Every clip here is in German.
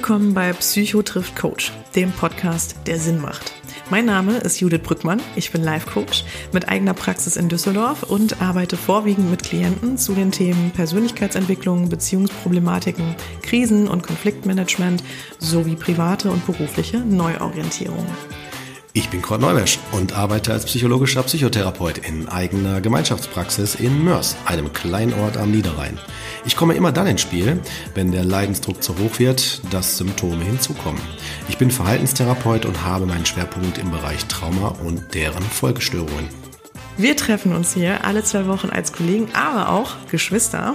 willkommen bei Psycho trifft Coach, dem Podcast, der Sinn macht. Mein Name ist Judith Brückmann, ich bin Life Coach mit eigener Praxis in Düsseldorf und arbeite vorwiegend mit Klienten zu den Themen Persönlichkeitsentwicklung, Beziehungsproblematiken, Krisen- und Konfliktmanagement sowie private und berufliche Neuorientierung. Ich bin Kurt Neumesch und arbeite als psychologischer Psychotherapeut in eigener Gemeinschaftspraxis in Mörs, einem kleinen Ort am Niederrhein. Ich komme immer dann ins Spiel, wenn der Leidensdruck zu hoch wird, dass Symptome hinzukommen. Ich bin Verhaltenstherapeut und habe meinen Schwerpunkt im Bereich Trauma und deren Folgestörungen. Wir treffen uns hier alle zwei Wochen als Kollegen, aber auch Geschwister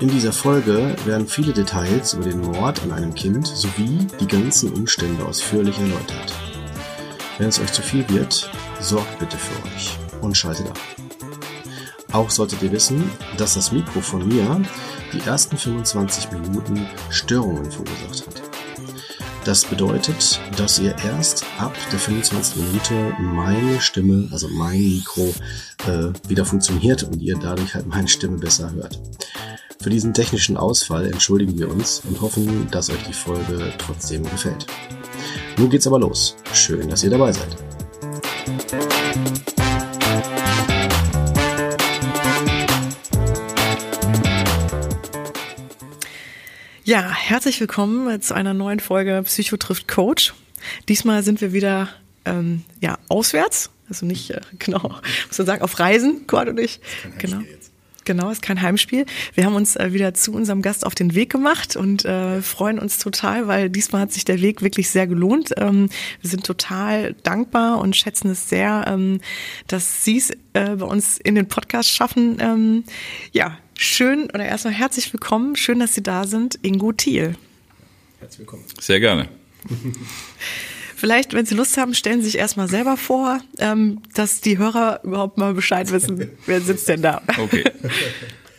In dieser Folge werden viele Details über den Mord an einem Kind sowie die ganzen Umstände ausführlich erläutert. Wenn es euch zu viel wird, sorgt bitte für euch und schaltet ab. Auch solltet ihr wissen, dass das Mikro von mir die ersten 25 Minuten Störungen verursacht hat. Das bedeutet, dass ihr erst ab der 25. Minute meine Stimme, also mein Mikro, äh, wieder funktioniert und ihr dadurch halt meine Stimme besser hört. Für diesen technischen Ausfall entschuldigen wir uns und hoffen, dass euch die Folge trotzdem gefällt. Nun geht's aber los. Schön, dass ihr dabei seid. Ja, herzlich willkommen zu einer neuen Folge Psycho trifft Coach. Diesmal sind wir wieder ähm, ja, auswärts, also nicht äh, genau, muss man sagen, auf Reisen, Kurt und ich. Genau. Genau, ist kein Heimspiel. Wir haben uns äh, wieder zu unserem Gast auf den Weg gemacht und äh, freuen uns total, weil diesmal hat sich der Weg wirklich sehr gelohnt. Ähm, wir sind total dankbar und schätzen es sehr, ähm, dass Sie es äh, bei uns in den Podcast schaffen. Ähm, ja, schön oder erstmal herzlich willkommen. Schön, dass Sie da sind. Ingo Thiel. Herzlich willkommen. Sehr gerne. Vielleicht, wenn Sie Lust haben, stellen Sie sich erstmal selber vor, ähm, dass die Hörer überhaupt mal Bescheid wissen, wer sitzt denn da. Okay.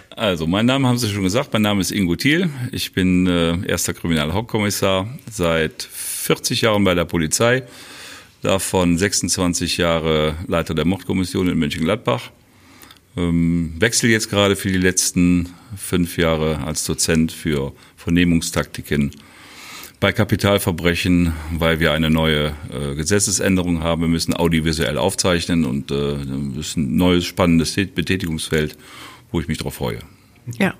Also, mein Name haben Sie schon gesagt. Mein Name ist Ingo Thiel. Ich bin äh, erster Kriminalhauptkommissar seit 40 Jahren bei der Polizei. Davon 26 Jahre Leiter der Mordkommission in Mönchengladbach. Ähm, wechsel jetzt gerade für die letzten fünf Jahre als Dozent für Vernehmungstaktiken bei Kapitalverbrechen, weil wir eine neue äh, Gesetzesänderung haben. Wir müssen audiovisuell aufzeichnen und äh, das ist ein neues spannendes Betätigungsfeld, wo ich mich darauf freue. Ja.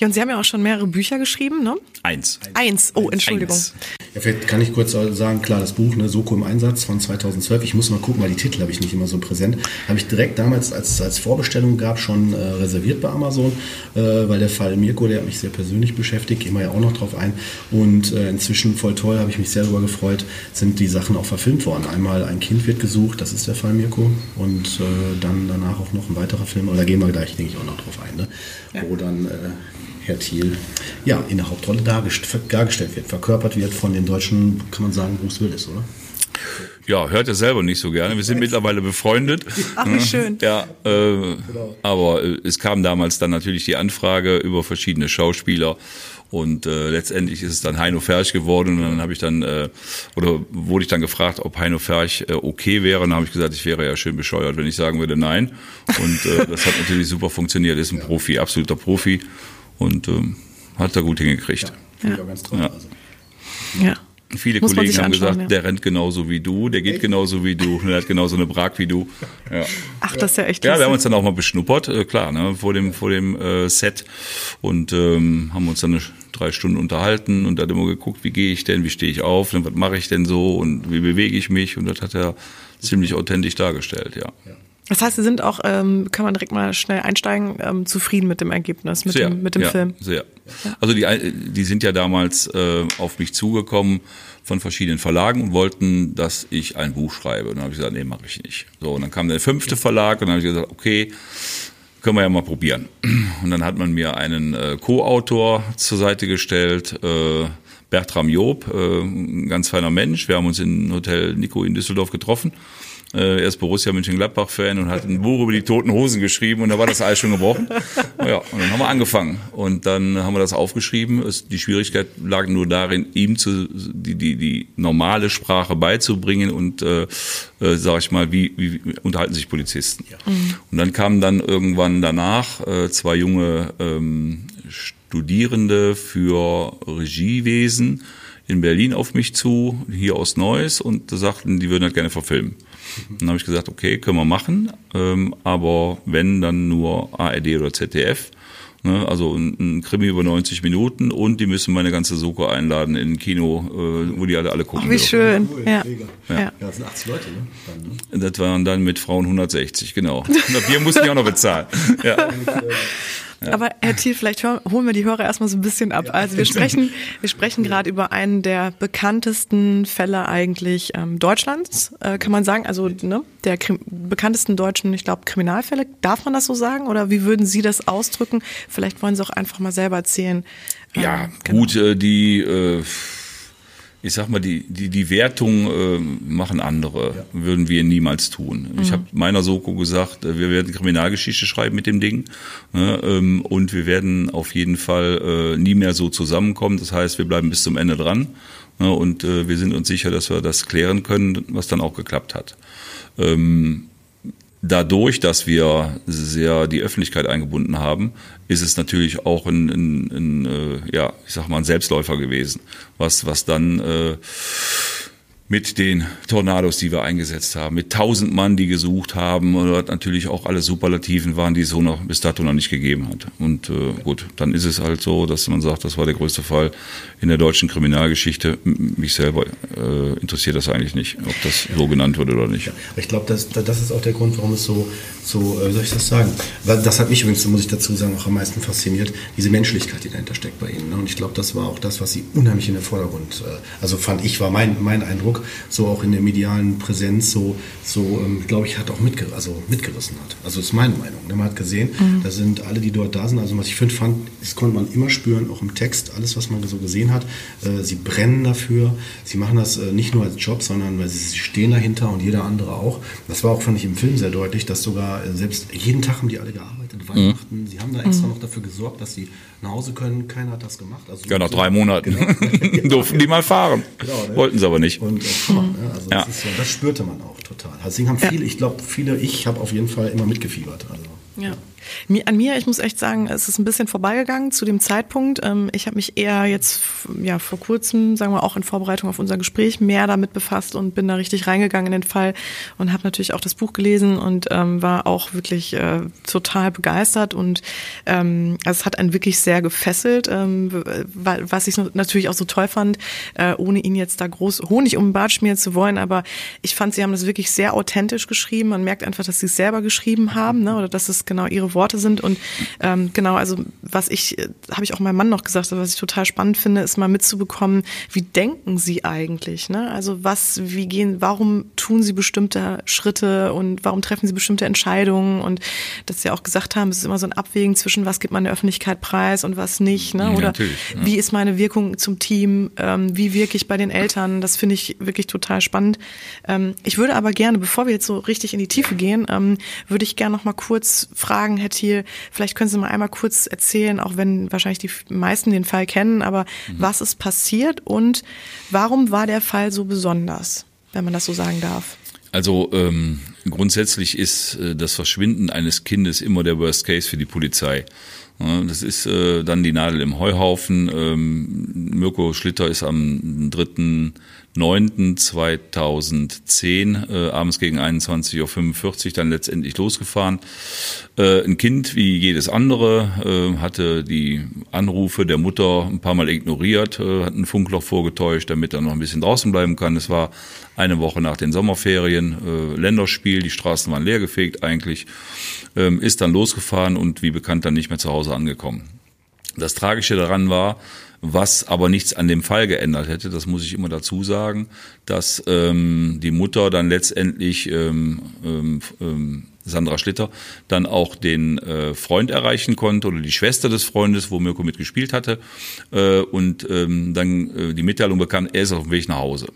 Ja, und Sie haben ja auch schon mehrere Bücher geschrieben, ne? Eins. Eins, oh, Entschuldigung. Eins. Ja, vielleicht kann ich kurz sagen, klar, das Buch, ne, Soko im Einsatz von 2012, ich muss mal gucken, weil die Titel habe ich nicht immer so präsent, habe ich direkt damals, als es als Vorbestellung gab, schon äh, reserviert bei Amazon, äh, weil der Fall Mirko, der hat mich sehr persönlich beschäftigt, gehen wir ja auch noch drauf ein und äh, inzwischen voll toll, habe ich mich sehr darüber gefreut, sind die Sachen auch verfilmt worden. Einmal Ein Kind wird gesucht, das ist der Fall Mirko und äh, dann danach auch noch ein weiterer Film, aber da gehen wir gleich, denke ich, auch noch drauf ein, ne? Ja. wo dann äh, Herr Thiel, ja, in der Hauptrolle dargestellt wird, verkörpert wird von den deutschen, kann man sagen, Bruce Willis, oder? Ja, hört er selber nicht so gerne. Wir sind mittlerweile befreundet. Ach, wie schön. Ja, äh, genau. aber äh, es kam damals dann natürlich die Anfrage über verschiedene Schauspieler und äh, letztendlich ist es dann Heino Ferch geworden und dann habe ich dann äh, oder wurde ich dann gefragt, ob Heino Ferch äh, okay wäre und dann habe ich gesagt, ich wäre ja schön bescheuert, wenn ich sagen würde nein und äh, das hat natürlich super funktioniert. Ist ein Profi, absoluter Profi und ähm, hat er gut hingekriegt. Ja, ja. ganz toll. Ja. Also. ja. Viele Muss Kollegen haben gesagt, ja. der rennt genauso wie du, der geht echt? genauso wie du, der hat genauso eine Brag wie du. Ja. Ach, das ist ja echt Ja, wir haben uns dann auch mal beschnuppert, äh, klar, ne, vor dem, vor dem äh, Set und ähm, haben uns dann eine, drei Stunden unterhalten und dann immer geguckt, wie gehe ich denn, wie stehe ich auf, was mache ich denn so und wie bewege ich mich und das hat er ziemlich authentisch dargestellt, ja. ja. Das heißt, Sie sind auch, ähm, kann man direkt mal schnell einsteigen, ähm, zufrieden mit dem Ergebnis, mit sehr, dem, mit dem ja, Film. Sehr. Also die, die sind ja damals äh, auf mich zugekommen von verschiedenen Verlagen und wollten, dass ich ein Buch schreibe. Und dann habe ich gesagt, nee, mache ich nicht. So, und dann kam der fünfte Verlag und dann habe ich gesagt, okay, können wir ja mal probieren. Und dann hat man mir einen äh, Co-Autor zur Seite gestellt, äh, Bertram Job, äh, ein ganz feiner Mensch. Wir haben uns in Hotel Nico in Düsseldorf getroffen. Äh, er ist Borussia Mönchengladbach-Fan und hat ein Buch über die toten Hosen geschrieben und da war das Eis schon gebrochen. Ja, und dann haben wir angefangen und dann haben wir das aufgeschrieben. Es, die Schwierigkeit lag nur darin, ihm zu, die, die, die normale Sprache beizubringen und, äh, äh, sag ich mal, wie, wie unterhalten sich Polizisten. Ja. Mhm. Und dann kamen dann irgendwann danach äh, zwei junge ähm, Studierende für Regiewesen in Berlin auf mich zu, hier aus Neuss, und sagten, die würden das gerne verfilmen. Dann habe ich gesagt, okay, können wir machen, ähm, aber wenn, dann nur ARD oder ZDF. Ne, also ein, ein, Krimi über 90 Minuten und die müssen meine ganze Soko einladen in ein Kino, äh, wo die alle, alle gucken. Oh, wie schön. Ja. Ja. ja. das sind 80 Leute, ne? Dann, ne? Das waren dann mit Frauen 160, genau. Und wir mussten die auch noch bezahlen. Ja. Aber Herr Thiel, vielleicht holen wir die Hörer erstmal so ein bisschen ab. Also wir sprechen, wir sprechen gerade über einen der bekanntesten Fälle eigentlich ähm, Deutschlands, äh, kann man sagen. Also ne, der bekanntesten deutschen, ich glaube, Kriminalfälle. Darf man das so sagen? Oder wie würden Sie das ausdrücken? Vielleicht wollen Sie auch einfach mal selber erzählen. Ja, ähm, genau. gut, äh, die äh, ich sag mal, die, die, die Wertung äh, machen andere, ja. würden wir niemals tun. Mhm. Ich habe meiner Soko gesagt, äh, wir werden Kriminalgeschichte schreiben mit dem Ding ne, ähm, und wir werden auf jeden Fall äh, nie mehr so zusammenkommen. Das heißt, wir bleiben bis zum Ende dran ne, und äh, wir sind uns sicher, dass wir das klären können, was dann auch geklappt hat. Ähm, dadurch, dass wir sehr die Öffentlichkeit eingebunden haben, ist es natürlich auch ein, ein, ein äh, ja, ich sag mal, ein Selbstläufer gewesen, was, was dann äh, mit den Tornados, die wir eingesetzt haben, mit tausend Mann, die gesucht haben, oder natürlich auch alle Superlativen waren, die es so noch bis dato noch nicht gegeben hat. Und äh, gut, dann ist es halt so, dass man sagt, das war der größte Fall in der deutschen Kriminalgeschichte. Mich selber äh, interessiert das eigentlich nicht, ob das so genannt wird oder nicht. Ja, ich glaube, das, das ist auch der Grund, warum es so, so äh, wie soll ich das sagen? Das hat mich übrigens, muss ich dazu sagen, auch am meisten fasziniert, diese Menschlichkeit, die dahinter steckt bei Ihnen. Ne? Und ich glaube, das war auch das, was Sie unheimlich in den Vordergrund, äh, also fand ich, war mein, mein Eindruck, Eindruck, so auch in der medialen Präsenz, so, so ähm, glaube ich, hat auch mitger also mitgerissen hat. Also das ist meine Meinung. Ne? Man hat gesehen, mhm. da sind alle, die dort da sind, also was ich finde, fand, das konnte man immer spüren, auch im Text, alles, was man so gesehen hat. Äh, sie brennen dafür, sie machen das äh, nicht nur als Job, sondern weil sie, sie stehen dahinter und jeder andere auch. Das war auch, fand ich, im Film sehr deutlich, dass sogar äh, selbst jeden Tag haben die alle gearbeitet, mhm. Weihnachten, mhm. sie haben da extra mhm. noch dafür gesorgt, dass sie nach Hause können. Keiner hat das gemacht. Also ja, nach drei Monaten genau. durften die mal fahren. Genau, ne? Wollten sie aber nicht. Und, äh, ne? also ja. das, so, das, spürte man auch total. Deswegen haben viele, ich glaube, viele, ich habe auf jeden Fall immer mitgefiebert. Also. Ja. An mir, ich muss echt sagen, es ist ein bisschen vorbeigegangen zu dem Zeitpunkt. Ähm, ich habe mich eher jetzt ja vor kurzem, sagen wir auch in Vorbereitung auf unser Gespräch, mehr damit befasst und bin da richtig reingegangen in den Fall und habe natürlich auch das Buch gelesen und ähm, war auch wirklich äh, total begeistert und ähm, also es hat einen wirklich sehr gefesselt, ähm, was ich natürlich auch so toll fand, äh, ohne ihn jetzt da groß Honig um den Bart schmieren zu wollen, aber ich fand, sie haben das wirklich sehr authentisch geschrieben. Man merkt einfach, dass sie es selber geschrieben haben, ne? oder dass es genau ihre Worte sind. Und ähm, genau, also was ich, äh, habe ich auch meinem Mann noch gesagt, was ich total spannend finde, ist mal mitzubekommen, wie denken sie eigentlich? Ne? Also was, wie gehen, warum tun sie bestimmte Schritte und warum treffen sie bestimmte Entscheidungen? Und dass sie auch gesagt haben, es ist immer so ein Abwägen zwischen, was gibt man der Öffentlichkeit preis und was nicht. Ne? Oder ja, ja. wie ist meine Wirkung zum Team? Ähm, wie wirke ich bei den Eltern? Das finde ich wirklich total spannend. Ähm, ich würde aber gerne, bevor wir jetzt so richtig in die Tiefe gehen, ähm, würde ich gerne noch mal kurz fragen, Herr Thiel, vielleicht können Sie mal einmal kurz erzählen, auch wenn wahrscheinlich die meisten den Fall kennen, aber mhm. was ist passiert und warum war der Fall so besonders, wenn man das so sagen darf? Also ähm, grundsätzlich ist äh, das Verschwinden eines Kindes immer der Worst Case für die Polizei. Das ist äh, dann die Nadel im Heuhaufen. Ähm, Mirko Schlitter ist am 3.9.2010 äh, abends gegen 21.45 Uhr dann letztendlich losgefahren. Äh, ein Kind wie jedes andere äh, hatte die Anrufe der Mutter ein paar Mal ignoriert, äh, hat ein Funkloch vorgetäuscht, damit er noch ein bisschen draußen bleiben kann. Es war eine Woche nach den Sommerferien, äh, Länderspiel, die Straßen waren leergefegt eigentlich, ähm, ist dann losgefahren und wie bekannt dann nicht mehr zu Hause angekommen. Das Tragische daran war, was aber nichts an dem Fall geändert hätte, das muss ich immer dazu sagen, dass ähm, die Mutter dann letztendlich ähm, ähm, ähm Sandra Schlitter, dann auch den äh, Freund erreichen konnte oder die Schwester des Freundes, wo Mirko mitgespielt hatte, äh, und ähm, dann äh, die Mitteilung bekam, er ist auf dem Weg nach Hause.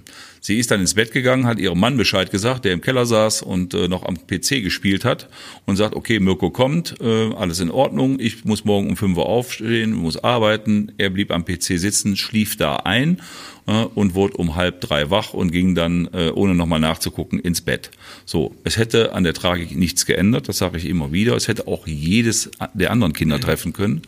Sie ist dann ins Bett gegangen, hat ihrem Mann Bescheid gesagt, der im Keller saß und äh, noch am PC gespielt hat und sagt, okay, Mirko kommt, äh, alles in Ordnung, ich muss morgen um 5 Uhr aufstehen, muss arbeiten. Er blieb am PC sitzen, schlief da ein äh, und wurde um halb drei wach und ging dann, äh, ohne nochmal nachzugucken, ins Bett. So, es hätte an der Tragik nichts geändert, das sage ich immer wieder. Es hätte auch jedes der anderen Kinder treffen können.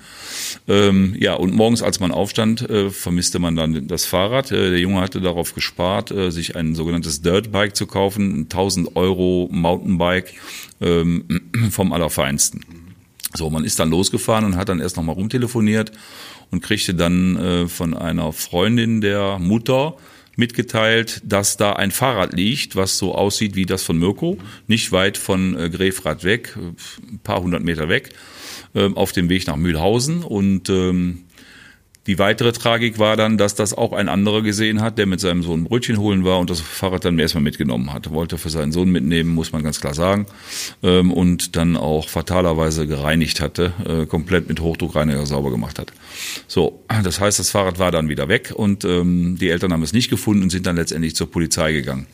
Ähm, ja, und morgens, als man aufstand, äh, vermisste man dann das Fahrrad. Äh, der Junge hatte darauf gespart, äh, sich ein sogenanntes Dirtbike zu kaufen, ein 1000 Euro Mountainbike ähm, vom Allerfeinsten. So, man ist dann losgefahren und hat dann erst nochmal rumtelefoniert und kriegte dann äh, von einer Freundin der Mutter mitgeteilt, dass da ein Fahrrad liegt, was so aussieht wie das von Mirko, nicht weit von äh, Grefrath weg, ein paar hundert Meter weg, äh, auf dem Weg nach Mühlhausen. Und ähm, die weitere Tragik war dann, dass das auch ein anderer gesehen hat, der mit seinem Sohn Brötchen holen war und das Fahrrad dann erstmal mitgenommen hat. Wollte für seinen Sohn mitnehmen, muss man ganz klar sagen. Ähm, und dann auch fatalerweise gereinigt hatte, äh, komplett mit Hochdruckreiniger sauber gemacht hat. So, das heißt, das Fahrrad war dann wieder weg und ähm, die Eltern haben es nicht gefunden und sind dann letztendlich zur Polizei gegangen.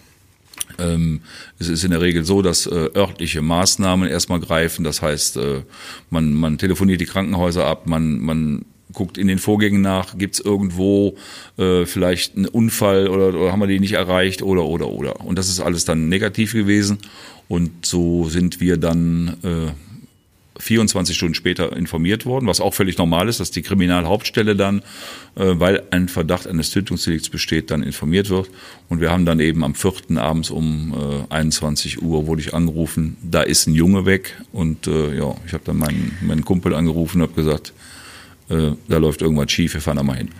Ähm, es ist in der Regel so, dass äh, örtliche Maßnahmen erstmal greifen. Das heißt, äh, man, man telefoniert die Krankenhäuser ab, man, man guckt in den Vorgängen nach, gibt's irgendwo äh, vielleicht einen Unfall oder, oder haben wir die nicht erreicht oder oder oder. Und das ist alles dann negativ gewesen. Und so sind wir dann äh, 24 Stunden später informiert worden, was auch völlig normal ist, dass die Kriminalhauptstelle dann, äh, weil ein Verdacht eines Tötungsdelikts besteht, dann informiert wird. Und wir haben dann eben am 4. abends um äh, 21 Uhr wurde ich angerufen, da ist ein Junge weg. Und äh, ja, ich habe dann meinen, meinen Kumpel angerufen und habe gesagt, äh, da läuft irgendwas schief, wir fahren da mal hin.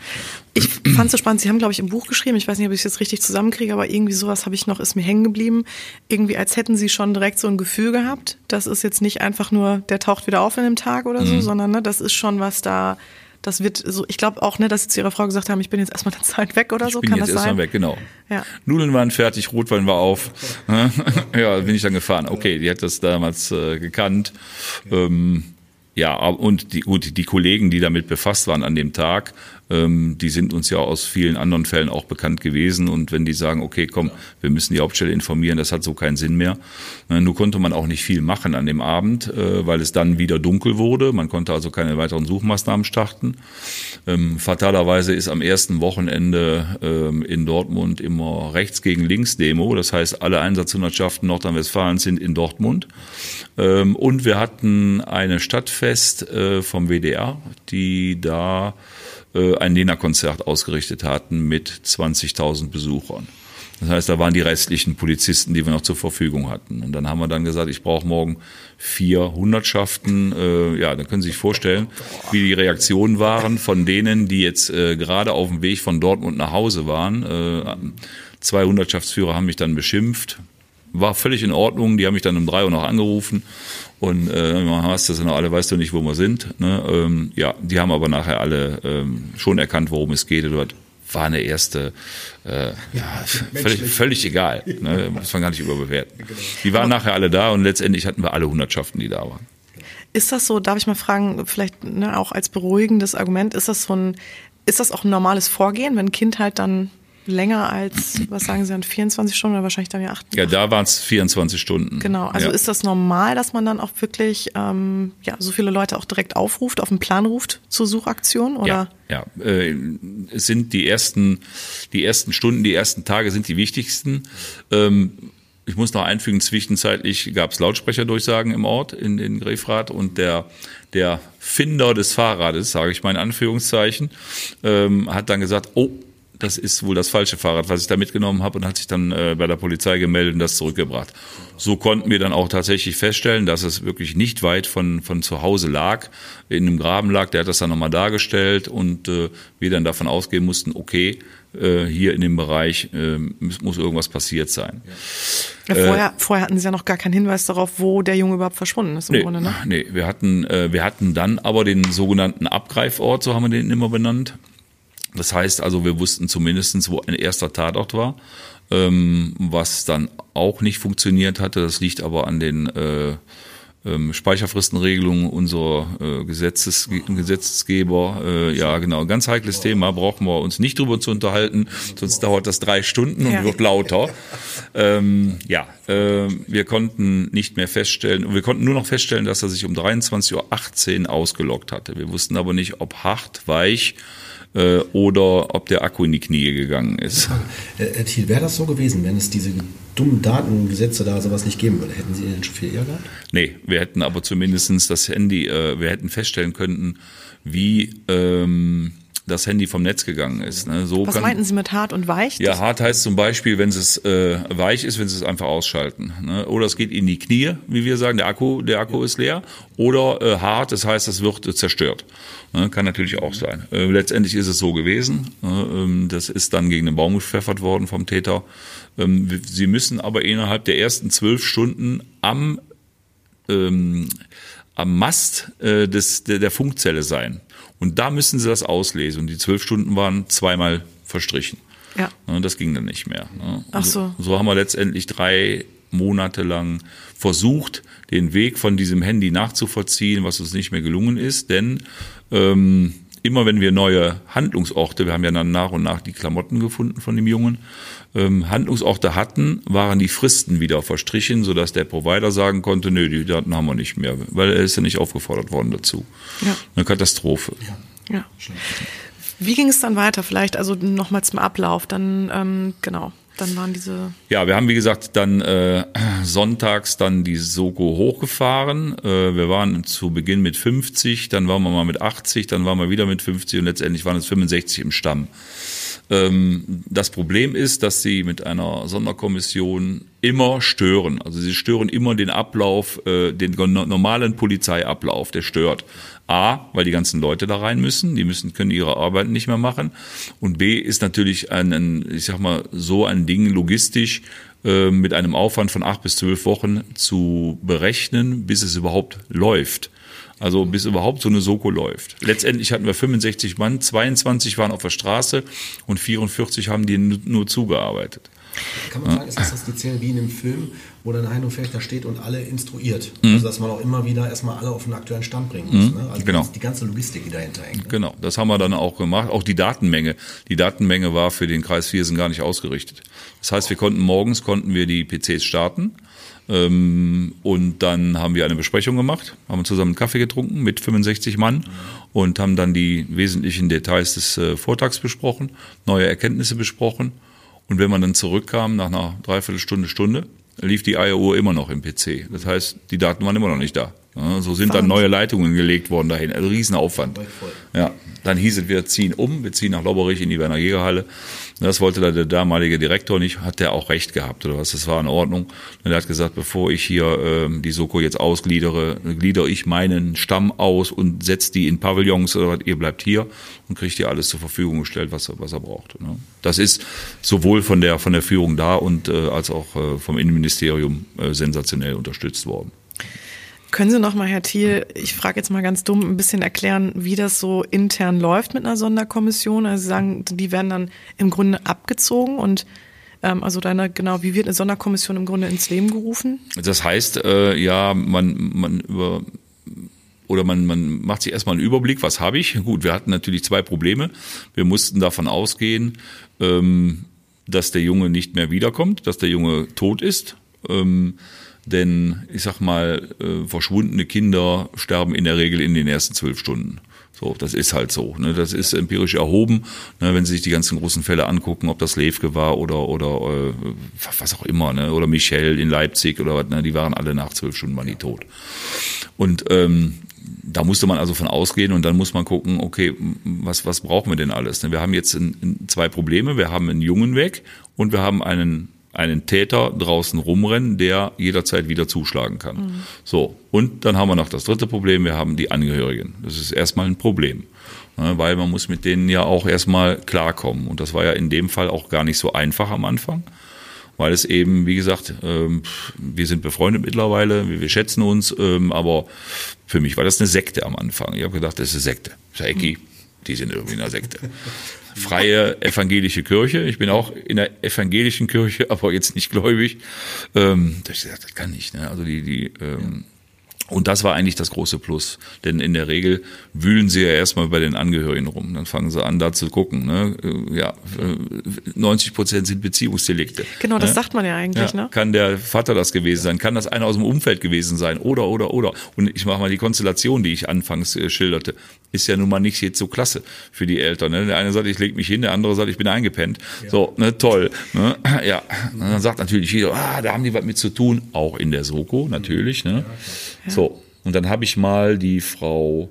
Ich fand es so spannend, Sie haben, glaube ich, im Buch geschrieben, ich weiß nicht, ob ich es jetzt richtig zusammenkriege, aber irgendwie sowas habe ich noch, ist mir hängen geblieben. Irgendwie, als hätten Sie schon direkt so ein Gefühl gehabt, das ist jetzt nicht einfach nur, der taucht wieder auf in einem Tag oder so, mhm. sondern ne, das ist schon was da, das wird so, ich glaube auch, ne, dass Sie zu Ihrer Frau gesagt haben, ich bin jetzt erstmal eine Zeit weg oder ich so, bin kann jetzt das sein? Erstmal weg, genau. Ja. Nudeln waren fertig, Rotwein war auf. ja, bin ich dann gefahren. Okay, die hat das damals äh, gekannt. Ähm, ja, und die, gut, die Kollegen, die damit befasst waren an dem Tag, ähm, die sind uns ja aus vielen anderen Fällen auch bekannt gewesen. Und wenn die sagen, okay, komm, wir müssen die Hauptstelle informieren, das hat so keinen Sinn mehr. Äh, nur konnte man auch nicht viel machen an dem Abend, äh, weil es dann wieder dunkel wurde. Man konnte also keine weiteren Suchmaßnahmen starten. Ähm, fatalerweise ist am ersten Wochenende ähm, in Dortmund immer rechts gegen links Demo. Das heißt, alle Einsatzhundertschaften Nordrhein-Westfalens sind in Dortmund. Ähm, und wir hatten eine Stadtfest äh, vom WDR, die da ein Nena-Konzert ausgerichtet hatten mit 20.000 Besuchern. Das heißt, da waren die restlichen Polizisten, die wir noch zur Verfügung hatten. Und dann haben wir dann gesagt, ich brauche morgen vier Hundertschaften. Äh, ja, dann können Sie sich vorstellen, wie die Reaktionen waren von denen, die jetzt äh, gerade auf dem Weg von Dortmund nach Hause waren. Äh, zwei Hundertschaftsführer haben mich dann beschimpft. War völlig in Ordnung. Die haben mich dann um drei Uhr noch angerufen und äh, hast das noch alle, weißt du nicht, wo wir sind. Ne? Ähm, ja, die haben aber nachher alle ähm, schon erkannt, worum es geht. Dort war eine erste, äh, ja, völlig, völlig egal. Ne? Muss man gar nicht überbewerten. Genau. Die waren nachher alle da und letztendlich hatten wir alle Hundertschaften, die da waren. Ist das so, darf ich mal fragen, vielleicht ne, auch als beruhigendes Argument, ist das so ein, ist das auch ein normales Vorgehen, wenn ein Kind halt dann länger als, was sagen Sie dann, 24 Stunden oder wahrscheinlich dann ja 8? Ja, da waren es 24 Stunden. Genau, also ja. ist das normal, dass man dann auch wirklich ähm, ja, so viele Leute auch direkt aufruft, auf den Plan ruft zur Suchaktion? Oder? Ja, ja. Äh, es sind die ersten, die ersten Stunden, die ersten Tage sind die wichtigsten. Ähm, ich muss noch einfügen, zwischenzeitlich gab es Lautsprecherdurchsagen im Ort in, in Grefrath und der, der Finder des Fahrrades, sage ich mal in Anführungszeichen, ähm, hat dann gesagt, oh, das ist wohl das falsche Fahrrad, was ich da mitgenommen habe und hat sich dann äh, bei der Polizei gemeldet und das zurückgebracht. So konnten wir dann auch tatsächlich feststellen, dass es wirklich nicht weit von, von zu Hause lag, in einem Graben lag, der hat das dann nochmal dargestellt und äh, wir dann davon ausgehen mussten, okay, äh, hier in dem Bereich äh, muss, muss irgendwas passiert sein. Ja, vorher, äh, vorher hatten Sie ja noch gar keinen Hinweis darauf, wo der Junge überhaupt verschwunden ist im nee, Grunde, ne? Nee, wir hatten, äh, wir hatten dann aber den sogenannten Abgreifort, so haben wir den immer benannt. Das heißt also, wir wussten zumindestens, wo ein erster Tatort war, ähm, was dann auch nicht funktioniert hatte. Das liegt aber an den äh, ähm, Speicherfristenregelungen unserer äh, Gesetzes, Gesetzgeber. Äh, ja, genau, ganz heikles Thema, brauchen wir uns nicht drüber zu unterhalten, sonst dauert das drei Stunden und ja. wird lauter. Ähm, ja, äh, wir konnten nicht mehr feststellen, wir konnten nur noch feststellen, dass er sich um 23.18 Uhr ausgelockt hatte. Wir wussten aber nicht, ob hart, weich äh, oder ob der Akku in die Knie gegangen ist. Herr Thiel, wäre das so gewesen, wenn es diese dummen Datengesetze da sowas nicht geben würde? Hätten Sie den schon viel eher gehabt? Nee, wir hätten aber zumindestens das Handy, äh, wir hätten feststellen können, wie ähm, das Handy vom Netz gegangen ist. Ne? So Was kann, meinten Sie mit hart und weich? Ja, hart heißt zum Beispiel, wenn es äh, weich ist, wenn Sie es einfach ausschalten. Ne? Oder es geht in die Knie, wie wir sagen, der Akku, der Akku ist leer. Oder äh, hart, das heißt, es wird äh, zerstört. Ne? Kann natürlich auch sein. Äh, letztendlich ist es so gewesen. Ähm, das ist dann gegen den Baum gepfeffert worden vom Täter. Ähm, Sie müssen aber innerhalb der ersten zwölf Stunden am ähm, am Mast äh, des, der, der Funkzelle sein. Und da müssen sie das auslesen. Und die zwölf Stunden waren zweimal verstrichen. Ja. Und das ging dann nicht mehr. Ne? Ach so. so haben wir letztendlich drei Monate lang versucht, den Weg von diesem Handy nachzuvollziehen, was uns nicht mehr gelungen ist. Denn ähm, immer wenn wir neue Handlungsorte, wir haben ja dann nach und nach die Klamotten gefunden von dem Jungen, ähm, Handlungsorte hatten, waren die Fristen wieder verstrichen, sodass der Provider sagen konnte, nö, die Daten haben wir nicht mehr, weil er ist ja nicht aufgefordert worden dazu. Ja. Eine Katastrophe. Ja. ja. Wie ging es dann weiter? Vielleicht also nochmal zum Ablauf. Dann ähm, genau. Dann waren diese. Ja, wir haben wie gesagt dann äh, sonntags dann die Soko hochgefahren. Äh, wir waren zu Beginn mit 50, dann waren wir mal mit 80, dann waren wir wieder mit 50 und letztendlich waren es 65 im Stamm. Ähm, das Problem ist, dass sie mit einer Sonderkommission immer stören. Also sie stören immer den Ablauf, äh, den normalen Polizeiablauf, der stört. A, weil die ganzen Leute da rein müssen, die müssen, können ihre Arbeit nicht mehr machen. Und B ist natürlich ein, ein ich sag mal, so ein Ding logistisch äh, mit einem Aufwand von acht bis zwölf Wochen zu berechnen, bis es überhaupt läuft. Also bis überhaupt so eine Soko läuft. Letztendlich hatten wir 65 Mann, 22 waren auf der Straße und 44 haben die nur zugearbeitet. Kann man sagen, ist das, die Szene wie in einem Film, wo dann Heino Fechter steht und alle instruiert? Mhm. Also dass man auch immer wieder erstmal alle auf den aktuellen Stand bringen muss. Mhm. Ne? Also genau. die ganze Logistik, die dahinter hängt. Ne? Genau, das haben wir dann auch gemacht. Auch die Datenmenge. Die Datenmenge war für den Kreis Viersen gar nicht ausgerichtet. Das heißt, wir konnten morgens konnten wir die PCs starten und dann haben wir eine Besprechung gemacht, haben zusammen Kaffee getrunken mit 65 Mann und haben dann die wesentlichen Details des äh, Vortags besprochen, neue Erkenntnisse besprochen. Und wenn man dann zurückkam nach einer Dreiviertelstunde, Stunde, lief die Eieruhr immer noch im PC. Das heißt, die Daten waren immer noch nicht da. So sind dann neue Leitungen gelegt worden dahin. Also Riesenaufwand. Ja, dann hieß es, wir ziehen um, wir ziehen nach Lobberich in die Werner Jägerhalle. Das wollte da der damalige Direktor nicht, hat der auch recht gehabt oder was, das war in Ordnung. Und er hat gesagt, bevor ich hier ähm, die Soko jetzt ausgliedere, gliedere ich meinen Stamm aus und setze die in Pavillons oder was, ihr bleibt hier und kriegt ihr alles zur Verfügung gestellt, was er, was er braucht. Ne? Das ist sowohl von der, von der Führung da und äh, als auch äh, vom Innenministerium äh, sensationell unterstützt worden. Können Sie noch mal, Herr Thiel, ich frage jetzt mal ganz dumm, ein bisschen erklären, wie das so intern läuft mit einer Sonderkommission? Also Sie sagen, die werden dann im Grunde abgezogen und ähm, also deine, genau, wie wird eine Sonderkommission im Grunde ins Leben gerufen? Das heißt, äh, ja, man, man über oder man, man macht sich erstmal einen Überblick, was habe ich? Gut, wir hatten natürlich zwei Probleme. Wir mussten davon ausgehen, ähm, dass der Junge nicht mehr wiederkommt, dass der Junge tot ist. Ähm, denn ich sag mal, äh, verschwundene Kinder sterben in der Regel in den ersten zwölf Stunden. So, das ist halt so. Ne? Das ist empirisch erhoben. Ne? Wenn Sie sich die ganzen großen Fälle angucken, ob das Levke war oder oder äh, was auch immer, ne? oder Michel in Leipzig oder was, ne? die waren alle nach zwölf Stunden waren die tot. Und ähm, da musste man also von ausgehen und dann muss man gucken, okay, was, was brauchen wir denn alles? Ne? Wir haben jetzt in, in zwei Probleme. Wir haben einen Jungen weg und wir haben einen einen Täter draußen rumrennen, der jederzeit wieder zuschlagen kann. Mhm. So, und dann haben wir noch das dritte Problem, wir haben die Angehörigen. Das ist erstmal ein Problem, ne, weil man muss mit denen ja auch erstmal klarkommen. Und das war ja in dem Fall auch gar nicht so einfach am Anfang, weil es eben, wie gesagt, ähm, wir sind befreundet mittlerweile, wir schätzen uns, ähm, aber für mich war das eine Sekte am Anfang. Ich habe gedacht, das ist eine Sekte. Saiki, die sind irgendwie in einer Sekte freie evangelische Kirche. Ich bin auch in der evangelischen Kirche, aber jetzt nicht gläubig. Ähm, das, das kann ich. Ne? Also die, die ähm, und das war eigentlich das große Plus. Denn in der Regel wühlen sie ja erstmal bei den Angehörigen rum. Dann fangen sie an, da zu gucken. Ne? Äh, ja, 90 Prozent sind Beziehungsdelikte. Genau, das ne? sagt man ja eigentlich. Ja, ne? Kann der Vater das gewesen sein? Kann das einer aus dem Umfeld gewesen sein? Oder, oder, oder. Und ich mache mal die Konstellation, die ich anfangs äh, schilderte. Ist ja nun mal nicht jetzt so klasse für die Eltern. Ne? Der eine sagt, ich leg mich hin, der andere sagt, ich bin eingepennt. Ja. So, ne, toll. Ne? Ja, und dann sagt natürlich jeder, ah, da haben die was mit zu tun. Auch in der Soko, natürlich. Ne? Ja, so, und dann habe ich mal die Frau,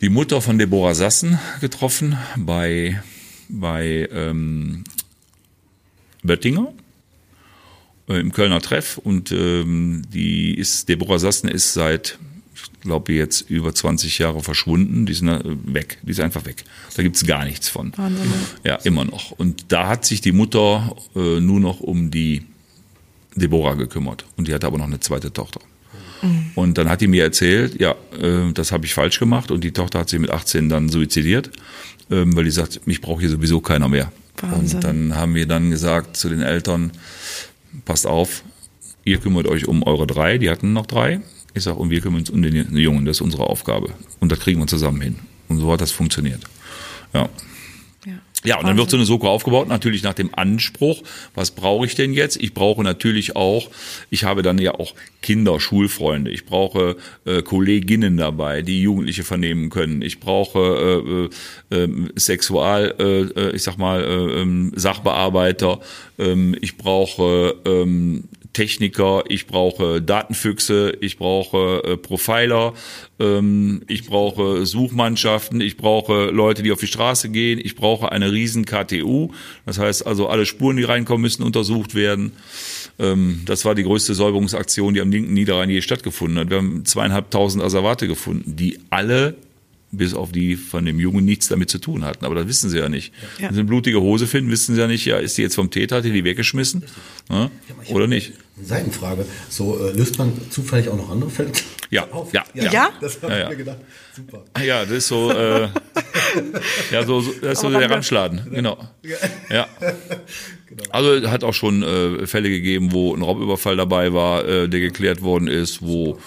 die Mutter von Deborah Sassen getroffen bei, bei ähm, Böttinger äh, im Kölner Treff. Und ähm, die ist, Deborah Sassen ist seit, ich glaube, jetzt über 20 Jahre verschwunden. Die ist äh, weg. Die ist einfach weg. Da gibt's gar nichts von. Wahnsinn. Ja, immer noch. Und da hat sich die Mutter äh, nur noch um die Deborah gekümmert. Und die hatte aber noch eine zweite Tochter. Mhm. Und dann hat die mir erzählt, ja, äh, das habe ich falsch gemacht und die Tochter hat sich mit 18 dann suizidiert, ähm, weil die sagt, mich braucht hier sowieso keiner mehr. Wahnsinn. Und dann haben wir dann gesagt zu den Eltern, passt auf, ihr kümmert euch um eure drei, die hatten noch drei. Ich sage, und wir kümmern uns um den Jungen, das ist unsere Aufgabe. Und das kriegen wir zusammen hin. Und so hat das funktioniert. Ja. Ja, und dann wird so eine Soko aufgebaut, natürlich nach dem Anspruch, was brauche ich denn jetzt? Ich brauche natürlich auch, ich habe dann ja auch Kinder, Schulfreunde, ich brauche äh, Kolleginnen dabei, die Jugendliche vernehmen können, ich brauche äh, äh, ähm, Sexual, äh, äh, ich sag mal, äh, ähm, Sachbearbeiter, äh, ich brauche äh, Techniker, ich brauche Datenfüchse, ich brauche äh, Profiler, ähm, ich brauche Suchmannschaften, ich brauche Leute, die auf die Straße gehen, ich brauche eine riesen KTU. Das heißt also, alle Spuren, die reinkommen, müssen untersucht werden. Ähm, das war die größte Säuberungsaktion, die am linken Niederrhein je stattgefunden hat. Wir haben zweieinhalbtausend Asservate gefunden, die alle bis auf die von dem Jungen nichts damit zu tun hatten. Aber das wissen sie ja nicht. Ja. Wenn sie eine blutige Hose finden, wissen sie ja nicht, ja, ist die jetzt vom Täter, hat die die weggeschmissen? Ja, oder nicht? Seitenfrage. So, äh, löst man zufällig auch noch andere Fälle? Ja, auf? ja, ja. ja? Das habe ja, ich mir gedacht. Super. Ja, das ist so, äh, ja, so, das ist so der Ramschladen, genau. Ja. Genau. Also hat auch schon äh, Fälle gegeben, wo ein Raubüberfall dabei war, äh, der geklärt worden ist, wo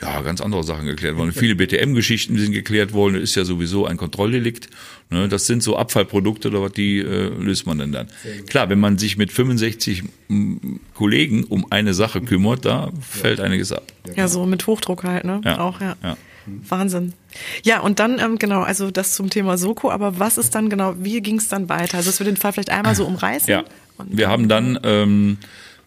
ja ganz andere Sachen geklärt wurden. Viele BTM-Geschichten sind geklärt worden, ist ja sowieso ein Kontrolldelikt. Ne? Das sind so Abfallprodukte oder was, die äh, löst man denn dann. Klar, wenn man sich mit 65 m, Kollegen um eine Sache kümmert, da fällt einiges ab. Ja, so mit Hochdruck halt, ne? Ja. Auch, ja. ja. Wahnsinn. Ja, und dann, ähm, genau, also das zum Thema Soko, aber was ist dann genau, wie ging es dann weiter? Also, dass wir den Fall vielleicht einmal so umreißen? Ja, wir haben dann, ähm,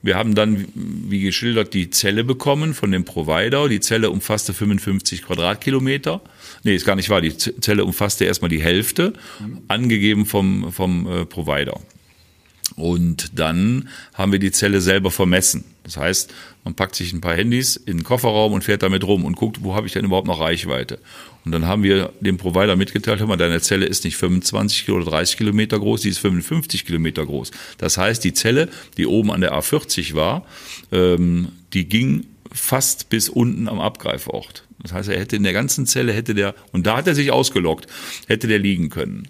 wir haben dann, wie geschildert, die Zelle bekommen von dem Provider. Die Zelle umfasste 55 Quadratkilometer. Nee, ist gar nicht wahr. Die Zelle umfasste erstmal die Hälfte, angegeben vom, vom äh, Provider. Und dann haben wir die Zelle selber vermessen. Das heißt, man packt sich ein paar Handys in den Kofferraum und fährt damit rum und guckt, wo habe ich denn überhaupt noch Reichweite. Und dann haben wir dem Provider mitgeteilt, hör mal, deine Zelle ist nicht 25 oder 30 Kilometer groß, die ist 55 Kilometer groß. Das heißt, die Zelle, die oben an der A40 war, ähm, die ging fast bis unten am Abgreifort. Das heißt, er hätte in der ganzen Zelle, hätte der, und da hat er sich ausgelockt, hätte der liegen können.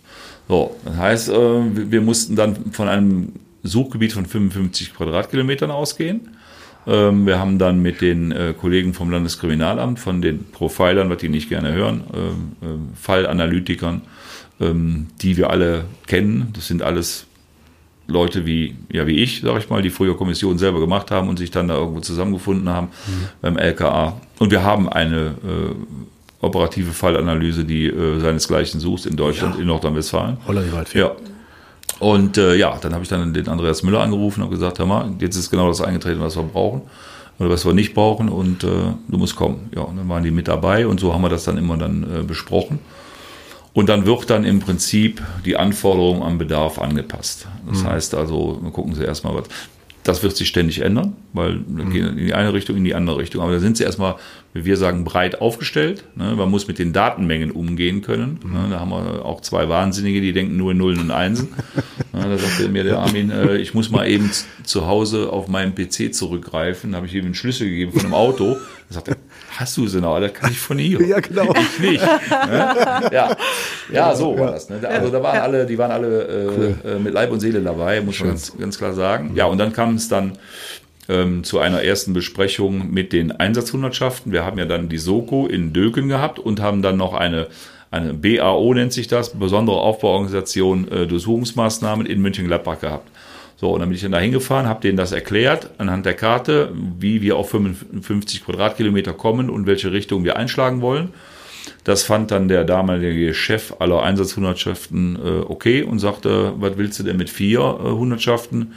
So, das heißt, äh, wir mussten dann von einem Suchgebiet von 55 Quadratkilometern ausgehen. Ähm, wir haben dann mit den äh, Kollegen vom Landeskriminalamt, von den Profilern, was die nicht gerne hören, ähm, ähm, Fallanalytikern, die wir alle kennen, das sind alles Leute wie, ja, wie ich, sag ich mal, die früher Kommissionen selber gemacht haben und sich dann da irgendwo zusammengefunden haben mhm. beim LKA. Und wir haben eine äh, operative Fallanalyse, die äh, seinesgleichen sucht in Deutschland, Ja. in Nordrhein-Westfalen. Holla die Waldfee. Ja. Und äh, ja, dann habe ich dann den Andreas Müller angerufen und gesagt, hör mal, jetzt ist genau das eingetreten, was wir brauchen oder was wir nicht brauchen und äh, du musst kommen. Ja, und dann waren die mit dabei und so haben wir das dann immer dann äh, besprochen. Und dann wird dann im Prinzip die Anforderung am Bedarf angepasst. Das heißt also, wir gucken Sie erstmal was. Das wird sich ständig ändern, weil wir gehen in die eine Richtung, in die andere Richtung. Aber da sind sie erstmal, wie wir sagen, breit aufgestellt. Ne? Man muss mit den Datenmengen umgehen können. Ne? Da haben wir auch zwei Wahnsinnige, die denken nur in Nullen und Einsen. Ne? Da sagte mir der Armin, äh, ich muss mal eben zu Hause auf meinen PC zurückgreifen. Da habe ich ihm einen Schlüssel gegeben von einem Auto. Da sagte er, hast du sie noch? Das kann ich von hier. Ja, genau. Ich nicht. Ne? Ja. ja, so war das. Ne? Also da waren alle, die waren alle äh, äh, mit Leib und Seele dabei, muss man ganz, ganz klar sagen. Ja, und dann kam es dann ähm, zu einer ersten Besprechung mit den Einsatzhundertschaften. Wir haben ja dann die Soko in Döken gehabt und haben dann noch eine eine BAO nennt sich das, besondere Aufbauorganisation äh, Durchsuchungsmaßnahmen in München-Gladbach gehabt. So, und dann bin ich dann da hingefahren, habe denen das erklärt anhand der Karte, wie wir auf 55 Quadratkilometer kommen und welche Richtung wir einschlagen wollen. Das fand dann der damalige Chef aller Einsatzhundertschaften äh, okay und sagte, was willst du denn mit vier äh, Hundertschaften?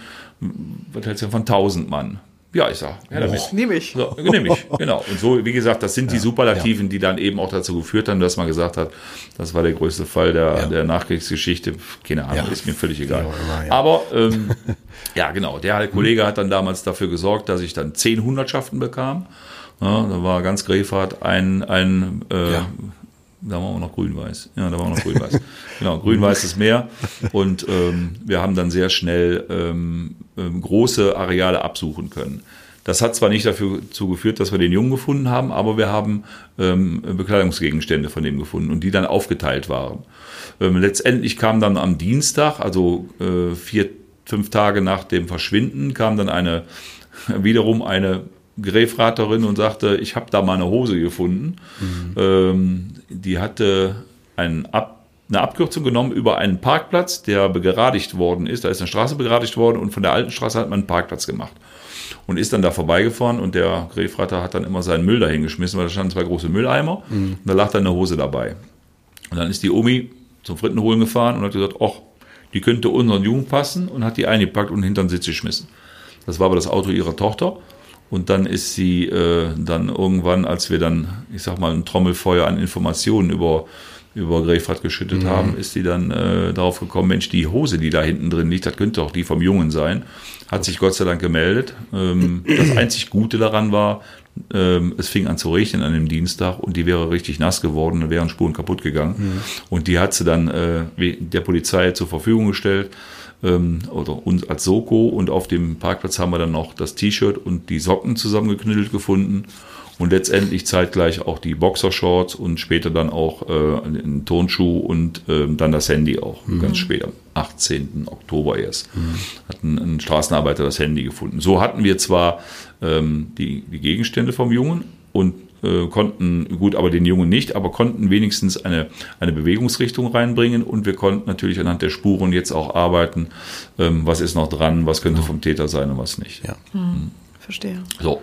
Was hältst du denn von 1000 Mann? Ja, ich sag, ja, damit. Nehme ich. So, nehme ich, genau. Und so, wie gesagt, das sind die Superlativen, die dann eben auch dazu geführt haben, dass man gesagt hat, das war der größte Fall der, Ja. der Nachkriegsgeschichte. Keine Ahnung, Ja. ist mir völlig egal. Ja. Aber ähm, ja, genau, der Kollege hat dann damals dafür gesorgt, dass ich dann zehn Hundertschaften bekam. Ja, da war ganz Grefhard ein, ein äh, Ja. Da waren wir noch grün-weiß. Ja, da waren wir noch grün-weiß. genau, grün-weißes Meer. Und ähm, wir haben dann sehr schnell ähm, ähm, große Areale absuchen können. Das hat zwar nicht dafür zugeführt, dass wir den Jungen gefunden haben, aber wir haben ähm, Bekleidungsgegenstände von dem gefunden und die dann aufgeteilt waren. Ähm, letztendlich kam dann am Dienstag, also äh, vier, fünf Tage nach dem Verschwinden, kam dann eine wiederum eine Gräfraterin und sagte, ich habe da mal eine Hose gefunden. Ähm, die hatte einen Ab, eine Abkürzung genommen über einen Parkplatz, der begradigt worden ist. Da ist eine Straße begradigt worden und von der alten Straße hat man einen Parkplatz gemacht. Und ist dann da vorbeigefahren und der Gräfrater hat dann immer seinen Müll dahin geschmissen, weil da standen zwei große Mülleimer und da lag dann eine Hose dabei. Und dann ist die Omi zum Frittenholen gefahren und hat gesagt, ach, die könnte unseren Jungen passen und hat die eingepackt und hinter den Sitz geschmissen. Das war aber das Auto ihrer Tochter. Und dann ist sie äh, dann irgendwann, als wir dann, ich sag mal, ein Trommelfeuer an Informationen über, über Grefrath geschüttet haben, ist sie dann äh, darauf gekommen, Mensch, die Hose, die da hinten drin liegt, das könnte doch die vom Jungen sein. Hat sich Gott sei Dank gemeldet. Ähm, das einzig Gute daran war, ähm, es fing an zu regnen an dem Dienstag und die wäre richtig nass geworden, da wären Spuren kaputt gegangen. Und die hat sie dann äh, der Polizei zur Verfügung gestellt ähm, oder uns als Soko und auf dem Parkplatz haben wir dann noch das T-Shirt und die Socken zusammengeknüttelt gefunden und letztendlich zeitgleich auch die Boxershorts und später dann auch äh, einen Turnschuh und ähm, dann das Handy auch, ganz spät am 18. Oktober erst, hat ein, ein Straßenarbeiter das Handy gefunden. So hatten wir zwar ähm, die, die Gegenstände vom Jungen und äh, konnten, gut, aber den Jungen nicht, aber konnten wenigstens eine, eine Bewegungsrichtung reinbringen und wir konnten natürlich anhand der Spuren jetzt auch arbeiten, ähm, was ist noch dran, was könnte vom Täter sein und was nicht. Ja. Verstehe. So.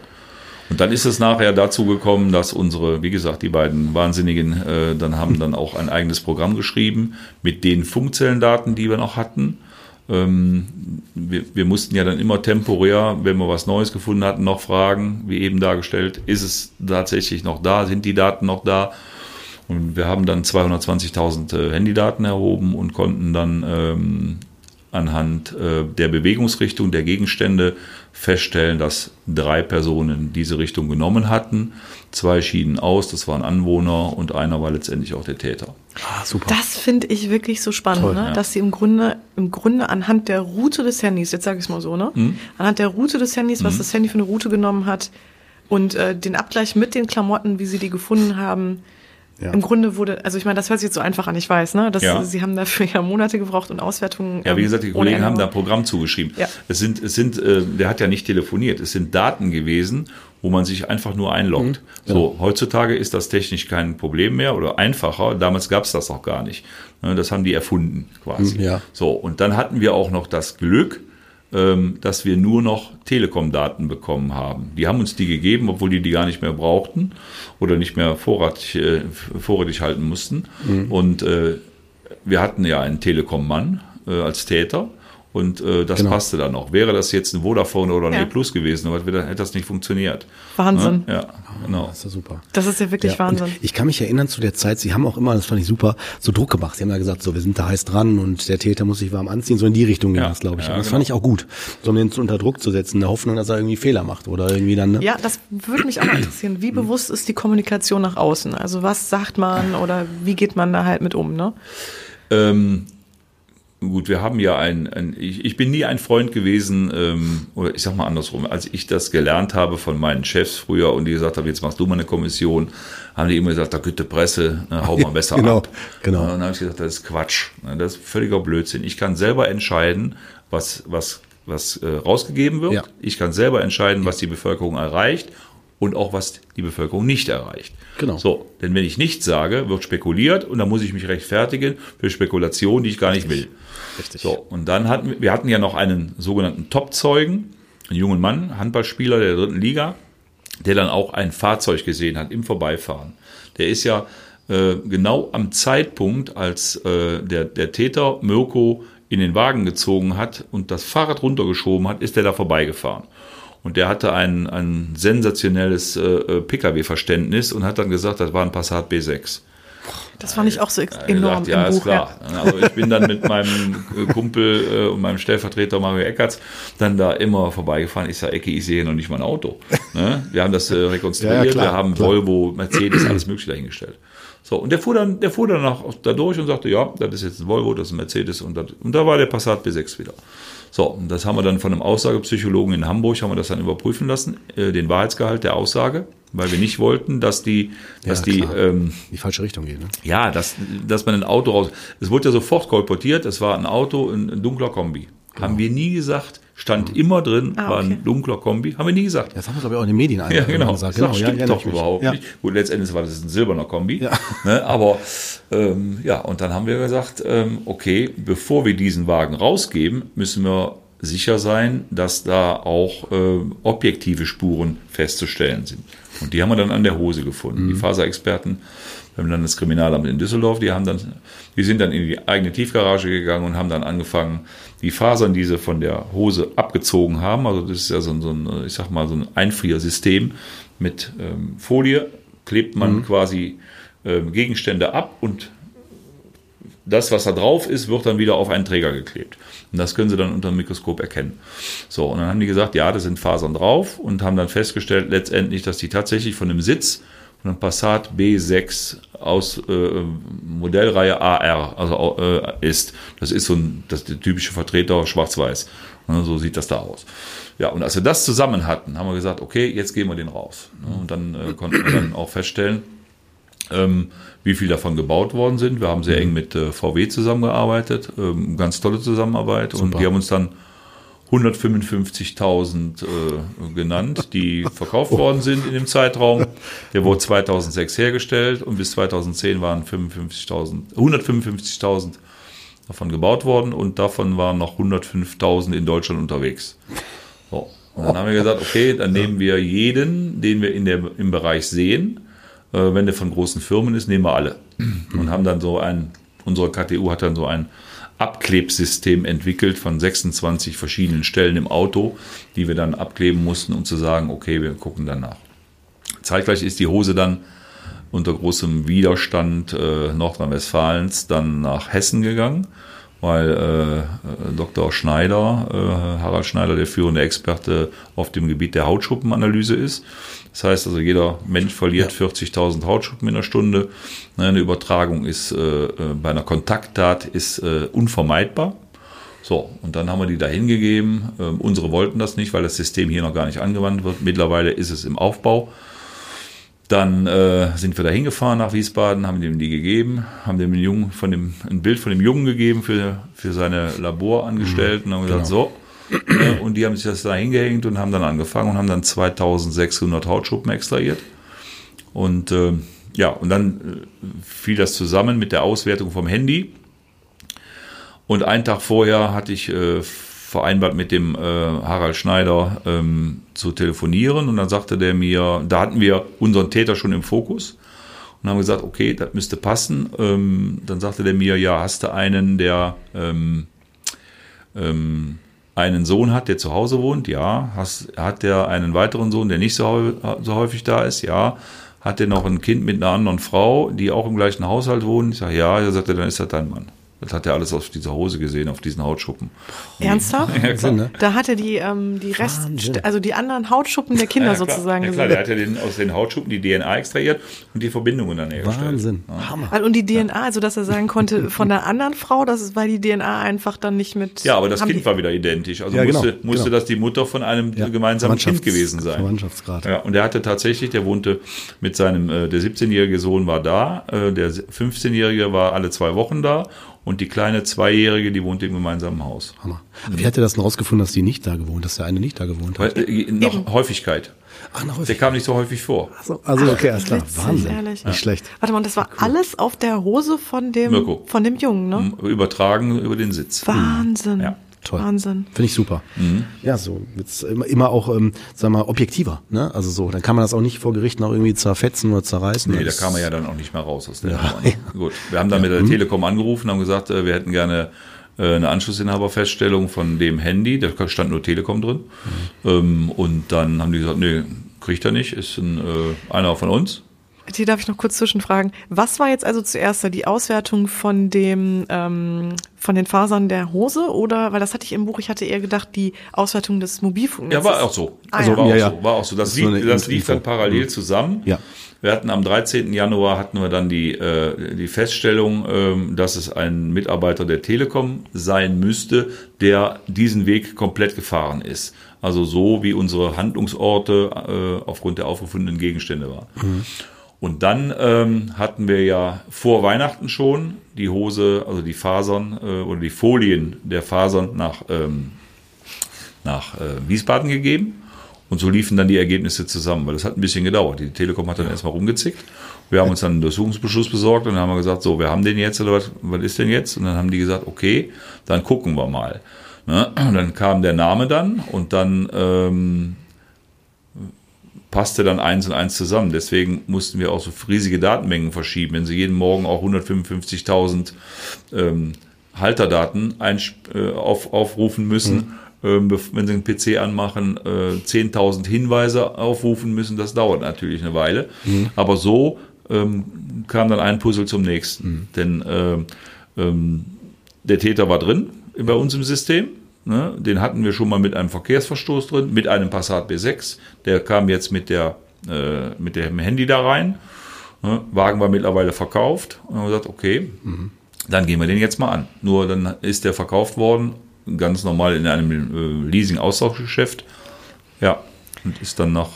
Und dann ist es nachher dazu gekommen, dass unsere, wie gesagt, die beiden Wahnsinnigen äh, dann haben dann auch ein eigenes Programm geschrieben mit den Funkzellendaten, die wir noch hatten. Ähm, wir, wir mussten ja dann immer temporär, wenn wir was Neues gefunden hatten, noch fragen, wie eben dargestellt, ist es tatsächlich noch da, sind die Daten noch da? Und wir haben dann 220.000 äh, Handydaten erhoben und konnten dann ähm, anhand äh, der Bewegungsrichtung der Gegenstände feststellen, dass drei Personen diese Richtung genommen hatten. Zwei schieden aus, das waren Anwohner und einer war letztendlich auch der Täter. Ah, super. Das finde ich wirklich so spannend, Toll, ne? ja. dass sie im Grunde, im Grunde anhand der Route des Handys, jetzt sage ich es mal so, ne? Mhm. anhand der Route des Handys, was das Handy für eine Route genommen hat und äh, den Abgleich mit den Klamotten, wie sie die gefunden haben, Ja. im Grunde wurde, also ich meine, das hört sich jetzt so einfach an, ich weiß, ne? Das, Ja. Sie haben dafür ja Monate gebraucht und Auswertungen. Ja, wie ähm, gesagt, die Kollegen haben da ein Programm zugeschrieben. Ja. Es sind, es sind, äh, der hat ja nicht telefoniert, es sind Daten gewesen, wo man sich einfach nur einloggt. So, heutzutage ist das technisch kein Problem mehr oder einfacher. Damals gab es das noch gar nicht. Ne, Das haben die erfunden quasi. Mhm, ja. So, und dann hatten wir auch noch das Glück, dass wir nur noch Telekom-Daten bekommen haben. Die haben uns die gegeben, obwohl die die gar nicht mehr brauchten oder nicht mehr vorratig, äh, vorrätig halten mussten. Mhm. Und äh, wir hatten ja einen Telekom-Mann äh, als Täter und äh, das genau. passte dann noch. Wäre das jetzt ein Vodafone oder ein ja. E Plus gewesen, aber hätte das nicht funktioniert. Wahnsinn. Ja, genau. Das ist ja super. Das ist ja wirklich ja, Wahnsinn. Ich kann mich erinnern zu der Zeit, Sie haben auch immer, das fand ich super, so Druck gemacht. Sie haben ja gesagt, so, wir sind da heiß dran und der Täter muss sich warm anziehen. So in die Richtung ging ja, das, glaube ich. Ja, das genau. fand ich auch gut, so um den unter Druck zu setzen, in der Hoffnung, dass er irgendwie Fehler macht oder irgendwie dann. Ne? Ja, das würde mich auch mal interessieren. Wie bewusst ist die Kommunikation nach außen? Also was sagt man oder wie geht man da halt mit um, ne? Ähm, Gut, wir haben ja ein, ein ich, ich bin nie ein Freund gewesen, ähm, oder ich sag mal andersrum, als ich das gelernt habe von meinen Chefs früher und die gesagt haben, jetzt machst du mal eine Kommission, haben die immer gesagt, da gute Presse, ne, hau mal besser genau, ab. Genau. Und dann habe ich gesagt, das ist Quatsch, ne, das ist völliger Blödsinn. Ich kann selber entscheiden, was, was, was äh, rausgegeben wird. Ja. Ich kann selber entscheiden, was die Bevölkerung erreicht und auch was die Bevölkerung nicht erreicht. Genau. So, denn wenn ich nichts sage, wird spekuliert und dann muss ich mich rechtfertigen für Spekulationen, die ich gar nicht will. Richtig. So, und dann hatten wir hatten ja noch einen sogenannten Top-Zeugen, einen jungen Mann, Handballspieler der dritten Liga, der dann auch ein Fahrzeug gesehen hat im Vorbeifahren. Der ist ja äh, genau am Zeitpunkt, als äh, der, der Täter Mirko in den Wagen gezogen hat und das Fahrrad runtergeschoben hat, ist der da vorbeigefahren. Und der hatte ein, ein sensationelles äh, äh Pkw-Verständnis und hat dann gesagt, das war ein Passat B6. Das fand ich auch so enorm gesagt, ja, Buch. Ist klar. Ja. Also ich bin dann mit meinem äh, Kumpel äh, und meinem Stellvertreter Mario Eckertz dann da immer vorbeigefahren. Ich sage, Ecke, ich sehe noch nicht mal ein Auto. Ne? Wir haben das äh, rekonstruiert, ja, ja, klar, wir haben klar. Volvo, Mercedes, alles mögliche dahingestellt. So, und der fuhr dann, der fuhr dann nach, da durch und sagte, ja, das ist jetzt ein Volvo, das ist ein Mercedes und, das, und da war der Passat B6 wieder. So, und das haben wir dann von einem Aussagepsychologen in Hamburg, haben wir das dann überprüfen lassen, äh, den Wahrheitsgehalt der Aussage, weil wir nicht wollten, dass die, dass ja, die, ähm, die falsche Richtung geht. Ne? Ja, dass, dass man ein Auto raus. Es wurde ja sofort kolportiert, es war ein Auto, ein, ein dunkler Kombi. Genau. Haben wir nie gesagt, stand mhm. immer drin, ah, okay. war ein dunkler Kombi, haben wir nie gesagt. Das haben wir glaube ich auch in den Medien Ja, genau. Gesagt. genau. Das stimmt ja, ja, doch überhaupt ja. nicht. Gut, letztendlich war das ein silberner Kombi. Ja. Ne, aber ähm, ja, und dann haben wir gesagt, ähm, okay, bevor wir diesen Wagen rausgeben, müssen wir sicher sein, dass da auch äh, objektive Spuren festzustellen sind. Und die haben wir dann an der Hose gefunden. Mhm. Die Faserexperten beim Landeskriminalamt in Düsseldorf, die haben dann, die sind dann in die eigene Tiefgarage gegangen und haben dann angefangen, die Fasern, die sie von der Hose abgezogen haben, also das ist ja so ein, so ein ich sag mal, so ein Einfriersystem mit ähm, Folie, klebt man mhm. quasi äh, Gegenstände ab und das, was da drauf ist, wird dann wieder auf einen Träger geklebt. Und das können sie dann unter dem Mikroskop erkennen. So, und dann haben die gesagt, ja, da sind Fasern drauf und haben dann festgestellt letztendlich, dass die tatsächlich von dem Sitz von einem Passat B6 aus äh, Modellreihe AR also äh, ist. Das ist so ein, das der typische Vertreter schwarz-weiß. So sieht das da aus. Ja, und als wir das zusammen hatten, haben wir gesagt, okay, jetzt gehen wir den raus. Und dann äh, konnten wir dann auch feststellen, ähm, wie viel davon gebaut worden sind. Wir haben sehr eng mhm. mit äh, VW zusammengearbeitet, ähm, ganz tolle Zusammenarbeit Super. und die haben uns dann 155.000 äh, genannt, die verkauft oh. worden sind in dem Zeitraum. Der wurde 2006 hergestellt und bis 2010 waren 55.000, 155.000 davon gebaut worden und davon waren noch 105.000 in Deutschland unterwegs. So. Und dann haben wir gesagt, okay, dann nehmen wir jeden, den wir in der, im Bereich sehen wenn der von großen Firmen ist, nehmen wir alle. Und haben dann so ein, unsere KTU hat dann so ein Abklebsystem entwickelt von 26 verschiedenen Stellen im Auto, die wir dann abkleben mussten, um zu sagen, okay, wir gucken danach. Zeitgleich ist die Hose dann unter großem Widerstand äh, Nordrhein-Westfalens dann nach Hessen gegangen weil äh, Dr. Schneider, äh, Harald Schneider, der führende Experte auf dem Gebiet der Hautschuppenanalyse ist. Das heißt also, jeder Mensch verliert ja. 40.000 Hautschuppen in der Stunde. Ne, eine Übertragung ist äh, äh, bei einer Kontakttat ist äh, unvermeidbar. So, und dann haben wir die da hingegeben. Ähm, unsere wollten das nicht, weil das System hier noch gar nicht angewandt wird. Mittlerweile ist es im Aufbau. Dann äh, sind wir da hingefahren nach Wiesbaden, haben dem die gegeben, haben dem Jungen von dem ein Bild von dem Jungen gegeben für, für seine Laborangestellten mhm, und haben gesagt, genau. so. Und die haben sich das da hingehängt und haben dann angefangen und haben dann 2600 Hautschuppen extrahiert. Und äh, ja, und dann äh, fiel das zusammen mit der Auswertung vom Handy. Und einen Tag vorher hatte ich äh, vereinbart mit dem äh, Harald Schneider ähm, zu telefonieren und dann sagte der mir, da hatten wir unseren Täter schon im Fokus und haben gesagt, okay, das müsste passen. Ähm, dann sagte der mir, ja, hast du einen, der ähm, ähm, einen Sohn hat, der zu Hause wohnt? Ja. Hast, hat der einen weiteren Sohn, der nicht so, so häufig da ist? Ja. Hat der noch ein Kind mit einer anderen Frau, die auch im gleichen Haushalt wohnt? Ich sage, ja. Er sagte, dann ist das dein Mann. Das hat er alles auf dieser Hose gesehen, auf diesen Hautschuppen. Ernsthaft? Ja, klar. ne? Da hat er die, ähm, die Rest, Wahnsinn. also die anderen Hautschuppen der Kinder Ja, klar. sozusagen ja, klar, gesehen. der hat ja den, aus den Hautschuppen die DNA extrahiert und die Verbindungen dann hergestellt. Wahnsinn. Hammer. Also, Und die DNA, also dass er sagen konnte, von der anderen Frau, das ist, weil die DNA einfach dann nicht mit. Ja, aber das Kind die- war wieder identisch. Also Ja, genau, musste, musste genau. das die Mutter von einem Ja, gemeinsamen Kind gewesen sein. Verwandtschaftsgrad. Ja, und er hatte tatsächlich, der wohnte mit seinem, äh, der 17-jährige Sohn war da, äh, der 15-jährige war alle zwei Wochen da und die kleine Zweijährige, die wohnte im gemeinsamen Haus. Hammer. Wie hat er das denn rausgefunden, dass die nicht da gewohnt, dass der eine nicht da gewohnt Weil, hat? äh, noch Häufigkeit. Ach, noch Der häufig. kam nicht so häufig vor. Also, also okay, alles klar. witzig, Wahnsinn. ehrlich. Nicht schlecht. Warte mal, und das war alles auf der Hose von dem, Mirko. von dem Jungen, ne? Übertragen über den Sitz. Wahnsinn. Ja. Toll. Wahnsinn. Finde ich super. Ja, so wird's immer, immer auch, ähm, sag mal, objektiver. Ne? Also so, dann kann man das auch nicht vor Gericht noch irgendwie zerfetzen oder zerreißen. Nee, da kam er ja dann auch nicht mehr raus aus der Nummer. ne? Gut, wir haben dann mit der Telekom angerufen, haben gesagt, äh, wir hätten gerne äh, eine Anschlussinhaberfeststellung von dem Handy, da stand nur Telekom drin. Ähm, Und dann haben die gesagt, nee, kriegt er nicht, ist ein, äh, einer von uns. Hier darf ich noch kurz zwischenfragen. Was war jetzt also zuerst da, die Auswertung von dem, ähm, von den Fasern der Hose oder, weil das hatte ich im Buch, ich hatte eher gedacht, die Auswertung des Mobilfunknetzes. Ja, war auch so. Ah, Also ja. war, Ja, auch ja. so war auch so. Das, Das lief, das lief dann parallel zusammen. Ja. Wir hatten am 13. Januar hatten wir dann die, äh, die Feststellung, ähm, dass es ein Mitarbeiter der Telekom sein müsste, der diesen Weg komplett gefahren ist. Also so wie unsere Handlungsorte äh, aufgrund der aufgefundenen Gegenstände war. Und dann ähm, hatten wir ja vor Weihnachten schon die Hose, also die Fasern äh, oder die Folien der Fasern nach, ähm, nach äh, Wiesbaden gegeben. Und so liefen dann die Ergebnisse zusammen, weil das hat ein bisschen gedauert. Die Telekom hat dann erstmal rumgezickt. Wir haben uns dann einen Durchsuchungsbeschluss besorgt und dann haben wir gesagt, so, wir haben den jetzt oder was, was ist denn jetzt? Und dann haben die gesagt, okay, dann gucken wir mal. Ne? Und dann kam der Name dann und dann ähm, passte dann eins und eins zusammen. Deswegen mussten wir auch so riesige Datenmengen verschieben. Wenn Sie jeden Morgen auch 155.000 ähm, Halterdaten äh, auf, aufrufen müssen, ähm, bef- wenn Sie einen PC anmachen, äh, 10.000 Hinweise aufrufen müssen, das dauert natürlich eine Weile. Aber so ähm, kam dann ein Puzzle zum nächsten. Denn ähm, ähm, der Täter war drin bei uns im System. Ne? Den hatten wir schon mal mit einem Verkehrsverstoß drin, mit einem Passat B6. Der kam jetzt mit, der, äh, mit dem Handy da rein. Ne? Wagen war mittlerweile verkauft. Und haben wir gesagt, okay, dann gehen wir den jetzt mal an. Nur dann ist der verkauft worden, ganz normal in einem äh, Leasing-Austauschgeschäft. Ja, und ist dann nach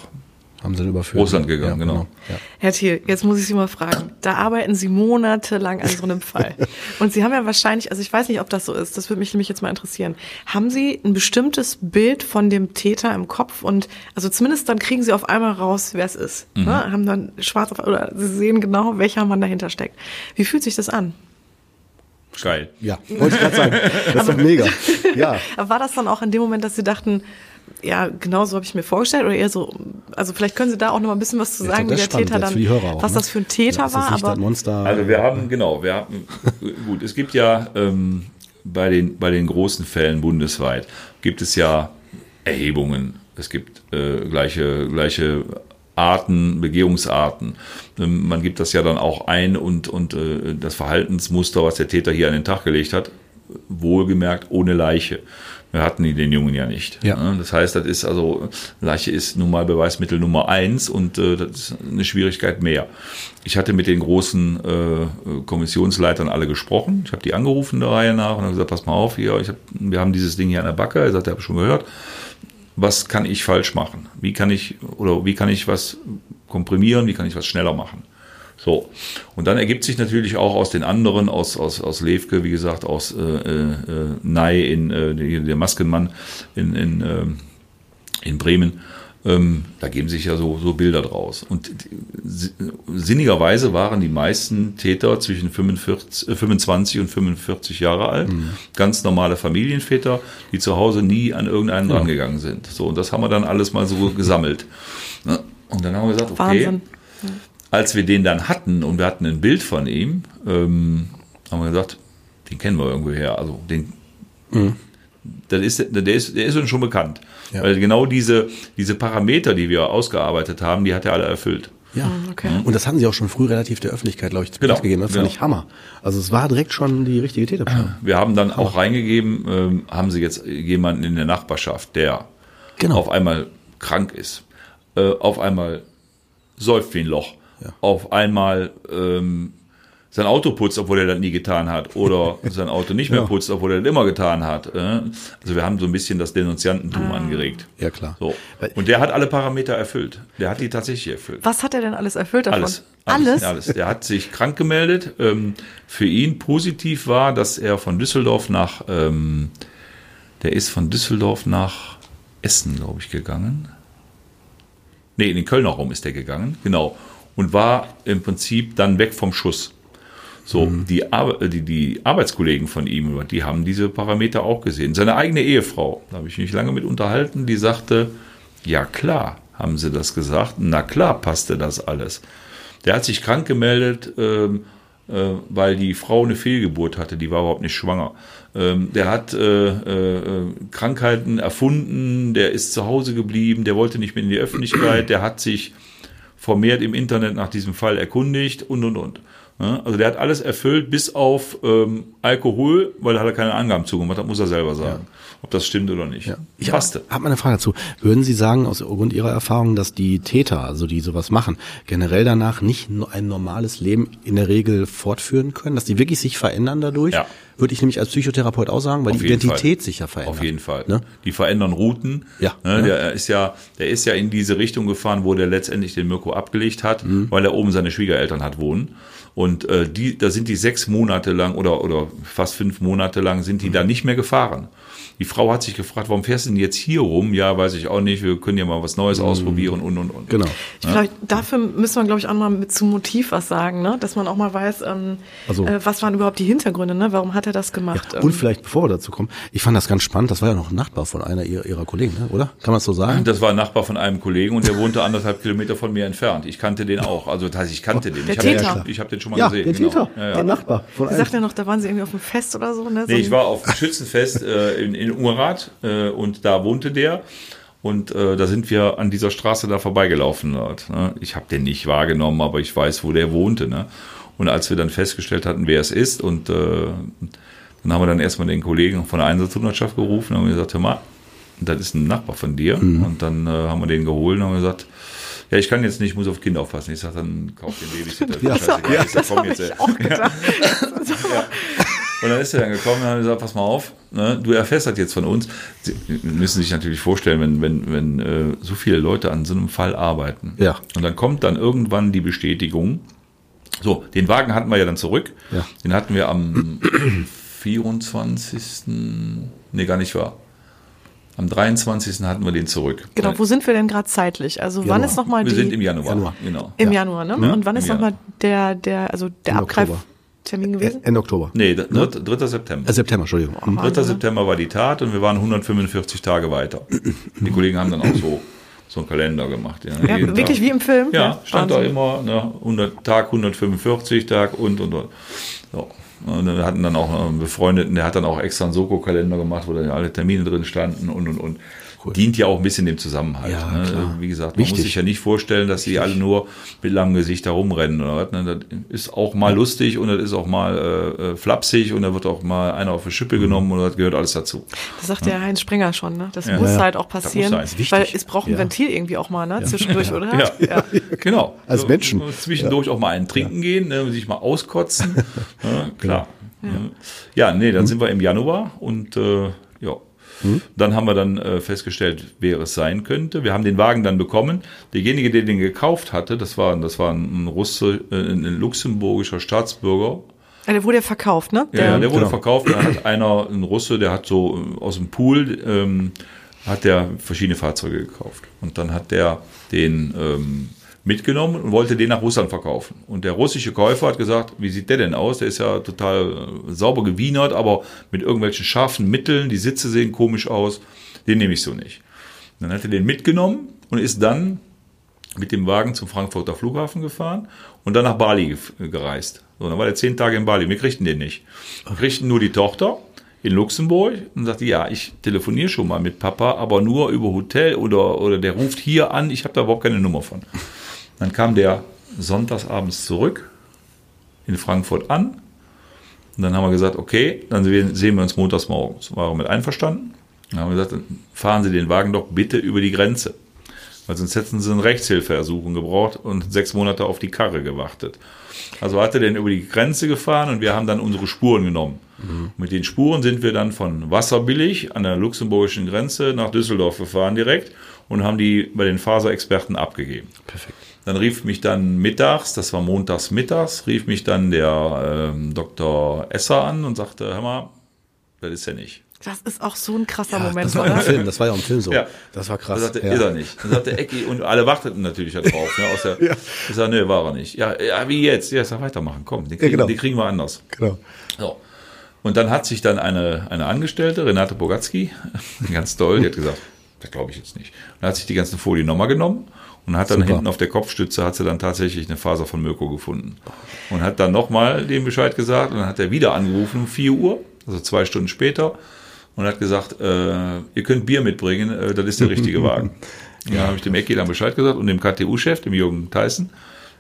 Haben sie dann überführt. Russland gegangen, genau. Ja. Herr Thiel, jetzt muss ich Sie mal fragen. Da arbeiten Sie monatelang an so einem Fall. Und Sie haben ja wahrscheinlich, also ich weiß nicht, ob das so ist, das würde mich nämlich jetzt mal interessieren. Haben Sie ein bestimmtes Bild von dem Täter im Kopf und, also zumindest dann kriegen Sie auf einmal raus, wer es ist. Mhm. Ne? Haben dann schwarz auf, oder Sie sehen genau, welcher Mann dahinter steckt. Wie fühlt sich das an? Geil. ja, wollte ich gerade sagen. Das ist doch mega. Ja. Aber war das dann auch in dem Moment, dass Sie dachten, ja, genau so habe ich mir vorgestellt oder eher so, also vielleicht können Sie da auch noch mal ein bisschen was zu Ja, sagen, wie der Täter dann, was ne? das für ein Täter Ja, war, aber. Also wir haben, genau, wir haben, gut, es gibt ja ähm, bei, den, bei den großen Fällen bundesweit, gibt es ja Erhebungen, es gibt äh, gleiche, gleiche Arten, Begehungsarten. Ähm, man gibt das ja dann auch ein und, und äh, das Verhaltensmuster, was der Täter hier an den Tag gelegt hat, wohlgemerkt ohne Leiche. Wir hatten die den Jungen ja nicht. Ja. Das heißt, das ist also, Leiche ist nun mal Beweismittel Nummer eins und äh, das ist eine Schwierigkeit mehr. Ich hatte mit den großen äh, Kommissionsleitern alle gesprochen. Ich habe die angerufen der Reihe nach und habe gesagt, pass mal auf, hier, ich hab, wir haben dieses Ding hier an der Backe. Er sagt, ich habe schon gehört. Was kann ich falsch machen? Wie kann ich oder wie kann ich was komprimieren? Wie kann ich was schneller machen? So. Und dann ergibt sich natürlich auch aus den anderen, aus, aus, aus Levke, wie gesagt, aus äh, äh, Ney in äh, der Maskenmann in, in, äh, in Bremen, Ähm, da geben sich ja so, so Bilder draus. Und sinnigerweise waren die meisten Täter zwischen 45, äh, 25 und 45 Jahre alt. Mhm. Ganz normale Familienväter, die zu Hause nie an irgendeinen ja. rangegangen sind. So, und das haben wir dann alles mal so gesammelt. Ne? Und dann haben wir gesagt, okay, Wahnsinn. Als wir den dann hatten und wir hatten ein Bild von ihm, ähm, haben wir gesagt, den kennen wir irgendwo her. Also den, mhm. das ist, der, ist, der ist uns schon bekannt. Ja. Weil genau diese, diese Parameter, die wir ausgearbeitet haben, die hat er alle erfüllt. Ja, mhm, okay. Mhm. Und das hatten sie auch schon früh relativ der Öffentlichkeit, glaube ich, zu genau. gegeben. Das fand genau. ich Hammer. Also es war direkt schon die richtige Täterbeschreibung. Wir haben dann Hammer. auch reingegeben, ähm, haben sie jetzt jemanden in der Nachbarschaft, der genau. auf einmal krank ist, äh, auf einmal säuft wie ein Loch, ja. auf einmal ähm, sein Auto putzt, obwohl er das nie getan hat, oder sein Auto nicht mehr ja. putzt, obwohl er das immer getan hat. Äh? Also wir haben so ein bisschen das Denunziantentum ah. angeregt. Ja, klar. So. Und der hat alle Parameter erfüllt. Der hat die tatsächlich erfüllt. Was hat er denn alles erfüllt davon? Alles. Alles? Alles. Der hat sich krank gemeldet. Ähm, für ihn positiv war, dass er von Düsseldorf nach, ähm, der ist von Düsseldorf nach Essen, glaube ich, gegangen. Nee, in den Kölner Raum ist der gegangen, genau. Und war im Prinzip dann weg vom Schuss. So, mhm. die, Ar die, die Arbeitskollegen von ihm, die haben diese Parameter auch gesehen. Seine eigene Ehefrau, da habe ich mich lange mit unterhalten, die sagte, ja klar, haben sie das gesagt, na klar passte das alles. Der hat sich krank gemeldet, ähm, äh, weil die Frau eine Fehlgeburt hatte, die war überhaupt nicht schwanger. Ähm, der hat äh, äh, Krankheiten erfunden, der ist zu Hause geblieben, der wollte nicht mehr in die Öffentlichkeit, der hat sich vermehrt im Internet nach diesem Fall erkundigt und und und. Also der hat alles erfüllt, bis auf ähm, Alkohol, weil da hat er keine Angaben zugemacht, das muss er selber sagen, ja. Ob das stimmt oder nicht. Ja. Ich Passte. habe mal eine Frage dazu. Würden Sie sagen, aus Grund Ihrer Erfahrung, dass die Täter, also die sowas machen, generell danach nicht ein normales Leben in der Regel fortführen können, dass die wirklich sich verändern dadurch? Ja. Würde ich nämlich als Psychotherapeut auch sagen, weil auf die Identität Fall. sich ja verändert. Auf jeden Fall. Ne? Die verändern Routen. Ja. Ne? Der ist ja, der ist ja in diese Richtung gefahren, wo der letztendlich den Mirko abgelegt hat, mhm. weil er oben seine Schwiegereltern hat wohnen. Und äh, die, da sind die sechs Monate lang oder, oder fast fünf Monate lang sind die mhm. da nicht mehr gefahren. Die Frau hat sich gefragt, warum fährst du denn jetzt hier rum? Ja, weiß ich auch nicht. Wir können ja mal was Neues mhm. ausprobieren und und und. Genau. Ich ja? dafür müsste man, glaube ich, auch mal mit zum Motiv was sagen, ne? dass man auch mal weiß, ähm, also, äh, was waren überhaupt die Hintergründe, ne? Warum hat er das gemacht? Ja, und ähm, vielleicht, bevor wir dazu kommen, ich fand das ganz spannend. Das war ja noch ein Nachbar von einer ihrer, ihrer Kollegen, ne? oder? Kann man das so sagen? Das war ein Nachbar von einem Kollegen und der wohnte anderthalb Kilometer von mir entfernt. Ich kannte den auch. Also das heißt, ich kannte den. Der ich Täter. Hab, ich habe den schon mal ja, gesehen. Der genau. Täter, ja, ja. der Nachbar. Von sagt ja noch, da waren sie irgendwie auf einem Fest oder so. Ne? Nee, ich war auf einem Schützenfest äh, in, in Ungerat äh, und da wohnte der. Und äh, da sind wir an dieser Straße da vorbeigelaufen. Dort, ne? Ich habe den nicht wahrgenommen, aber ich weiß, wo der wohnte. Ne? Und als wir dann festgestellt hatten, wer es ist, und äh, dann haben wir dann erstmal den Kollegen von der Einsatzhundertschaft gerufen und haben gesagt, hör mal, das ist ein Nachbar von dir. Mhm. Und dann äh, haben wir den geholt und haben gesagt, ja, ich kann jetzt nicht, ich muss auf Kinder aufpassen. Ich sage, dann kauf den Babysitter. ja, ja, das, das habe ich auch gedacht. ja. Und dann ist er dann gekommen und hat gesagt, pass mal auf, ne, du erfährst das jetzt von uns. Sie müssen sich natürlich vorstellen, wenn, wenn, wenn äh, so viele Leute an so einem Fall arbeiten. Ja. Und dann kommt dann irgendwann die Bestätigung. So, den Wagen hatten wir ja dann zurück. Ja. Den hatten wir am 24. Nee, gar nicht wahr. Am 23. hatten wir den zurück. Genau, wo sind wir denn gerade zeitlich? Also Januar. wann ist nochmal die... Wir sind im Januar, Januar. genau. Im ja. Januar, ne? Ja. Und wann ist nochmal der, der, also der Abgreif... Termin gewesen? Ende Oktober. Nee, 3. 3. September. Äh, September, Entschuldigung. Am 3. September war die Tat und wir waren 145 Tage weiter. Die Kollegen haben dann auch so, so einen Kalender gemacht. Ja, ja wirklich Tag. wie im Film? Ja, ja stand Wahnsinn. da immer, ne, 100, Tag 145, Tag und, und, und. So. Und wir hatten dann auch einen Befreundeten, der hat dann auch extra einen Soko-Kalender gemacht, wo dann alle Termine drin standen und, und, und cool. dient ja auch ein bisschen dem Zusammenhalt. Ja, ne? Wie gesagt, man Wichtig. muss sich ja nicht vorstellen, dass sie alle nur mit langem Gesicht da rumrennen. Oder ne? Das ist auch mal ja. lustig und das ist auch mal äh, äh, flapsig und da wird auch mal einer auf die Schippe mhm. genommen und das gehört alles dazu. Das sagt ja, ja Heinz Springer schon, ne? Das muss halt auch passieren, weil es braucht ein Ventil irgendwie auch mal, ne? Zwischendurch, oder? Ja, genau. Als Menschen. Zwischendurch auch mal einen trinken gehen, ne? sich mal auskotzen. klar. Ja. nee, dann sind wir im Januar und äh, hm? Dann haben wir dann äh, festgestellt, wer es sein könnte. Wir haben den Wagen dann bekommen. Derjenige, der den gekauft hatte, das war, das war ein Russe, äh, ein luxemburgischer Staatsbürger. Der wurde ja verkauft, ne? Der, ja, der wurde genau. verkauft. Da hat einer, ein Russe, der hat so äh, aus dem Pool ähm, hat der verschiedene Fahrzeuge gekauft. Und dann hat der den ähm, mitgenommen und wollte den nach Russland verkaufen. Und der russische Käufer hat gesagt, wie sieht der denn aus? Der ist ja total äh, sauber gewienert, aber mit irgendwelchen scharfen Mitteln, die Sitze sehen komisch aus, den nehme ich so nicht. Dann hat er den mitgenommen und ist dann mit dem Wagen zum Frankfurter Flughafen gefahren und dann nach Bali gereist. So, dann war er zehn Tage in Bali. Wir kriegten den nicht. Wir kriegten nur die Tochter in Luxemburg und sagte, ja, ich telefoniere schon mal mit Papa, aber nur über Hotel oder, oder der ruft hier an, ich habe da überhaupt keine Nummer von. Dann kam der sonntagsabends zurück in Frankfurt an und dann haben wir gesagt, okay, dann sehen wir uns montags morgens. War er mit einverstanden? Dann haben wir gesagt, fahren Sie den Wagen doch bitte über die Grenze. Weil sonst hätten sie eine Rechtshilfeersuchung gebraucht und sechs Monate auf die Karre gewartet. Also hat er den über die Grenze gefahren und wir haben dann unsere Spuren genommen. Mhm. Mit den Spuren sind wir dann von Wasserbillig an der luxemburgischen Grenze nach Düsseldorf gefahren direkt und haben die bei den Faserexperten abgegeben. Perfekt. Dann rief mich dann mittags, das war montags mittags, rief mich dann der ähm, Dr. Esser an und sagte, hör mal, das ist ja nicht. Das ist auch so ein krasser Ja, Moment, das war oder? im Film, das war ja im Film so. Ja. Das war Da krass. sagte, ja. ist er nicht. Dann sagte Ecki und alle warteten natürlich da drauf. Ne, aus der, Ich sag, nee, war er nicht. Ja, ja, wie jetzt? Ja, ich sag, weitermachen, komm, den kriegen, genau. die kriegen wir anders. Genau. So. Und dann hat sich dann eine, eine Angestellte, Renate Bogatzki, ganz toll, die hat gesagt, das glaube ich jetzt nicht. Dann hat sich die ganzen Folien nochmal genommen und hat dann Super. hinten auf der Kopfstütze hat sie dann tatsächlich eine Faser von Mirko gefunden. Und hat dann nochmal dem Bescheid gesagt und dann hat er wieder angerufen um 4 Uhr, also zwei Stunden später, und hat gesagt, äh, ihr könnt Bier mitbringen, äh, das ist der richtige Wagen. Ja, habe ich dem Ecki dann Bescheid gesagt und dem KTU-Chef, dem Jürgen Tyson,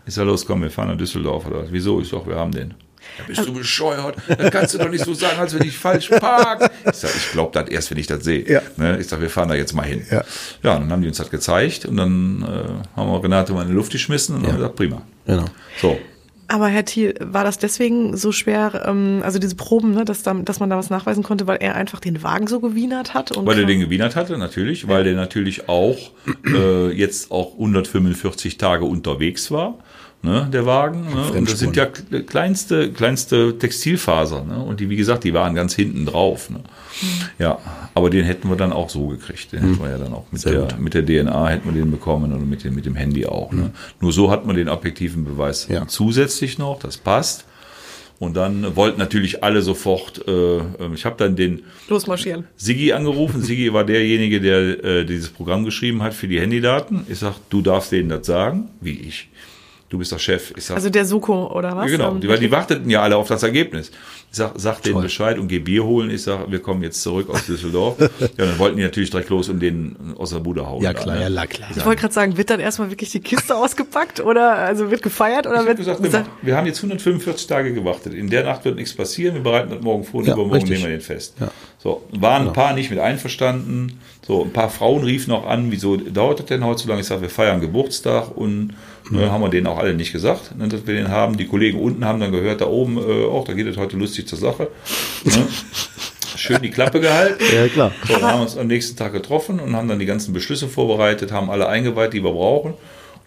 ich sag, los, komm, wir fahren nach Düsseldorf. Oder. Wieso? Ich sag, wir haben den. Ja, bist du bescheuert? Das kannst du doch nicht so sagen, als wenn ich falsch park. Ich sag, ich glaube das erst, wenn ich das sehe. Ja. Ne? Ich sag, wir fahren da jetzt mal hin. Ja. ja, und dann haben die uns das gezeigt und dann äh, haben wir Renate mal in die Luft geschmissen und haben gesagt, prima. Genau. So. Aber Herr Thiel, war das deswegen so schwer, ähm, also diese Proben, ne, dass, da, dass man da was nachweisen konnte, weil er einfach den Wagen so gewienert hat? Und Weil er den gewienert hatte, natürlich, weil der natürlich auch äh, jetzt auch 145 Tage unterwegs war, ne, der Wagen. Ne? Und das sind ja kle- kleinste, kleinste Textilfaser. Ne? Und die, wie gesagt, die waren ganz hinten drauf. Ne? Ja, aber den hätten wir dann auch so gekriegt. Den hätten wir ja dann auch mit Sehr der, mit der DNA hätten wir den bekommen oder mit dem, mit dem Handy auch. Ne? Nur so hat man den objektiven Beweis Ja. zusätzlich noch, das passt. Und dann wollten natürlich alle sofort, äh, äh, ich habe dann den losmarschieren. Sigi angerufen. Sigi war derjenige, der äh, dieses Programm geschrieben hat für die Handydaten. Ich sag, du darfst denen das sagen, wie ich. Du bist der Chef. Ich sag, Also der Soko oder was? ja, genau, Ähm, die, weil die warteten ja alle auf das Ergebnis. Ich sag, sag denen Bescheid und geh Bier holen. Ich sag, wir kommen jetzt zurück aus Düsseldorf. ja, dann wollten die natürlich direkt los und den aus der Bude hauen. Ja, da, klar, ne? ja, la- klar. Ich wollte gerade sagen, wird dann erstmal wirklich die Kiste ausgepackt oder also wird gefeiert oder Ich wird gesagt, wir, machen- wir haben jetzt 145 Tage gewartet. In der Nacht wird nichts passieren. Wir bereiten das morgen vor und Ja, übermorgen richtig. nehmen wir den fest. Ja. So, waren ein paar nicht mit einverstanden. So, ein paar Frauen riefen auch an, wieso dauert das denn heute so lange? Ich sage, wir feiern Geburtstag und äh, haben wir denen auch alle nicht gesagt, ne, dass wir den haben. Die Kollegen unten haben dann gehört, da oben, äh, auch, da geht es heute lustig zur Sache. Ne? Schön die Klappe gehalten. Ja, klar. So, haben wir uns am nächsten Tag getroffen und haben dann die ganzen Beschlüsse vorbereitet, haben alle eingeweiht, die wir brauchen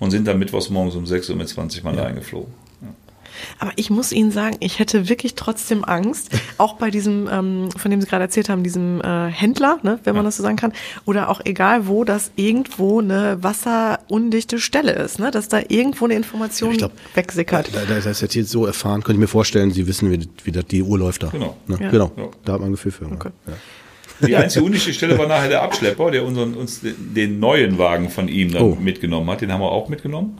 und sind dann mittwochs morgens um 6 Uhr mit 20 Mann eingeflogen. Aber ich muss Ihnen sagen, ich hätte wirklich trotzdem Angst, auch bei diesem, ähm, von dem Sie gerade erzählt haben, diesem äh, Händler, ne, wenn man das so sagen kann, oder auch egal wo, dass irgendwo eine wasserundichte Stelle ist, ne, dass da irgendwo eine Information Ich glaub, wegsickert. Da, da, das ist jetzt hier so erfahren, könnte ich mir vorstellen, Sie wissen, wie, wie das die Uhr läuft da. Genau. Ne? Ja. Genau. Ja. Da hat man ein Gefühl für. Okay. Ja. Die einzige undichte Stelle war nachher der Abschlepper, der unseren, uns den, den neuen Wagen von ihm dann Oh. mitgenommen hat. Den haben wir auch mitgenommen,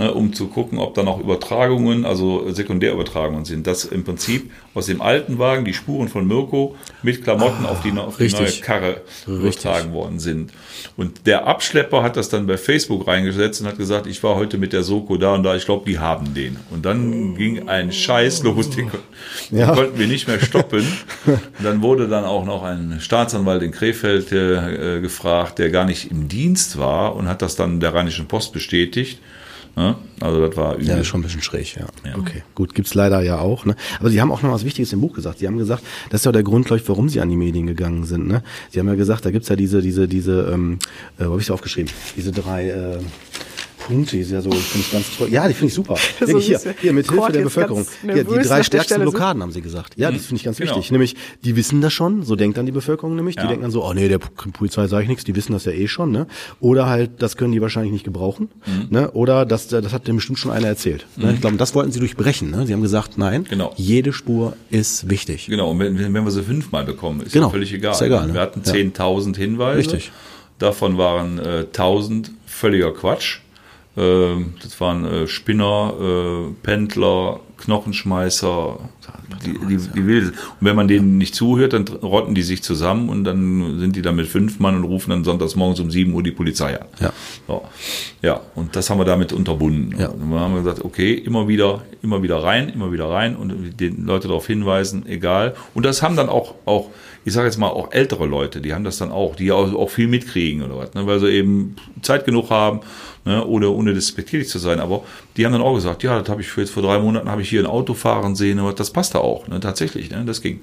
ne, um zu gucken, ob da noch Übertragungen, also Sekundärübertragungen sind. Dass im Prinzip aus dem alten Wagen die Spuren von Mirko mit Klamotten auf die, auf die neue richtig. Karre übertragen worden sind. Und der Abschlepper hat das dann bei Facebook reingesetzt und hat gesagt, ich war heute mit der Soko da und da, ich glaube, die haben den. Und dann ging ein Scheiß los, den, Ja. konnten wir nicht mehr stoppen. Dann wurde dann auch noch ein Staatsanwalt in Krefeld äh, gefragt, der gar nicht im Dienst war und hat das dann der Rheinischen Post bestätigt. Ne? Also das war übel. Ja, ist schon ein bisschen schräg, ja. Okay, gut, gibt's leider ja auch. Ne? Aber Sie haben auch noch was Wichtiges im Buch gesagt. Sie haben gesagt, das ist ja der Grund, glaube ich, warum Sie an die Medien gegangen sind. Ne? Sie haben ja gesagt, da gibt's ja diese, diese, diese, ähm, äh, wo habe ich aufgeschrieben? Diese drei, äh, Punkte, ist ja so, finde ich ganz toll. Ja, die finde ich super. So hier, hier, mit Hilfe der Bevölkerung. Ja, die drei stärksten Blockaden haben sie gesagt. Ja, das finde ich ganz genau. wichtig. Nämlich, die wissen das schon, so denkt dann die Bevölkerung nämlich. Die ja. denken dann so, oh nee, der Polizei sage ich nichts, die wissen das ja eh schon, ne? Oder halt, das können die wahrscheinlich nicht gebrauchen, mhm. ne? Oder das, das hat dem bestimmt schon einer erzählt. Ne? Mhm. Ich glaube, das wollten sie durchbrechen, ne? Sie haben gesagt, nein, genau. jede Spur ist wichtig. Genau, und wenn, wenn wir sie fünfmal bekommen, ist genau. ja völlig egal. Ist egal ne? Wir hatten 10.000 Hinweise. Richtig. Davon waren äh, 1000 völliger Quatsch. Äh, das waren äh, Spinner, äh, Pendler, Knochenschmeißer, die, die, die will. Und wenn man denen nicht zuhört, dann rotten die sich zusammen und dann sind die da mit fünf Mann und rufen dann sonntags morgens um sieben Uhr die Polizei an. Ja. So. Ja, und das haben wir damit unterbunden. Ja. Und dann haben wir gesagt, okay, immer wieder, immer wieder rein, immer wieder rein und die Leute darauf hinweisen, egal. Und das haben dann auch, auch ich sage jetzt mal auch ältere Leute, die haben das dann auch, die auch, auch viel mitkriegen oder was, ne, weil sie eben Zeit genug haben, ne, ohne, ohne despektierlich zu sein. Aber die haben dann auch gesagt, ja, das habe ich für jetzt vor drei Monaten habe ich hier ein Auto fahren sehen, aber das passt da auch, ne, tatsächlich, ne, das ging.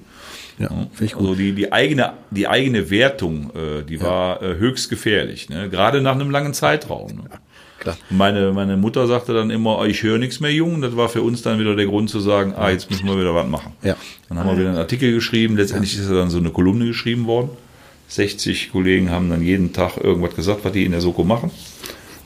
Ja, finde ich gut. Also die, die eigene, die eigene Wertung, äh, die ja. war äh, höchst gefährlich, ne? gerade nach einem langen Zeitraum. Ne? Ja. Klar. Meine, meine Mutter sagte dann immer, ich höre nichts mehr, Jungen. Das war für uns dann wieder der Grund zu sagen, ah, jetzt müssen wir wieder was machen. Ja. Dann haben wir wieder einen Artikel geschrieben. Letztendlich ja. ist dann so eine Kolumne geschrieben worden. 60 Kollegen haben dann jeden Tag irgendwas gesagt, was die in der Soko machen.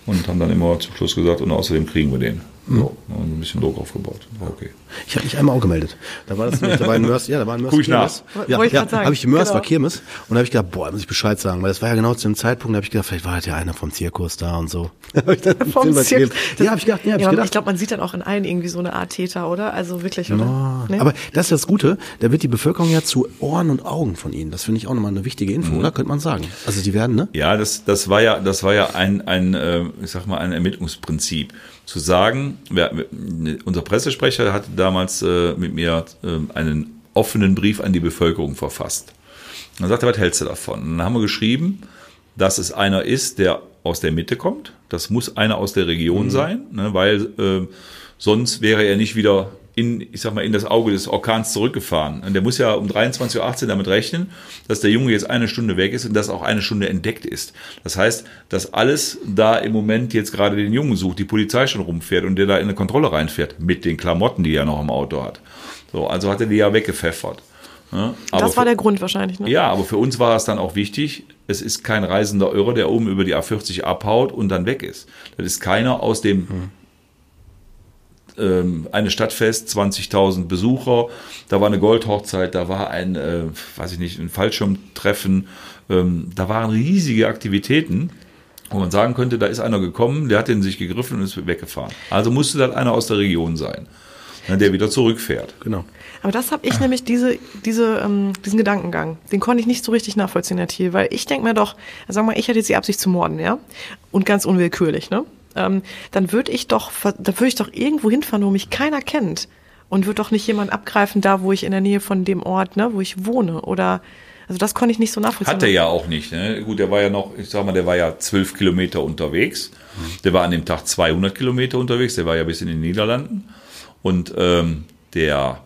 Und haben dann immer zum Schluss gesagt, und außerdem kriegen wir den. Mhm. So, ein bisschen Druck aufgebaut. War okay. Ich habe mich einmal auch gemeldet. Da war das da war ein Mörs, ja, da war ein Mörs Guck ich Kirmes. Nach. Ja, ja, habe ich Mörs genau. war Kirmes und da habe ich gedacht, boah, muss ich Bescheid sagen, weil das war ja genau zu dem Zeitpunkt, da habe ich gedacht, vielleicht war halt ja einer vom Zirkus da und so. vom Zirkus. Ja, habe ich gedacht, ja, hab ja, ich gedacht. Ich glaube, man sieht dann auch in allen irgendwie so eine Art Täter, oder? Also wirklich, oder? No. Nee? Aber das ist das Gute, da wird die Bevölkerung ja zu Ohren und Augen von ihnen. Das finde ich auch nochmal eine wichtige Info, mhm. oder? Könnte man sagen. Also die werden, ne? Ja, das, das war ja, das war ja ein, ein, äh, ich sag mal, ein Ermittlungsprinzip zu sagen, wer, unser Pressesprecher hat damals äh, mit mir äh, einen offenen Brief an die Bevölkerung verfasst. Dann sagte er, was hältst du davon? Und dann haben wir geschrieben, dass es einer ist, der aus der Mitte kommt. Das muss einer aus der Region mhm. sein, ne, weil äh, sonst wäre er nicht wieder in, ich sag mal, in das Auge des Orkans zurückgefahren. Und der muss ja um 23.18 Uhr damit rechnen, dass der Junge jetzt eine Stunde weg ist und dass auch eine Stunde entdeckt ist. Das heißt, dass alles da im Moment jetzt gerade den Jungen sucht, die Polizei schon rumfährt und der da in eine Kontrolle reinfährt mit den Klamotten, die er noch im Auto hat. So, also hat er die ja weggepfeffert. Ja, das war der Grund wahrscheinlich. Ne? Ja, aber für uns war es dann auch wichtig, es ist kein reisender Irrer, der oben über die A40 abhaut und dann weg ist. Das ist keiner aus dem hm eine Stadtfest, 20.000 Besucher, da war eine Goldhochzeit, da war ein, äh, weiß ich nicht, ein Fallschirmtreffen, ähm, da waren riesige Aktivitäten, wo man sagen könnte, da ist einer gekommen, der hat den sich gegriffen und ist weggefahren. Also musste das einer aus der Region sein, ne, der wieder zurückfährt. Genau. Aber das habe ich nämlich, diese, diese, ähm, diesen Gedankengang, den konnte ich nicht so richtig nachvollziehen, Herr Thiel, weil ich denke mir doch, sagen wir mal, ich hätte jetzt die Absicht zu morden, ja? Und ganz unwillkürlich, ne? Ähm, dann würde ich doch, da würde ich doch irgendwo hinfahren, wo mich keiner kennt und würde doch nicht jemand abgreifen, da wo ich in der Nähe von dem Ort, ne, wo ich wohne oder also das konnte ich nicht so nachvollziehen. Hat er ja auch nicht. Ne? Gut, der war ja noch, ich sag mal, der war ja zwölf Kilometer unterwegs. Der war an dem Tag 200 Kilometer unterwegs. Der war ja bis in den Niederlanden. Und ähm, der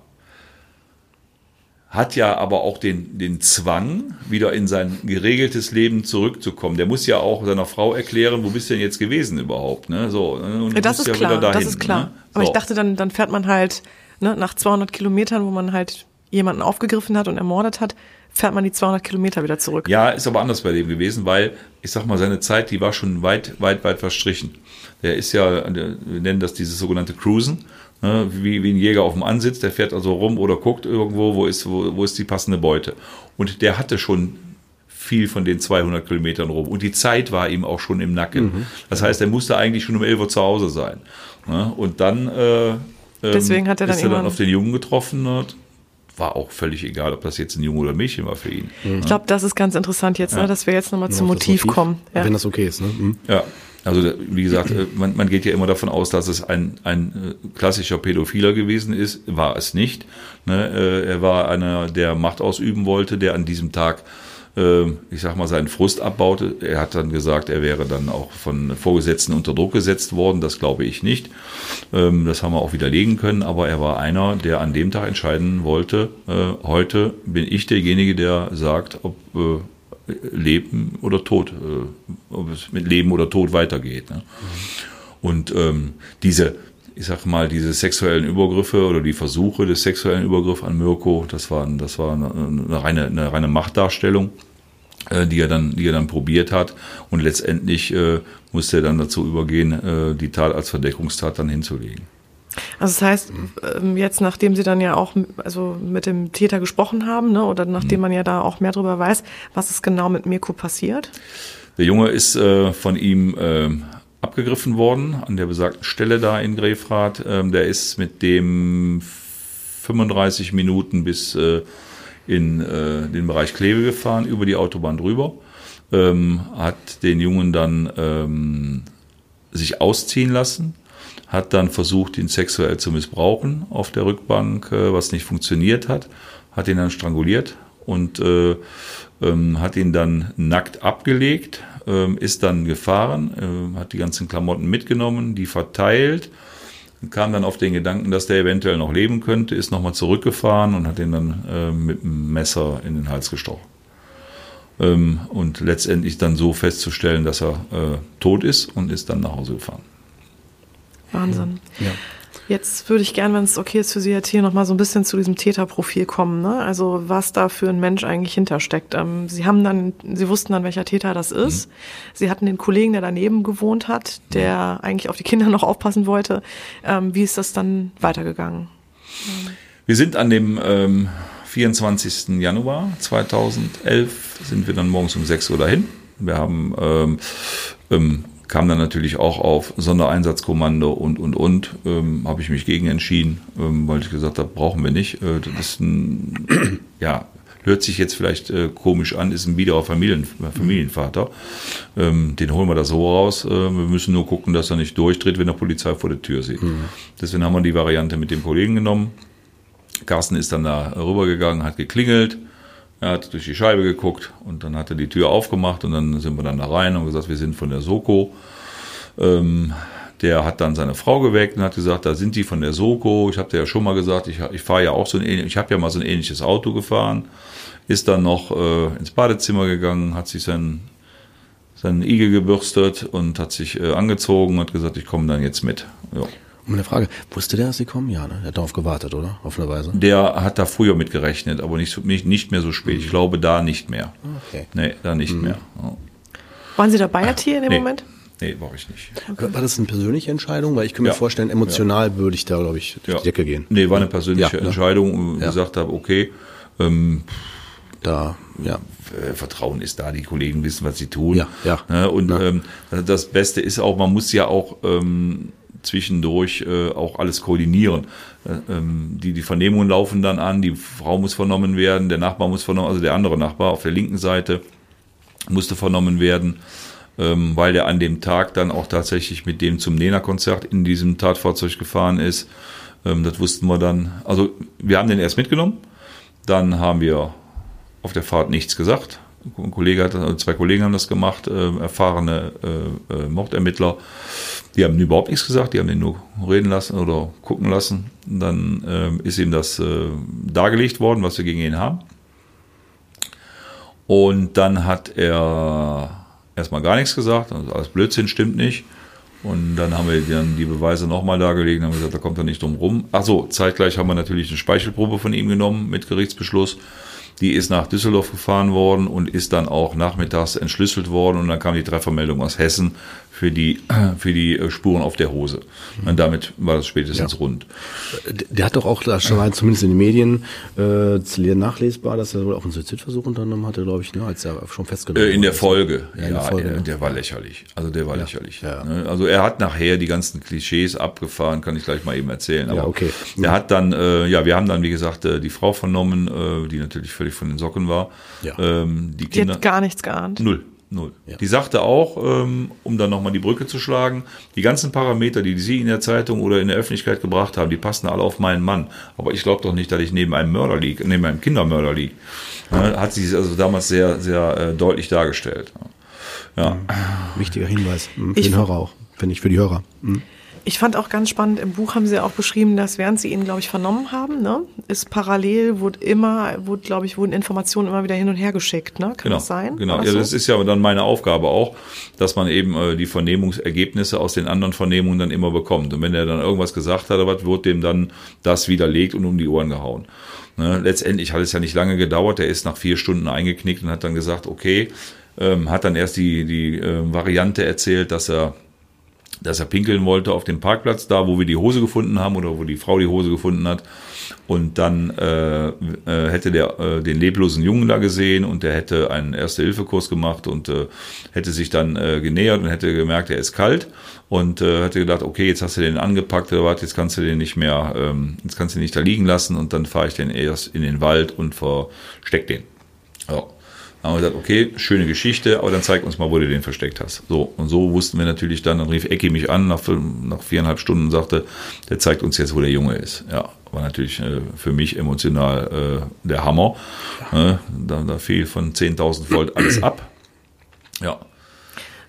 hat ja aber auch den, den Zwang, wieder in sein geregeltes Leben zurückzukommen. Der muss ja auch seiner Frau erklären, wo bist du denn jetzt gewesen überhaupt? Ne? So, ne? und das ist ja klar, dahin, das ist klar. Ne? So. Aber ich dachte, dann, dann fährt man halt ne, nach 200 Kilometern, wo man halt jemanden aufgegriffen hat und ermordet hat, fährt man die 200 Kilometer wieder zurück. Ja, ist aber anders bei dem gewesen, weil ich sag mal, seine Zeit, die war schon weit, weit, weit verstrichen. Der ist ja, wir nennen das dieses sogenannte Cruisen. Ne, wie, wie ein Jäger auf dem Ansitz, der fährt also rum oder guckt irgendwo, wo ist, wo, wo ist die passende Beute. Und der hatte schon viel von den 200 Kilometern rum. Und die Zeit war ihm auch schon im Nacken. Mhm. Das heißt, er musste eigentlich schon um 11 Uhr zu Hause sein. Ne? Und dann, äh, ähm, Deswegen hat er dann, ist er dann auf den Jungen getroffen. Und war auch völlig egal, ob das jetzt ein Junge oder ein Mädchen war für ihn. Mhm. Ich glaube, das ist ganz interessant jetzt, ne, ja. ne, dass wir jetzt nochmal zum Motiv, Motiv, kommen. Ja. Wenn das okay ist. Ne? Mhm. Ja, also wie gesagt, äh, man, man geht ja immer davon aus, dass es ein, ein äh, klassischer Pädophiler gewesen ist. War es nicht. Ne? Äh, er war einer, der Macht ausüben wollte, der an diesem Tag ich sag mal, seinen Frust abbaute. Er hat dann gesagt, er wäre dann auch von Vorgesetzten unter Druck gesetzt worden. Das glaube ich nicht. Ähm, das haben wir auch widerlegen können. Aber er war einer, der an dem Tag entscheiden wollte, heute bin ich derjenige, der sagt, ob Leben oder Tod, äh, ob es mit Leben oder Tod weitergeht. Ne? Und ähm, diese, ich sag mal, diese sexuellen Übergriffe oder die Versuche des sexuellen Übergriffs an Mirko, das war, das war eine, eine reine, eine reine Machtdarstellung, äh, die er dann, die er dann probiert hat. Und letztendlich äh, musste er dann dazu übergehen, äh, die Tat als Verdeckungstat dann hinzulegen. Also das heißt, ähm, jetzt nachdem Sie dann ja auch also mit dem Täter gesprochen haben, ne, oder nachdem man ja da auch mehr darüber weiß, was ist genau mit Mirko passiert? Der Junge ist äh, von ihm äh, abgegriffen worden an der besagten Stelle da in Grefrath. Ähm, der ist mit dem 35 Minuten bis äh, in äh, den Bereich Kleve gefahren, über die Autobahn drüber, ähm, hat den Jungen dann ähm, sich ausziehen lassen, hat dann versucht, ihn sexuell zu missbrauchen auf der Rückbank, äh, was nicht funktioniert hat, hat ihn dann stranguliert und äh, ähm, hat ihn dann nackt abgelegt, ähm, ist dann gefahren, äh, hat die ganzen Klamotten mitgenommen, die verteilt, kam dann auf den Gedanken, dass der eventuell noch leben könnte, ist nochmal zurückgefahren und hat ihn dann äh, mit dem Messer in den Hals gestochen. Ähm, und letztendlich dann so festzustellen, dass er äh, tot ist und ist dann nach Hause gefahren. Wahnsinn. Ja. Jetzt würde ich gerne, wenn es okay ist für Sie jetzt hier nochmal so ein bisschen zu diesem Täterprofil kommen. Ne? Also was da für ein Mensch eigentlich hintersteckt. Ähm, Sie haben dann, Sie wussten dann, welcher Täter das ist. Mhm. Sie hatten den Kollegen, der daneben gewohnt hat, der eigentlich auf die Kinder noch aufpassen wollte. Ähm, wie ist das dann weitergegangen? Wir sind an dem ähm, 24. Januar 2011 sind wir dann morgens um 6 Uhr dahin. Wir haben ähm, ähm, kam dann natürlich auch auf Sondereinsatzkommando und, und, und. Ähm, habe ich mich gegen entschieden, ähm, weil ich gesagt habe, brauchen wir nicht. Äh, das ist ein, ja, hört sich jetzt vielleicht äh, komisch an, ist ein biederer Familien, Familienvater. Ähm, den holen wir da so raus. Äh, wir müssen nur gucken, dass er nicht durchdreht, wenn der Polizei vor der Tür sieht. Mhm. Deswegen haben wir die Variante mit dem Kollegen genommen. Carsten ist dann da rübergegangen, hat geklingelt. Er hat durch die Scheibe geguckt und dann hat er die Tür aufgemacht und dann sind wir dann da rein und gesagt, wir sind von der Soko. Ähm, der hat dann seine Frau geweckt und hat gesagt, da sind die von der Soko. Ich habe dir ja schon mal gesagt, ich, ich fahre ja auch so ein ich habe ja mal so ein ähnliches Auto gefahren. Ist dann noch äh, ins Badezimmer gegangen, hat sich sein seinen Igel gebürstet und hat sich äh, angezogen und hat gesagt, ich komme dann jetzt mit. Ja. Und eine Frage, wusste der, dass sie kommen? Ja, ne? Der hat darauf gewartet, oder? Auf eine Weise. Der hat da früher mit gerechnet, aber nicht, nicht, nicht mehr so spät. Ich glaube, da nicht mehr. Okay. Nee, da nicht mhm. mehr. Ja. Waren Sie dabei jetzt hier in dem nee. Moment? Nee, war ich nicht. Okay. War das eine persönliche Entscheidung? Weil ich kann mir ja. vorstellen, emotional ja. würde ich da, glaube ich, durch die Decke gehen. Nee, war eine persönliche ne? Entscheidung, wo ich gesagt habe, okay, ähm, da, ja. Äh, Vertrauen ist da, die Kollegen wissen, was sie tun. Ja, ja. Ne? Und ähm, das Beste ist auch, man muss ja auch ähm, zwischendurch äh, auch alles koordinieren. Äh, ähm, die, die Vernehmungen laufen dann an, die Frau muss vernommen werden, der Nachbar muss vernommen, also der andere Nachbar auf der linken Seite musste vernommen werden, ähm, weil der an dem Tag dann auch tatsächlich mit dem zum Nena-Konzert in diesem Tatfahrzeug gefahren ist. Ähm, das wussten wir dann. Also wir haben den erst mitgenommen, dann haben wir auf der Fahrt nichts gesagt. Ein Kollege hat, also zwei Kollegen haben das gemacht, äh, erfahrene äh, äh, Mordermittler. Die haben überhaupt nichts gesagt, die haben ihn nur reden lassen oder gucken lassen. Und dann äh, ist ihm das äh, dargelegt worden, was wir gegen ihn haben. Und dann hat er erstmal gar nichts gesagt, also alles Blödsinn stimmt nicht. Und dann haben wir dann die Beweise nochmal dargelegt und haben gesagt, da kommt er nicht drum rum. Achso, zeitgleich haben wir natürlich eine Speichelprobe von ihm genommen mit Gerichtsbeschluss. Die ist nach Düsseldorf gefahren worden und ist dann auch nachmittags entschlüsselt worden. Und dann kam die Treffermeldung aus Hessen für die, für die äh, Spuren auf der Hose. Und damit war das spätestens ja. rund. Der hat doch auch, da schon zumindest in den Medien, äh, nachlesbar, dass er wohl auch einen Suizidversuch unternommen hatte, glaube ich, ne, als er schon festgenommen äh, In der Folge, ja, ja in der, Folge, der, der, war lächerlich. Also der war ja. lächerlich. Ja. Ne? Also er hat nachher die ganzen Klischees abgefahren, kann ich gleich mal eben erzählen. Aber ja, okay. Er hat dann, äh, ja, wir haben dann, wie gesagt, äh, die Frau vernommen, äh, die natürlich völlig von den Socken war. Ja. Ähm, die, Kinder, die hat gar nichts geahnt. Null. Null. Ja. Die sagte auch, ähm, um dann nochmal die Brücke zu schlagen, die ganzen Parameter, die Sie in der Zeitung oder in der Öffentlichkeit gebracht haben, die passen alle auf meinen Mann. Aber ich glaube doch nicht, dass ich neben einem Mörder liege, neben einem Kindermörder liege. Ja, hat sie also damals sehr, sehr äh, deutlich dargestellt. Ja. Wichtiger Hinweis hm, für ich, den Hörer auch, finde ich, für die Hörer. Hm. Ich fand auch ganz spannend, im Buch haben Sie auch beschrieben, dass während Sie ihn, glaube ich, vernommen haben, ne, ist parallel, wurde immer, wurde, glaube ich, wurden Informationen immer wieder hin und her geschickt, ne? Kann genau, das sein? Genau, ja, so? das ist ja dann meine Aufgabe auch, dass man eben äh, die Vernehmungsergebnisse aus den anderen Vernehmungen dann immer bekommt. Und wenn er dann irgendwas gesagt hat, was wird dem dann das widerlegt und um die Ohren gehauen. Ne? Letztendlich hat es ja nicht lange gedauert, er ist nach vier Stunden eingeknickt und hat dann gesagt, okay, ähm, hat dann erst die, die äh, Variante erzählt, dass er dass er pinkeln wollte auf dem Parkplatz, da wo wir die Hose gefunden haben oder wo die Frau die Hose gefunden hat. Und dann äh, äh, hätte der äh, den leblosen Jungen da gesehen und der hätte einen Erste-Hilfe-Kurs gemacht und äh, hätte sich dann äh, genähert und hätte gemerkt, er ist kalt und äh, hätte gedacht, okay, jetzt hast du den angepackt was, jetzt kannst du den nicht mehr, ähm, jetzt kannst du den nicht da liegen lassen und dann fahre ich den erst in den Wald und versteck den. Ja. Dann haben wir gesagt, okay, schöne Geschichte, aber dann zeig uns mal, wo du den versteckt hast. So, und so wussten wir natürlich dann, dann rief Ecki mich an nach, nach viereinhalb Stunden und sagte, der zeigt uns jetzt, wo der Junge ist. Ja, war natürlich äh, für mich emotional äh, der Hammer. Äh, da, da fiel von 10.000 Volt alles ab. Ja.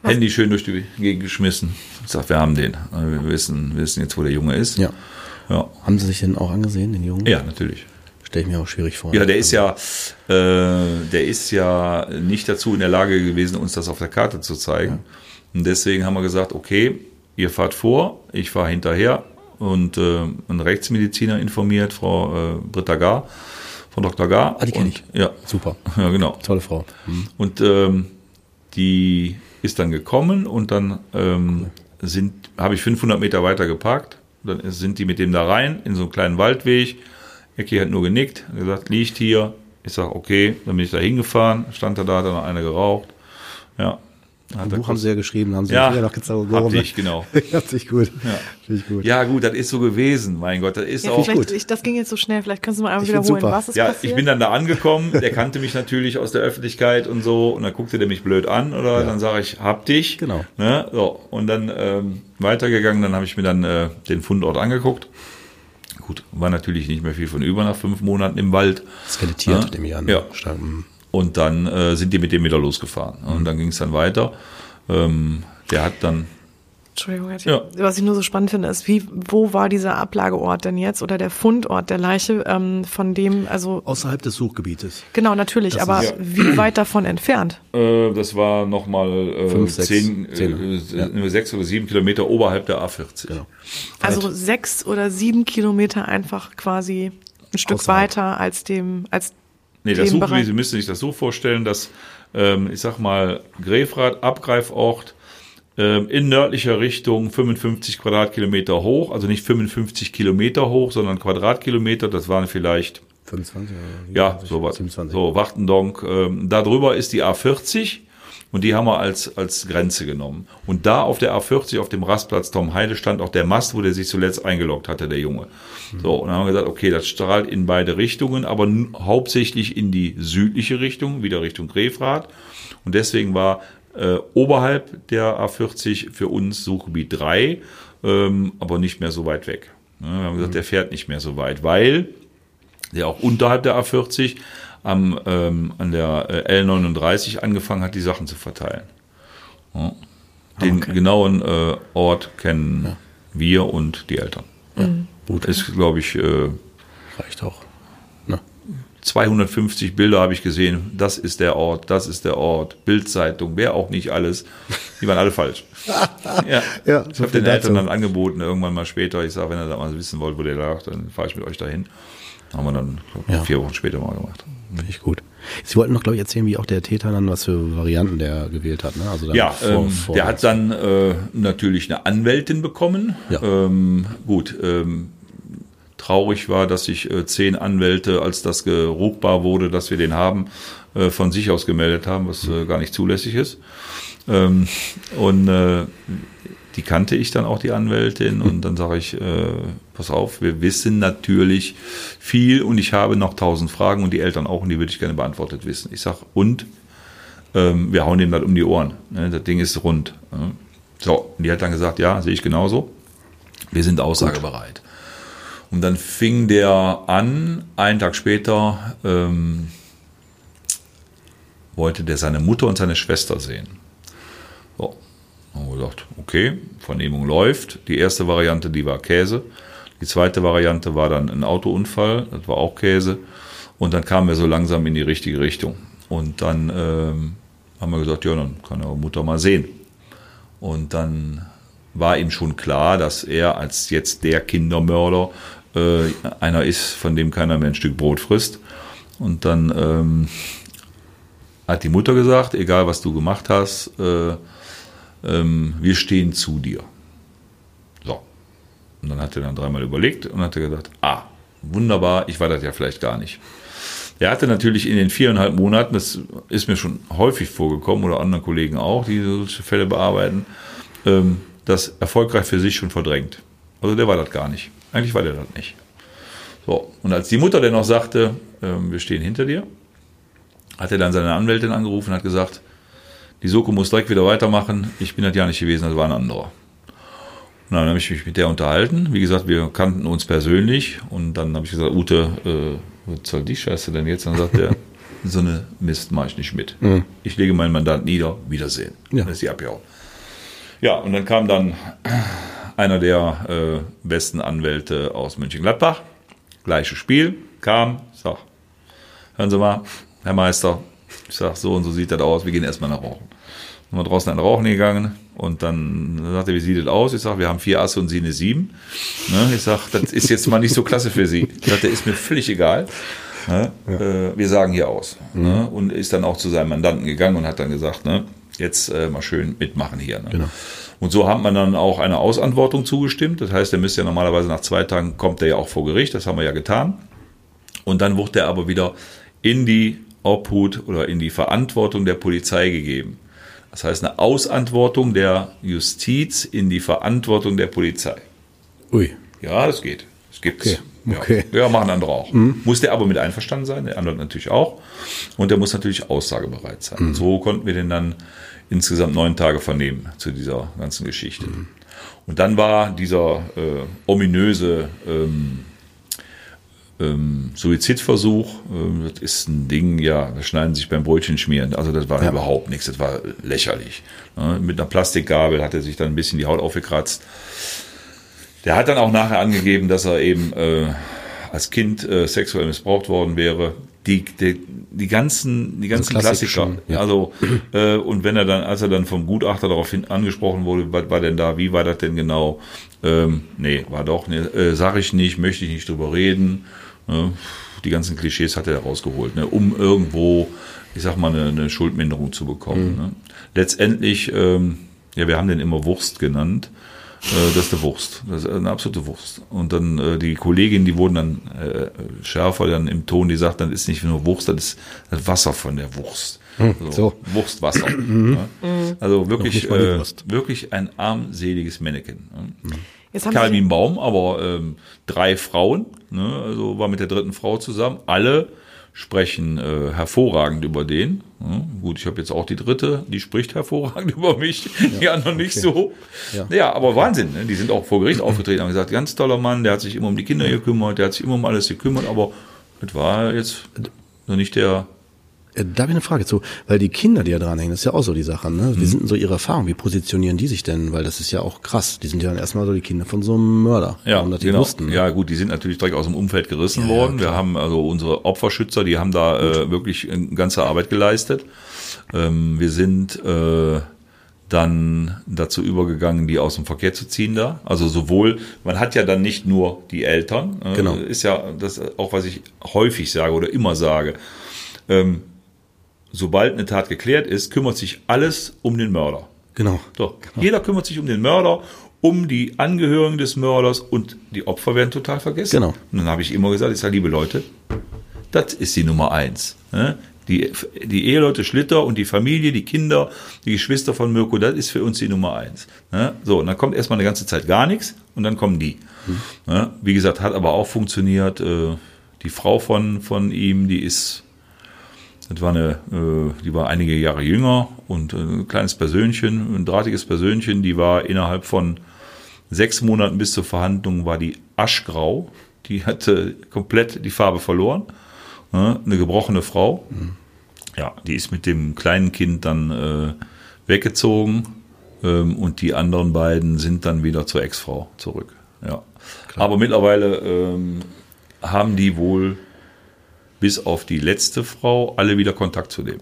Handy schön durch die Gegend geschmissen. Ich sag, wir haben den. Äh, Wir wissen, wir wissen jetzt, wo der Junge ist. Ja. Ja, Haben Sie sich denn auch angesehen, den Jungen? ja natürlich. Stelle ich mir auch schwierig vor. Ja, der ist ja, äh, der ist ja nicht dazu in der Lage gewesen, uns das auf der Karte zu zeigen. Und deswegen haben wir gesagt, okay, ihr fahrt vor, ich fahre hinterher und äh, einen Rechtsmediziner informiert, Frau äh, Britta Gar, Frau Dr. Gar. Ah, die kenn Und- ich. Ja, Super. ja, genau. Tolle Frau. Und ähm, die ist dann gekommen und dann ähm, sind habe ich 500 Meter weiter geparkt. Dann sind die mit dem da rein in so einen kleinen Waldweg. Ecki hat nur genickt, hat gesagt, liegt hier. Ich sag okay, dann bin ich da hingefahren, stand er da, hat dann noch einer geraucht. Ja. Hat er Buch haben Sie ja geschrieben, haben Sie Ja, ja noch gezogen. hab ich, genau. Hab ich gut. Ja. Gut. ja gut, das ist so gewesen. Mein Gott, das ist Ja, auch. gut. ich, das ging jetzt so schnell, vielleicht kannst du mal einmal wiederholen, was ist Ja, passiert? ich bin dann da angekommen, der kannte mich natürlich aus der Öffentlichkeit und so, und dann guckte der mich blöd an, oder dann sage ich, hab dich. Genau. Ne? So, und dann ähm, weitergegangen, dann habe ich mir dann äh, den Fundort angeguckt. Gut, war natürlich nicht mehr viel von über nach fünf Monaten im Wald. Skelettiert, Ja. nehme ich an. Ja. Stark, mm. Und dann äh, sind die mit dem wieder losgefahren. Und dann ging es dann weiter. Ähm, der hat dann Entschuldigung, Herr Ja. Was ich nur so spannend finde, ist, wie, wo war dieser Ablageort denn jetzt oder der Fundort der Leiche, ähm, von dem, also Außerhalb des Suchgebietes. genau, natürlich, Das aber ist- wie weit davon entfernt? Äh, das war nochmal äh, Fünf, sechs, zehn, zehn, äh, ja. sechs oder sieben Kilometer oberhalb der A40. Genau. Also sechs oder sieben Kilometer einfach quasi ein Stück Außerhalb. weiter als dem, als Nee, das dem Such, Bereich. Sie müssen sich das so vorstellen, dass, ähm, ich sag mal, Grefrath, Abgreifort, in nördlicher Richtung 55 Quadratkilometer hoch, also nicht 55 Kilometer hoch, sondern Quadratkilometer, das waren vielleicht, 25 oder ja, 27, sowas. 27. So, Wachtendonk, ähm, da drüber ist die A40 und die haben wir als, als Grenze genommen. Und da auf der A40, auf dem Rastplatz Tom Heide, stand auch der Mast, wo der sich zuletzt eingeloggt hatte, der Junge. So, und dann haben wir gesagt, okay, das strahlt in beide Richtungen, aber hauptsächlich in die südliche Richtung, wieder Richtung Grefrath. Und deswegen war äh, oberhalb der A40 für uns Suchgebiet 3, ähm, aber nicht mehr so weit weg. Ja, wir haben gesagt, der fährt nicht mehr so weit, weil der auch unterhalb der A40 am, ähm, an der äh, L39 angefangen hat, die Sachen zu verteilen. Ja. Den genauen äh, Ort kennen wir und die Eltern. Gut, Ist, glaube ich, äh, reicht auch. Ne? 250 Bilder habe ich gesehen. Das ist der Ort, das ist der Ort. Bildzeitung, wer auch nicht alles. Die waren alle falsch. ja. Ja, ich habe den Eltern dann angeboten, irgendwann mal später. Ich sage, wenn ihr da mal wissen wollt, wo der lag, dann fahre ich mit euch dahin. Haben wir dann glaub, Ja. vier Wochen später mal gemacht. Finde ich gut. Sie wollten noch, glaube ich, erzählen, wie auch der Täter dann, was für Varianten der gewählt hat. Ne? Also Ja, vor- ähm, vor- der hat dann äh, natürlich eine Anwältin bekommen. Ja. Ähm, gut, ähm, traurig war, dass sich äh, zehn Anwälte, als das geruchbar wurde, dass wir den haben, äh, von sich aus gemeldet haben, was äh, gar nicht zulässig ist. Ähm, und äh, die kannte ich dann auch, die Anwältin, und dann sage ich, äh, pass auf, wir wissen natürlich viel und ich habe noch tausend Fragen und die Eltern auch und die würde ich gerne beantwortet wissen. Ich sage, und ähm, wir hauen dem das um die Ohren. Ne? Das Ding ist rund. Ne? So, und die hat dann gesagt, ja, sehe ich genauso. Wir sind aussagebereit. Und dann fing der an, einen Tag später ähm, wollte der seine Mutter und seine Schwester sehen. So. Haben wir gesagt, okay, Vernehmung läuft. Die erste Variante, die war Käse. Die zweite Variante war dann ein Autounfall, das war auch Käse. Und dann kamen wir so langsam in die richtige Richtung. Und dann ähm, haben wir gesagt, ja, dann kann eure Mutter mal sehen. Und dann war ihm schon klar, dass er als jetzt der Kindermörder äh, einer ist, von dem keiner mehr ein Stück Brot frisst. Und dann ähm, hat die Mutter gesagt, egal was du gemacht hast, äh, ähm, wir stehen zu dir. So. Und dann hat er dann dreimal überlegt und hat gesagt, ah, wunderbar, ich war das ja vielleicht gar nicht. Er hatte natürlich in den viereinhalb Monaten, das ist mir schon häufig vorgekommen oder anderen Kollegen auch, die solche Fälle bearbeiten, ähm, das erfolgreich für sich schon verdrängt. Also der war das gar nicht. Eigentlich war der das nicht. So, und als die Mutter dann noch sagte, ähm, wir stehen hinter dir, hat er dann seine Anwältin angerufen und hat gesagt, die Soko muss direkt wieder weitermachen, ich bin das ja nicht gewesen, das war ein anderer. Und dann habe ich mich mit der unterhalten. Wie gesagt, wir kannten uns persönlich und dann habe ich gesagt, Ute, äh, was soll die Scheiße denn jetzt? Dann sagt er, so eine Mist mache ich nicht mit. Mhm. Ich lege meinen Mandant nieder, Wiedersehen. Ja. Dann ist die abgehauen. Ja, und dann kam dann einer der äh, besten Anwälte aus Mönchengladbach. Gleiches Spiel, kam, sag, hören Sie mal, Herr Meister, ich sag, so und so sieht das aus, wir gehen erstmal nach Rauchen. Sind wir draußen an Rauchen gegangen und dann sagt er, wie sieht das aus? Ich sag, wir haben vier Asse und Sie eine sieben. Ne? Ich sag, das ist jetzt mal nicht so klasse für Sie. Ich sag, der ist mir völlig egal. Ne? Ja. Äh, wir sagen hier aus. Mhm. Ne? Und ist dann auch zu seinem Mandanten gegangen und hat dann gesagt, ne, jetzt äh, mal schön mitmachen hier. Ne? Genau. Und so hat man dann auch eine Ausantwortung zugestimmt. Das heißt, er müsste ja normalerweise nach zwei Tagen kommt er ja auch vor Gericht. Das haben wir ja getan. Und dann wurde er aber wieder in die Obhut oder in die Verantwortung der Polizei gegeben. Das heißt, eine Ausantwortung der Justiz in die Verantwortung der Polizei. Ui. Ja, das geht. Das gibt's. Okay. Okay. Ja, ja, machen andere auch. Mhm. Muss der aber mit einverstanden sein, der andere natürlich auch. Und der muss natürlich aussagebereit sein. Mhm. So konnten wir den dann insgesamt neun Tage vernehmen zu dieser ganzen Geschichte. Mhm. Und dann war dieser äh, ominöse ähm, ähm, Suizidversuch, äh, das ist ein Ding, ja, da schneiden sich beim Brötchen schmieren. Also das war ja. überhaupt nichts, das war lächerlich. Ne? Mit einer Plastikgabel hat er sich dann ein bisschen die Haut aufgekratzt. Der hat dann auch nachher angegeben, dass er eben äh, als Kind äh, sexuell missbraucht worden wäre die, die, die ganzen, die ganzen also Klassiker. Ja. Also, äh, und wenn er dann, als er dann vom Gutachter darauf hin angesprochen wurde, was war denn da, wie war das denn genau? Ähm, nee, war doch, ne, äh, sag ich nicht, möchte ich nicht drüber reden. Ne? Die ganzen Klischees hat er rausgeholt, ne? um irgendwo, ich sag mal, eine, eine Schuldminderung zu bekommen. Mhm. Ne? Letztendlich, ähm, ja, wir haben den immer Wurst genannt. Äh, das ist eine Wurst. Das ist eine absolute Wurst. Und dann äh, die Kollegin, die wurden dann äh, schärfer dann im Ton, die sagt, dann ist nicht nur Wurst, das ist das Wasser von der Wurst. Hm, also, so. Wurstwasser. Mhm. ja. Also wirklich, äh, wirklich ein armseliges Mannequin. Ja. Calvin Baum, aber ähm, drei Frauen, ne, also war mit der dritten Frau zusammen, alle sprechen äh, hervorragend über den. Ja, gut, ich habe jetzt auch die dritte, die spricht hervorragend über mich, ja, die anderen nicht okay. so. Ja. ja, aber Wahnsinn, ne? die sind auch vor Gericht aufgetreten, haben gesagt, ganz toller Mann, der hat sich immer um die Kinder gekümmert, der hat sich immer um alles gekümmert, aber das war jetzt noch nicht der da habe ich eine Frage zu, weil die Kinder, die da dranhängen, das ist ja auch so die Sache. Ne? Wie mhm. sind denn so ihre Erfahrungen? Wie positionieren die sich denn? Weil das ist ja auch krass. Die sind ja dann erstmal so die Kinder von so einem Mörder. Ja, und genau. Wussten, ne? Ja, gut, die sind natürlich direkt aus dem Umfeld gerissen ja, worden. Ja, Wir haben also unsere Opferschützer, die haben da äh, wirklich ganze Arbeit geleistet. Ähm, wir sind äh, dann dazu übergegangen, die aus dem Verkehr zu ziehen da. Also sowohl, man hat ja dann nicht nur die Eltern, äh, genau. ist ja das auch, was ich häufig sage oder immer sage. Ähm, sobald eine Tat geklärt ist, kümmert sich alles um den Mörder. Genau. So, genau. Jeder kümmert sich um den Mörder, um die Angehörigen des Mörders und die Opfer werden total vergessen. Genau. Und dann habe ich immer gesagt, ich sage, liebe Leute, das ist die Nummer eins. Ne? Die, die Eheleute Schlitter und die Familie, die Kinder, die Geschwister von Mirko, das ist für uns die Nummer eins. Ne? So, und dann kommt erstmal eine ganze Zeit gar nichts und dann kommen die. Mhm. Wie gesagt, hat aber auch funktioniert. Äh, die Frau von, von ihm, die ist das war eine, äh, die war einige Jahre jünger und äh, ein kleines Persönchen, ein drahtiges Persönchen, die war innerhalb von sechs Monaten bis zur Verhandlung war die aschgrau. Die hatte komplett die Farbe verloren. Eine gebrochene Frau. Mhm. Ja, die ist mit dem kleinen Kind dann äh, weggezogen. Ähm, und die anderen beiden sind dann wieder zur Ex-Frau zurück. Ja. Aber mittlerweile ähm, haben die wohl bis auf die letzte Frau alle wieder Kontakt zu dem.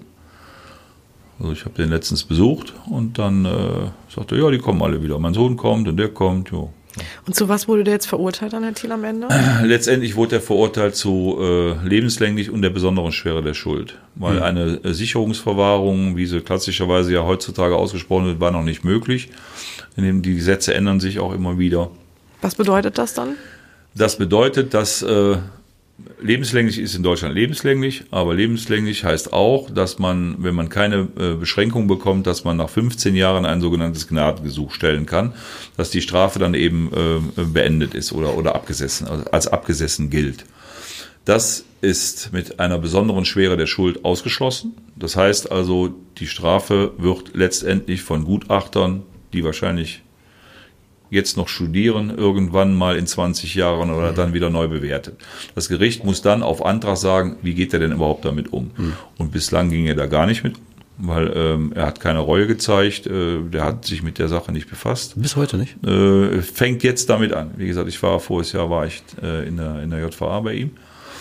Also ich habe den letztens besucht und dann äh, sagte, ja, die kommen alle wieder. Mein Sohn kommt und der kommt, jo. Und zu was wurde der jetzt verurteilt an der Thiel am Ende? Letztendlich wurde er verurteilt zu äh, lebenslänglich und der besonderen Schwere der Schuld. Weil mhm. eine äh, Sicherungsverwahrung, wie sie klassischerweise ja heutzutage ausgesprochen wird, war noch nicht möglich. Die Gesetze ändern sich auch immer wieder. Was bedeutet das dann? Das bedeutet, dass äh, lebenslänglich ist in Deutschland lebenslänglich, aber lebenslänglich heißt auch, dass man, wenn man keine äh, Beschränkung bekommt, dass man nach 15 Jahren ein sogenanntes Gnadengesuch stellen kann, dass die Strafe dann eben äh, beendet ist oder, oder abgesessen, also als abgesessen gilt. Das ist mit einer besonderen Schwere der Schuld ausgeschlossen. Das heißt also, die Strafe wird letztendlich von Gutachtern, die wahrscheinlich jetzt noch studieren, irgendwann mal in 20 Jahren oder dann wieder neu bewertet. Das Gericht muss dann auf Antrag sagen, wie geht er denn überhaupt damit um? Mhm. Und bislang ging er da gar nicht mit weil ähm, er hat keine Reue gezeigt, äh, der hat sich mit der Sache nicht befasst. Bis heute nicht? Äh, fängt jetzt damit an. Wie gesagt, ich war voriges Jahr war ich äh, in, der, in der JVA bei ihm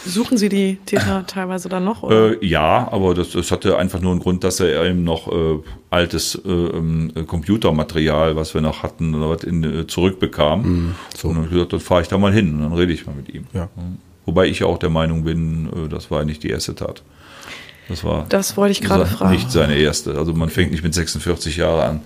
Suchen Sie die Täter teilweise dann noch? Oder? Äh, ja, aber das, das hatte einfach nur einen Grund, dass er eben noch äh, altes äh, ähm, Computermaterial, was wir noch hatten, oder was in, äh, zurückbekam. Mhm, so. Und dann gesagt, dann fahre ich da mal hin und dann rede ich mal mit ihm. Ja. Wobei ich auch der Meinung bin, äh, das war nicht die erste Tat. Das war das wollte ich gerade fragen. nicht seine erste. Also man fängt nicht mit 46 Jahren an,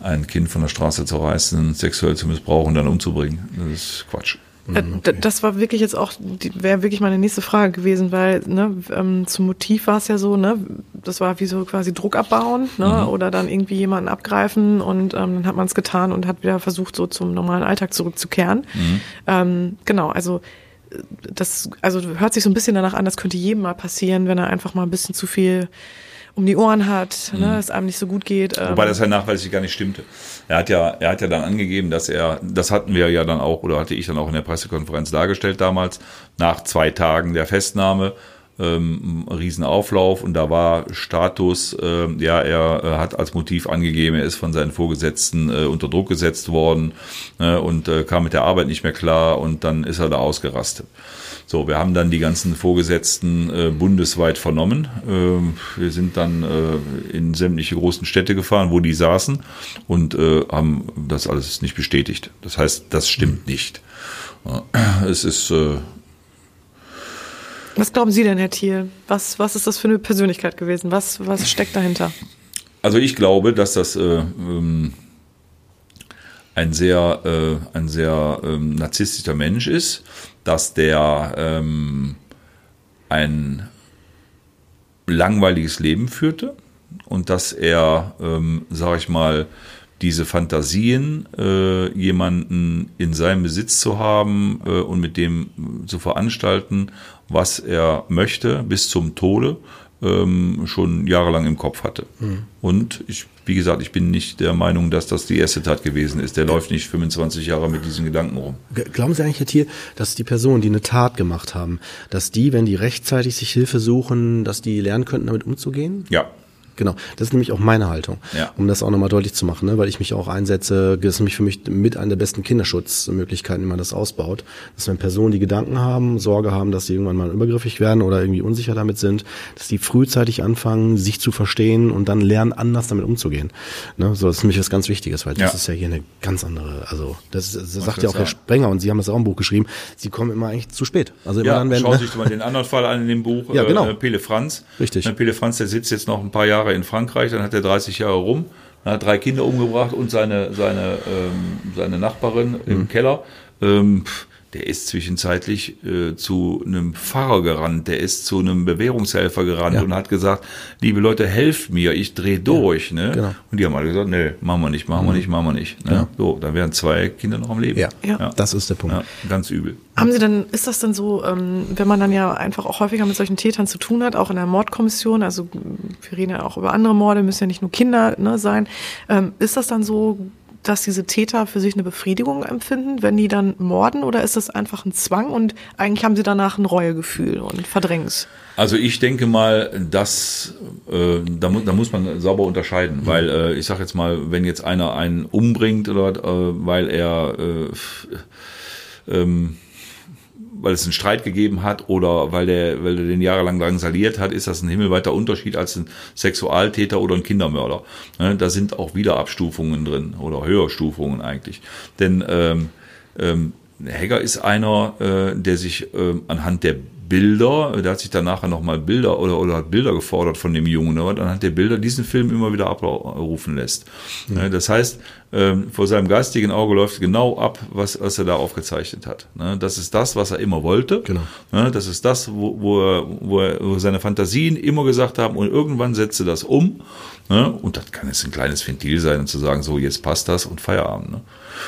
ein Kind von der Straße zu reißen, sexuell zu missbrauchen und dann umzubringen. Das ist Quatsch. Äh, mhm, okay. Das war wirklich jetzt auch, wäre wirklich meine nächste Frage gewesen, weil ne, ähm, zum Motiv war es ja so, ne, das war wie so quasi Druck abbauen, ne, mhm. oder dann irgendwie jemanden abgreifen und ähm, dann hat man es getan und hat wieder versucht, so zum normalen Alltag zurückzukehren. Mhm. Ähm, genau, also das, also hört sich so ein bisschen danach an, das könnte jedem mal passieren, wenn er einfach mal ein bisschen zu viel um die Ohren hat, ne, mhm. ne, es einem nicht so gut geht. Wobei ähm. das halt nachweislich gar nicht stimmte. Er hat ja, er hat ja dann angegeben, dass er, das hatten wir ja dann auch, oder hatte ich dann auch in der Pressekonferenz dargestellt damals, nach zwei Tagen der Festnahme, ähm, Riesenauflauf und da war Status, äh, ja, er äh, hat als Motiv angegeben, er ist von seinen Vorgesetzten äh, unter Druck gesetzt worden äh, und äh, kam mit der Arbeit nicht mehr klar und dann ist er da ausgerastet. So, wir haben dann die ganzen Vorgesetzten äh, bundesweit vernommen. Äh, wir sind dann äh, in sämtliche großen Städte gefahren, wo die saßen und äh, haben das alles nicht bestätigt. Das heißt, das stimmt nicht. Es ist. Was glauben Sie denn, Herr Thiel? Was, was ist das für eine Persönlichkeit gewesen? Was, was steckt dahinter? Also ich glaube, dass das äh, ähm, ein sehr, äh, ein sehr ähm, narzisstischer Mensch ist, dass der ähm, ein langweiliges Leben führte und dass er, ähm, sage ich mal, diese Fantasien, äh, jemanden in seinem Besitz zu haben äh, und mit dem zu veranstalten, was er möchte, bis zum Tode, ähm, schon jahrelang im Kopf hatte. Mhm. Und ich, wie gesagt, ich bin nicht der Meinung, dass das die erste Tat gewesen ist. Der ja. läuft nicht 25 Jahre mit diesen Gedanken rum. Glauben Sie eigentlich, Herr Thiel, dass die Personen, die eine Tat gemacht haben, dass die, wenn die rechtzeitig sich Hilfe suchen, dass die lernen könnten, damit umzugehen? Ja, Genau, das ist nämlich auch meine Haltung, ja. um das auch nochmal deutlich zu machen, ne? weil ich mich auch einsetze, das ist nämlich für mich mit einer der besten Kinderschutzmöglichkeiten, wie man das ausbaut, dass wenn Personen, die Gedanken haben, Sorge haben, dass sie irgendwann mal übergriffig werden oder irgendwie unsicher damit sind, dass die frühzeitig anfangen, sich zu verstehen und dann lernen, anders damit umzugehen. Ne? So, das ist nämlich was ganz Wichtiges, weil das ja. ist ja hier eine ganz andere, also das, das sagt ja auch Herr Sprenger und Sie haben das auch im Buch geschrieben, Sie kommen immer eigentlich zu spät. Also immer ja, dann, wenn, schauen Sie sich mal den anderen Fall an in dem Buch, ja, genau. äh, Pele Franz. Richtig. Pele Franz, der sitzt jetzt noch ein paar Jahre Jahre in Frankreich, dann hat er 30 Jahre rum, hat drei Kinder umgebracht und seine, seine, ähm, seine Nachbarin im mhm. Keller. Ähm, der ist zwischenzeitlich äh, zu einem Pfarrer gerannt, der ist zu einem Bewährungshelfer gerannt ja. und hat gesagt, liebe Leute, helft mir, ich drehe durch. Ja, ne? Genau. Und die haben alle gesagt, nee, machen wir nicht, machen wir mhm. nicht, machen wir nicht. Ne? Ja. So, da wären zwei Kinder noch am Leben. Ja, ja. das ist der Punkt. Ja, ganz übel. Haben Sie dann, ist das denn so, ähm, wenn man dann ja einfach auch häufiger mit solchen Tätern zu tun hat, auch in der Mordkommission, also wir reden ja auch über andere Morde, müssen ja nicht nur Kinder ne, sein, ähm, ist das dann so, dass diese Täter für sich eine Befriedigung empfinden, wenn die dann morden, oder ist das einfach ein Zwang und eigentlich haben sie danach ein Reuegefühl und verdrängen es? Also ich denke mal, dass äh, da, mu da muss man sauber unterscheiden, mhm. weil äh, ich sage jetzt mal, wenn jetzt einer einen umbringt oder äh, weil er äh, ähm, weil es einen Streit gegeben hat oder weil der, weil der den jahrelang drangsaliert hat, ist das ein himmelweiter Unterschied als ein Sexualtäter oder ein Kindermörder. Ne, da sind auch wieder Abstufungen drin oder Höherstufungen eigentlich. Denn ähm, ähm, Hegger ist einer, äh, der sich äh, anhand der Bilder, der hat sich dann nachher nochmal Bilder oder, oder hat Bilder gefordert von dem Jungen, aber dann hat der Bilder diesen Film immer wieder abrufen lässt. Mhm. Das heißt, ähm, vor seinem geistigen Auge läuft genau ab, was, was er da aufgezeichnet hat. Ne? Das ist das, was er immer wollte. Genau. Ne? Das ist das, wo, wo, er, wo, er, wo seine Fantasien immer gesagt haben und irgendwann setzt er das um. Ne? Und das kann jetzt ein kleines Ventil sein, zu sagen, so jetzt passt das und Feierabend.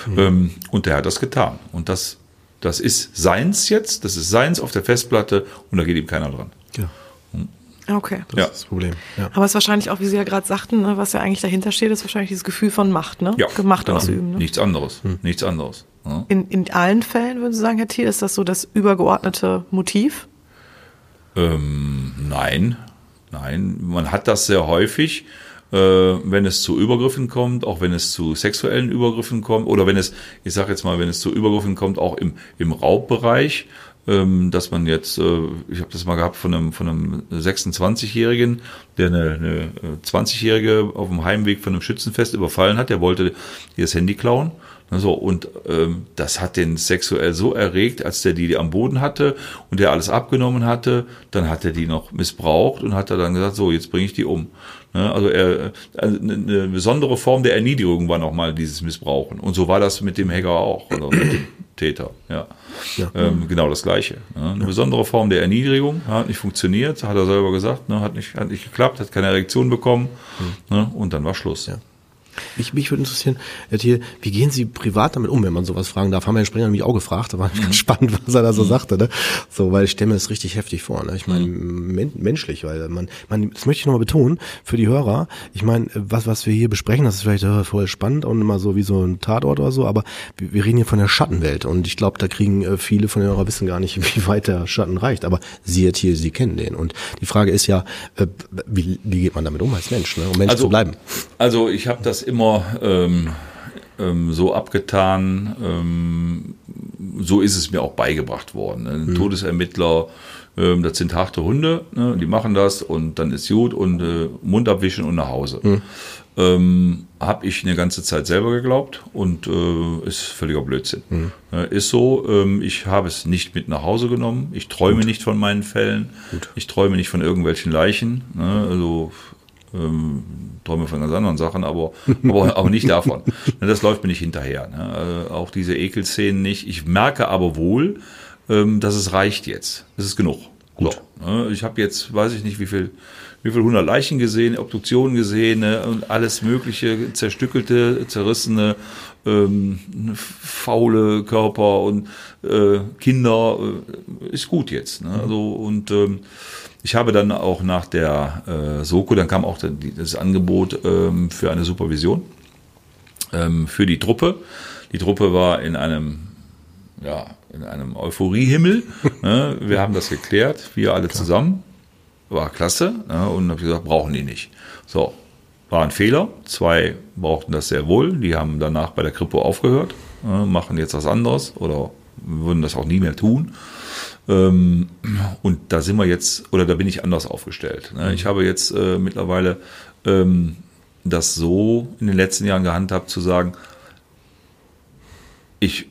Mhm. Und der hat das getan. Und das das ist seins jetzt, das ist seins auf der Festplatte und da geht ihm keiner dran. Ja. Hm. Okay. Das ja. ist das Problem. Ja. Aber es ist wahrscheinlich auch, wie Sie ja gerade sagten, ne, was ja eigentlich dahinter steht, ist wahrscheinlich dieses Gefühl von Macht, ne? Ja, Gemacht genau. ausüben. Ne? Nichts anderes. Hm. Nichts anderes. Ja. In, in allen Fällen, würden Sie sagen, Herr Thiel, ist das so das übergeordnete Motiv? Ähm, nein. Nein. Man hat das sehr häufig wenn es zu Übergriffen kommt, auch wenn es zu sexuellen Übergriffen kommt oder wenn es, ich sage jetzt mal, wenn es zu Übergriffen kommt, auch im, im Raubbereich, ähm, dass man jetzt, äh, ich habe das mal gehabt von einem, von einem 26-Jährigen, der eine, eine 20-Jährige auf dem Heimweg von einem Schützenfest überfallen hat, der wollte ihr das Handy klauen so, und ähm, das hat den sexuell so erregt, als der die am Boden hatte und der alles abgenommen hatte, dann hat er die noch missbraucht und hat er dann gesagt, so, jetzt bringe ich die um. Ne? Also er, also eine besondere Form der Erniedrigung war nochmal dieses Missbrauchen. Und so war das mit dem Hacker auch, oder mit dem Täter. Ja. ja. Ähm, genau das Gleiche. Ne? Eine ja. besondere Form der Erniedrigung, hat nicht funktioniert, hat er selber gesagt, ne? hat, nicht, hat nicht geklappt, hat keine Erektion bekommen mhm. ne? und dann war Schluss. Mich, mich würde interessieren, Herr Thiel, wie gehen Sie privat damit um, wenn man sowas fragen darf? Haben wir Herrn Springer nämlich auch gefragt, da war mhm. ganz spannend, was er da so mhm. sagte, ne? So, weil ich stelle mir das richtig heftig vor, ne? Ich meine, mhm. men menschlich, weil man, man, das möchte ich nochmal betonen, für die Hörer, ich meine, was, was wir hier besprechen, das ist vielleicht äh, voll spannend und immer so wie so ein Tatort oder so, aber wir, wir reden hier von der Schattenwelt und ich glaube, da kriegen äh, viele von den Hörern wissen gar nicht, wie weit der Schatten reicht, aber Sie, Herr Thiel, Sie kennen den und die Frage ist ja, äh, wie, wie geht man damit um als Mensch, ne? um Mensch also, zu bleiben? Also ich habe das immer ähm, ähm, so abgetan, ähm, so ist es mir auch beigebracht worden. Ein mhm. Todesermittler, ähm, das sind harte Hunde, ne, die machen das und dann ist gut und äh, Mund abwischen und nach Hause. Mhm. Ähm, habe ich eine ganze Zeit selber geglaubt und äh, ist völliger Blödsinn. Mhm. Äh, ist so, ähm, ich habe es nicht mit nach Hause genommen. Ich träume Gut. nicht von meinen Fällen. Gut. Ich träume nicht von irgendwelchen Leichen. Ne? Also ähm, träume von ganz anderen Sachen, aber, aber, aber nicht davon. Das läuft mir nicht hinterher. Ne? Äh, auch diese Ekelszenen nicht. Ich merke aber wohl, ähm, dass es reicht jetzt. Es ist genug. Gut. So, ne? Ich habe jetzt, weiß ich nicht, wie viel, wie viel hundert Leichen gesehen, Obduktionen gesehen ne? und alles mögliche, zerstückelte, zerrissene, ähm, faule Körper und äh, Kinder. Äh, ist gut jetzt. Ne? Also, und ähm, ich habe dann auch nach der äh, Soko, dann kam auch das Angebot ähm, für eine Supervision ähm, für die Truppe. Die Truppe war in einem, ja, in einem Euphoriehimmel. ne? Wir haben das geklärt, wir alle Klar. zusammen. War klasse. Ne? Und habe gesagt, brauchen die nicht. So, war ein Fehler. Zwei brauchten das sehr wohl. Die haben danach bei der Kripo aufgehört, ne? machen jetzt was anderes oder würden das auch nie mehr tun. Ähm, und da sind wir jetzt, oder da bin ich anders aufgestellt. Ne? Ich habe jetzt äh, mittlerweile ähm, das so in den letzten Jahren gehandhabt, zu sagen, ich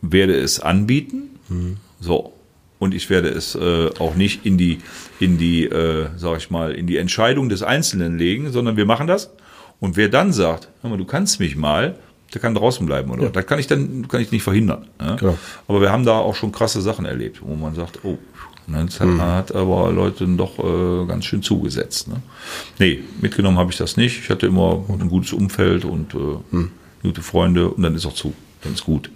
werde es anbieten, mhm. so, und ich werde es äh, auch nicht in die, in die, äh, sag ich mal, in die Entscheidung des Einzelnen legen, sondern wir machen das. Und wer dann sagt, hör mal, du kannst mich mal, der kann draußen bleiben, oder? Ja. Das kann ich dann, kann ich nicht verhindern. Ne? Genau. Aber wir haben da auch schon krasse Sachen erlebt, wo man sagt, oh, ne, das hat, mhm. hat aber Leute doch äh, ganz schön zugesetzt. Ne? Nee, mitgenommen habe ich das nicht. Ich hatte immer ein gutes Umfeld und äh, mhm. gute Freunde und dann ist auch zu. Dann ist gut.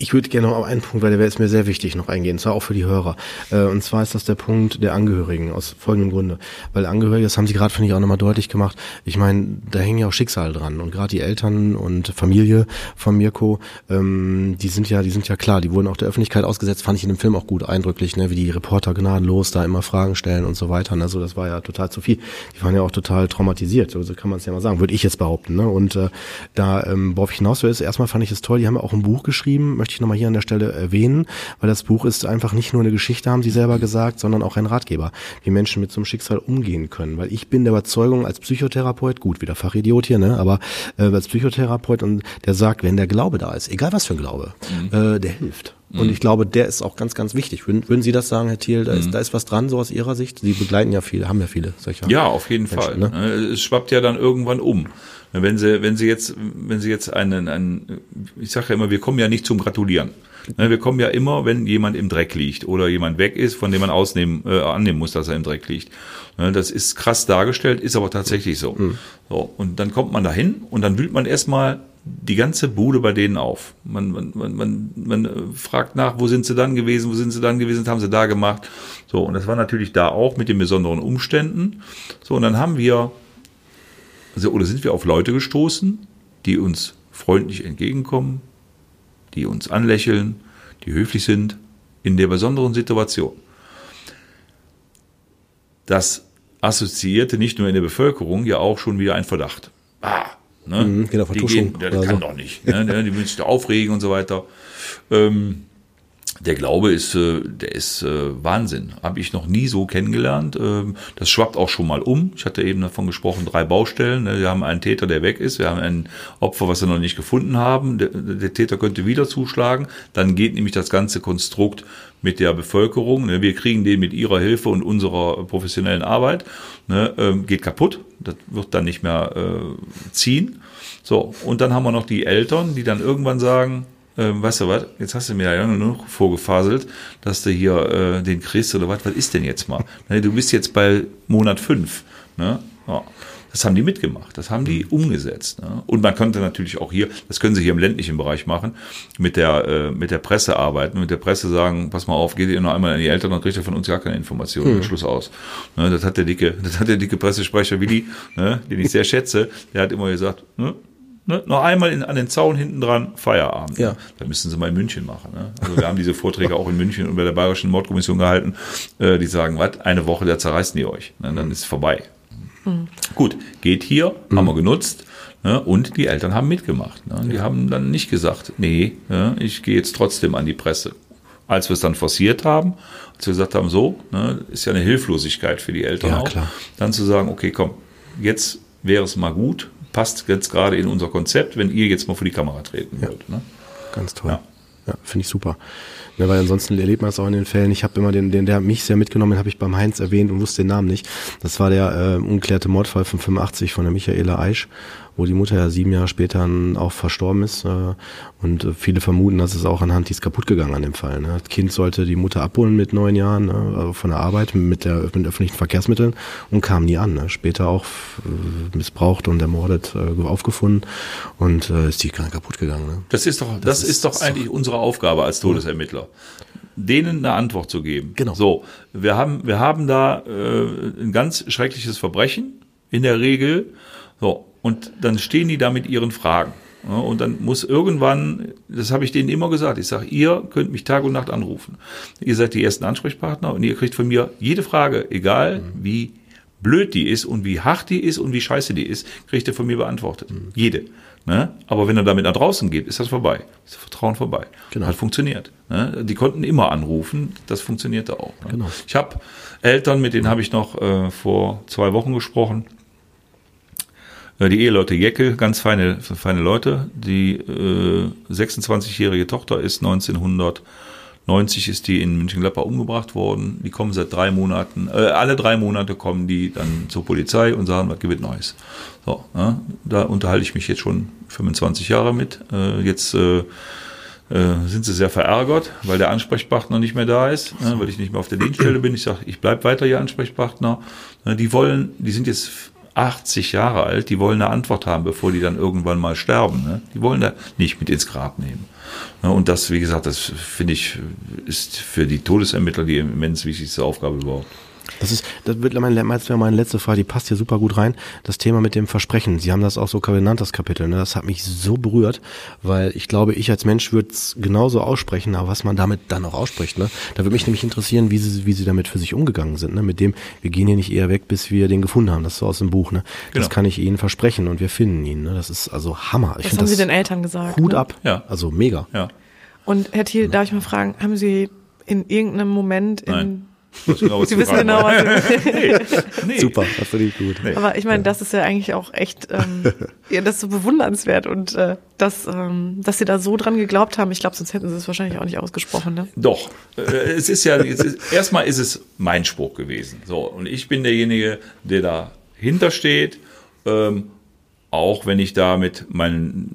Ich würde gerne noch auf einen Punkt, weil der ist mir sehr wichtig, noch eingehen, und zwar auch für die Hörer. Äh, und zwar ist das der Punkt der Angehörigen, aus folgendem Grunde. Weil Angehörige, das haben Sie gerade, finde ich, auch nochmal deutlich gemacht, ich meine, da hängen ja auch Schicksale dran. Und gerade die Eltern und Familie von Mirko, ähm, die sind ja, die sind ja klar, die wurden auch der Öffentlichkeit ausgesetzt, fand ich in dem Film auch gut eindrücklich, ne, wie die Reporter gnadenlos da immer Fragen stellen und so weiter. Also das war ja total zu viel. Die waren ja auch total traumatisiert, so kann man es ja mal sagen, würde ich jetzt behaupten. Ne? Und äh, da, ähm, worauf ich hinaus will, ist, erstmal fand ich es toll, die haben ja auch ein Buch geschrieben, möchte ich nochmal hier an der Stelle erwähnen, weil das Buch ist einfach nicht nur eine Geschichte, haben sie selber gesagt, sondern auch ein Ratgeber, wie Menschen mit so einem Schicksal umgehen können. Weil ich bin der Überzeugung als Psychotherapeut, gut, wieder Fachidiot hier, ne, aber äh, als Psychotherapeut und der sagt, wenn der Glaube da ist, egal was für ein Glaube, mhm. äh, der hilft. Und mhm. ich glaube, der ist auch ganz, ganz wichtig. Würden, würden Sie das sagen, Herr Thiel? Da, ist, mhm. da ist was dran, so aus Ihrer Sicht? Sie begleiten ja viele, haben ja viele solcher. Ja, auf jeden Menschen, Fall. Ne? Es schwappt ja dann irgendwann um. Wenn Sie, wenn Sie jetzt, wenn Sie jetzt einen, einen ich sage ja immer, wir kommen ja nicht zum Gratulieren. Ne, wir kommen ja immer, wenn jemand im Dreck liegt oder jemand weg ist, von dem man ausnehmen, äh, annehmen muss, dass er im Dreck liegt. Ne, das ist krass dargestellt, ist aber tatsächlich so. Mhm. so. Und dann kommt man dahin und dann wühlt man erstmal die ganze Bude bei denen auf. Man, man, man, man, man äh, fragt nach, wo sind sie dann gewesen, wo sind sie dann gewesen, was haben sie da gemacht. So, und das war natürlich da auch mit den besonderen Umständen. So, und dann haben wir oder sind wir auf Leute gestoßen, die uns freundlich entgegenkommen, die uns anlächeln, die höflich sind, in der besonderen Situation. Das assoziierte nicht nur in der Bevölkerung ja auch schon wieder ein Verdacht. Ah, ne? Mhm, genau, die gehen, der, der kann so. doch nicht. Ne? Die müssen sich da aufregen und so weiter. Ähm, der Glaube ist, äh, der ist äh, Wahnsinn. Habe ich noch nie so kennengelernt. Ähm, das schwappt auch schon mal um. Ich hatte eben davon gesprochen, drei Baustellen. Ne? Wir haben einen Täter, der weg ist. Wir haben ein Opfer, was wir noch nicht gefunden haben. Der, der Täter könnte wieder zuschlagen. Dann geht nämlich das ganze Konstrukt mit der Bevölkerung. Ne? Wir kriegen den mit ihrer Hilfe und unserer professionellen Arbeit. Ne? Ähm, geht kaputt. Das wird dann nicht mehr äh, ziehen. So, und dann haben wir noch die Eltern, die dann irgendwann sagen, ähm, weißt du was, jetzt hast du mir ja nur noch vorgefaselt, dass du hier äh, den kriegst oder was, was ist denn jetzt mal? Ne, du bist jetzt bei Monat fünf. Ne? Ja. Das haben die mitgemacht, das haben die umgesetzt. Ne? Und man könnte natürlich auch hier, das können sie hier im ländlichen Bereich machen, mit der, äh, mit der Presse arbeiten, mit der Presse sagen, pass mal auf, geht ihr noch einmal an die Eltern, dann kriegt ihr von uns gar keine Informationen. Hm. Schluss aus. Ne? Das hat der dicke, das hat der dicke Pressesprecher Willi, ne? den ich sehr schätze, der hat immer gesagt, ne? Ne, noch einmal in, an den Zaun hinten dran, Feierabend. Ja. Da müssen sie mal in München machen. Ne? Also wir haben diese Vorträge auch in München und bei der Bayerischen Mordkommission gehalten. Äh, die sagen, was, eine Woche, da zerreißen die euch. Ne? Dann ist es vorbei. Mhm. Gut, geht hier, mhm. haben wir genutzt. Ne? Und die Eltern haben mitgemacht. Ne? Die ja. haben dann nicht gesagt, nee, ne, ich gehe jetzt trotzdem an die Presse. Als wir es dann forciert haben, als wir gesagt haben, so, ne, ist ja eine Hilflosigkeit für die Eltern ja, auch, klar. dann zu sagen, okay, komm, jetzt wäre es mal gut, passt jetzt gerade in unser Konzept, wenn ihr jetzt mal vor die Kamera treten ja. würdet. Ne? Ganz toll. Ja, ja finde ich super. Ja, weil ansonsten erlebt man es auch in den Fällen. Ich habe immer den, den, der mich sehr mitgenommen, den habe ich beim Heinz erwähnt und wusste den Namen nicht. Das war der äh, ungeklärte Mordfall von 85 von der Michaela Eisch wo die Mutter ja sieben Jahre später auch verstorben ist. Äh, und äh, viele vermuten, dass es auch anhand, die ist kaputt gegangen an dem Fall. Ne? Das Kind sollte die Mutter abholen mit neun Jahren ne? also von der Arbeit mit, der, mit öffentlichen Verkehrsmitteln und kam nie an. Ne? Später auch äh, missbraucht und ermordet aufgefunden und ist die kaputt gegangen. Das ist doch, das, das ist, ist, doch eigentlich doch unsere Aufgabe als Todesermittler denen eine Antwort zu geben. Genau. So, wir haben, wir haben da äh, ein ganz schreckliches Verbrechen in der Regel. So, und dann stehen die da mit ihren Fragen. Und dann muss irgendwann, das habe ich denen immer gesagt, ich sage, ihr könnt mich Tag und Nacht anrufen. Ihr seid die ersten Ansprechpartner und ihr kriegt von mir jede Frage, egal mhm. wie blöd die ist und wie hart die ist und wie scheiße die ist, kriegt ihr von mir beantwortet. Mhm. Jede. Ne? Aber wenn er damit nach draußen geht, ist das vorbei. Ist das Vertrauen vorbei. Genau. Hat funktioniert. Ne? Die konnten immer anrufen, das funktionierte auch. Ne? Genau. Ich habe Eltern, mit denen habe ich noch äh, vor zwei Wochen gesprochen die Eheleute Jeckel, ganz feine, feine Leute. Die äh, 26-jährige Tochter ist 1990 ist die in München-Gladbach umgebracht worden. Die kommen seit drei Monaten, äh, alle drei Monate kommen die dann zur Polizei und sagen, was gibt es Neues. So, ja, da unterhalte ich mich jetzt schon 25 Jahre mit. Äh, jetzt äh, äh, sind sie sehr verärgert, weil der Ansprechpartner nicht mehr da ist, äh, weil ich nicht mehr auf der Dienststelle bin. Ich sage, ich bleibe weiter Ihr Ansprechpartner. Äh, die wollen, die sind jetzt 80 Jahre alt, die wollen eine Antwort haben, bevor die dann irgendwann mal sterben. Ne? Die wollen da nicht mit ins Grab nehmen. Ne? Und das, wie gesagt, das finde ich, ist für die Todesermittler die immens wichtigste Aufgabe überhaupt. Das ist, das wird meine, meine letzte Frage, die passt hier super gut rein. Das Thema mit dem Versprechen. Sie haben das auch so genannt, das Kapitel. Ne? Das hat mich so berührt, weil ich glaube, ich als Mensch würde es genauso aussprechen, aber was man damit dann auch ausspricht. Ne? Da würde mich nämlich interessieren, wie Sie, wie Sie damit für sich umgegangen sind. Ne? Mit dem, wir gehen hier nicht eher weg, bis wir den gefunden haben. Das ist so aus dem Buch. Ne? Das genau. kann ich Ihnen versprechen und wir finden ihn. Ne? Das ist also Hammer. Ich das haben Sie den Eltern gesagt. Hut ne? ab. Ja. Also mega. Ja. Und Herr Thiel, darf ich mal fragen, haben Sie in irgendeinem Moment in Nein. Genau, Sie wissen genau, was Sie nee, nee. Super, das finde ich gut. Nee. Aber ich meine, das ist ja eigentlich auch echt, ähm, ja, das ist so bewundernswert und äh, dass, ähm, dass Sie da so dran geglaubt haben. Ich glaube, sonst hätten Sie es wahrscheinlich auch nicht ausgesprochen. Ne? Doch, äh, es ist ja, es ist, erstmal ist es mein Spruch gewesen. So, und ich bin derjenige, der dahinter steht, ähm, auch wenn ich da mit meinem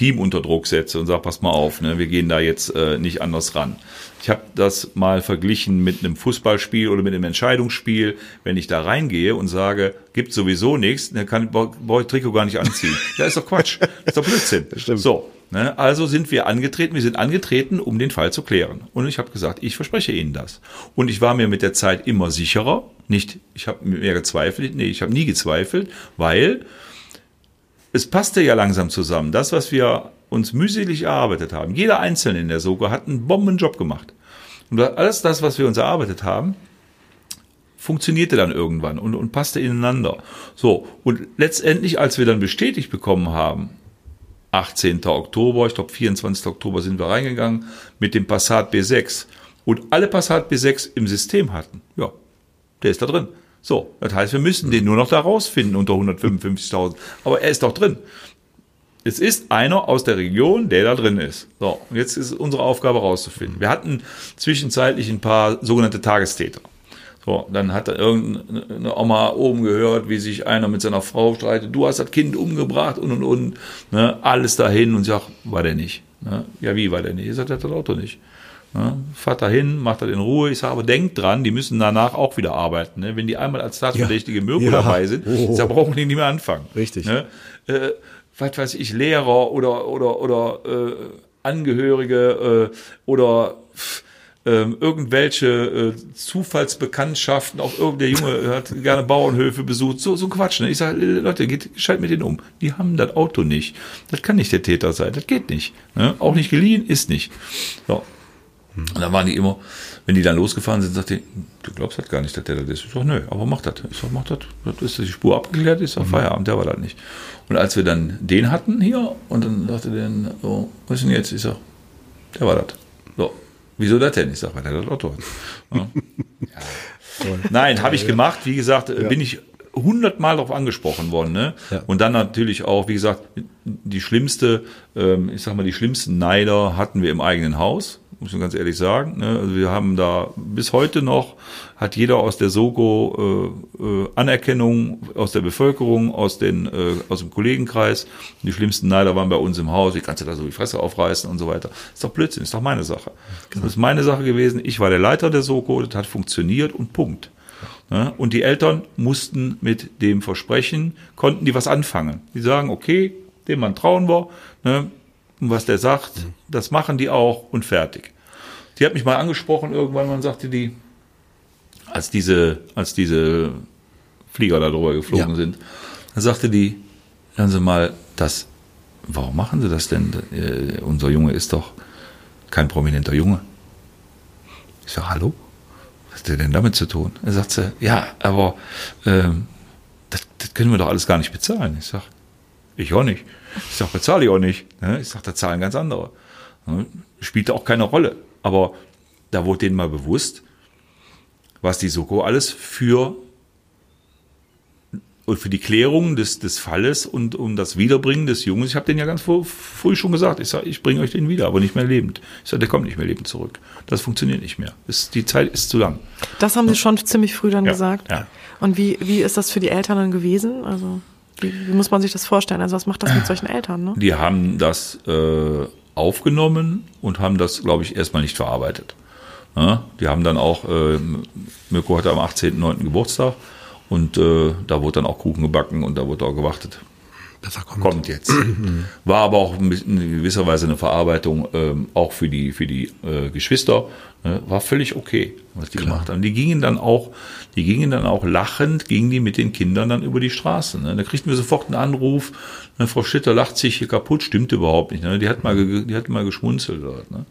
Team unter Druck setze und sage, pass mal auf, ne, wir gehen da jetzt äh, nicht anders ran. Ich habe das mal verglichen mit einem Fußballspiel oder mit einem Entscheidungsspiel. Wenn ich da reingehe und sage, gibt sowieso nichts, dann kann ich Trikot gar nicht anziehen. Ja, ist doch Quatsch. ist doch Blödsinn. Stimmt. So, ne, also sind wir angetreten. Wir sind angetreten, um den Fall zu klären. Und ich habe gesagt, ich verspreche Ihnen das. Und ich war mir mit der Zeit immer sicherer. Nicht, ich habe mehr gezweifelt. Nee, ich habe nie gezweifelt, weil es passte ja langsam zusammen. Das, was wir uns mühselig erarbeitet haben, jeder Einzelne in der Soko hat einen Bombenjob gemacht. Und alles das, was wir uns erarbeitet haben, funktionierte dann irgendwann und, und passte ineinander. So, und letztendlich, als wir dann bestätigt bekommen haben, 18. Oktober, ich glaube 24. Oktober sind wir reingegangen, mit dem Passat B6 und alle Passat B6 im System hatten, ja, der ist da drin. So, das heißt, wir müssen den nur noch da rausfinden unter 155.000. Aber er ist doch drin. Es ist einer aus der Region, der da drin ist. So, und jetzt ist unsere Aufgabe rauszufinden. Wir hatten zwischenzeitlich ein paar sogenannte Tagestäter. So, dann hat da irgendeine Oma oben gehört, wie sich einer mit seiner Frau streitet. Du hast das Kind umgebracht und und und. Ne, alles dahin und sagt, war der nicht. Ne? Ja, wie war der nicht? Ich sage, der hat das Auto nicht. Ja, fahrt da hin, macht das in Ruhe. Ich sage, aber denkt dran, die müssen danach auch wieder arbeiten. Ne? Wenn die einmal als Tatverdächtige Mirko ja. dabei sind, oh. da brauchen die nicht mehr anfangen. Richtig. Ne? Äh, was weiß ich, Lehrer oder, oder, oder äh, Angehörige äh, oder äh, irgendwelche äh, Zufallsbekanntschaften, auch irgendein Junge hat gerne Bauernhöfe besucht, so, so Quatsch. Ne? Ich sage, Leute, geht gescheit mit denen um. Die haben das Auto nicht. Das kann nicht der Täter sein, das geht nicht. Ne? Auch nicht geliehen, ist nicht. So. Und dann waren die immer, wenn die dann losgefahren sind, sagte ich, du glaubst halt gar nicht, dass der das ist. Ich sag, nö, aber mach das. Ich sag, mach das. Das ist die Spur abgeklärt, ist auf mhm. Feierabend, der war das nicht. Und als wir dann den hatten hier, und dann sagte der, so, was ist denn jetzt? Ich sag, der war das. So, wieso das denn? Ich sag, weil der das Auto hat. Ja. Nein, habe ich gemacht. Wie gesagt, ja. bin ich hundertmal darauf angesprochen worden. Ne? Ja. Und dann natürlich auch, wie gesagt, die schlimmste, ähm, ich sag mal, die schlimmsten Neider hatten wir im eigenen Haus muss man ganz ehrlich sagen. Ne? Also wir haben da bis heute noch, hat jeder aus der Soko äh, äh, Anerkennung aus der Bevölkerung, aus, den, äh, aus dem Kollegenkreis. Die schlimmsten Neider waren bei uns im Haus, ich kannst du da so die Fresse aufreißen und so weiter. Ist doch Blödsinn, ist doch meine Sache. Genau. Das ist meine Sache gewesen. Ich war der Leiter der Soko, das hat funktioniert und Punkt. Ne? Und die Eltern mussten mit dem Versprechen, konnten die was anfangen. Die sagen, okay, dem Mann trauen wir, ne? Und was der sagt, mhm. das machen die auch und fertig. Die hat mich mal angesprochen irgendwann, man sagte die, als diese, als diese Flieger da drüber geflogen ja. sind, dann sagte die, hören Sie mal, das, warum machen Sie das denn? Äh, unser Junge ist doch kein prominenter Junge. Ich sage, hallo? Was hat der denn damit zu tun? Er sagt sie, ja, aber ähm, das, das können wir doch alles gar nicht bezahlen. Ich sage, ich auch nicht. Ich sage, bezahle ich auch nicht. Ne? Ich sage, da zahlen ganz andere. Ne? Spielt auch keine Rolle. Aber da wurde denen mal bewusst, was die Soko alles für und für die Klärung des, des Falles und um das Wiederbringen des Junges, ich habe den ja ganz früh schon gesagt, ich sage, ich bringe euch den wieder, aber nicht mehr lebend. Ich sage, der kommt nicht mehr lebend zurück. Das funktioniert nicht mehr. Das, die Zeit ist zu lang. Das haben Sie schon ziemlich früh dann ja, gesagt. Ja. Und wie, wie ist das für die Eltern dann gewesen? Also wie, wie, muss man sich das vorstellen? Also was macht das mit solchen Eltern? Ne? Die haben das äh, aufgenommen und haben das, glaube ich, erstmal nicht verarbeitet. Ja, die haben dann auch, äh, Mirko hatte am 18.09. Geburtstag Und äh, da wurde dann auch Kuchen gebacken und da wurde auch gewartet. Besser kommt. Kommt jetzt. War aber auch in gewisser Weise eine Verarbeitung ähm, auch für die für die äh, Geschwister. Ne? War völlig okay, was die gemacht haben. Die gingen dann auch, die gingen dann auch lachend, gingen die mit den Kindern dann über die Straße. Ne? Da kriegten wir sofort einen Anruf. Ne? Frau Schitter lacht sich hier kaputt, stimmt überhaupt nicht. Ne? Die hat mal, die hat mal geschmunzelt dort. Ne?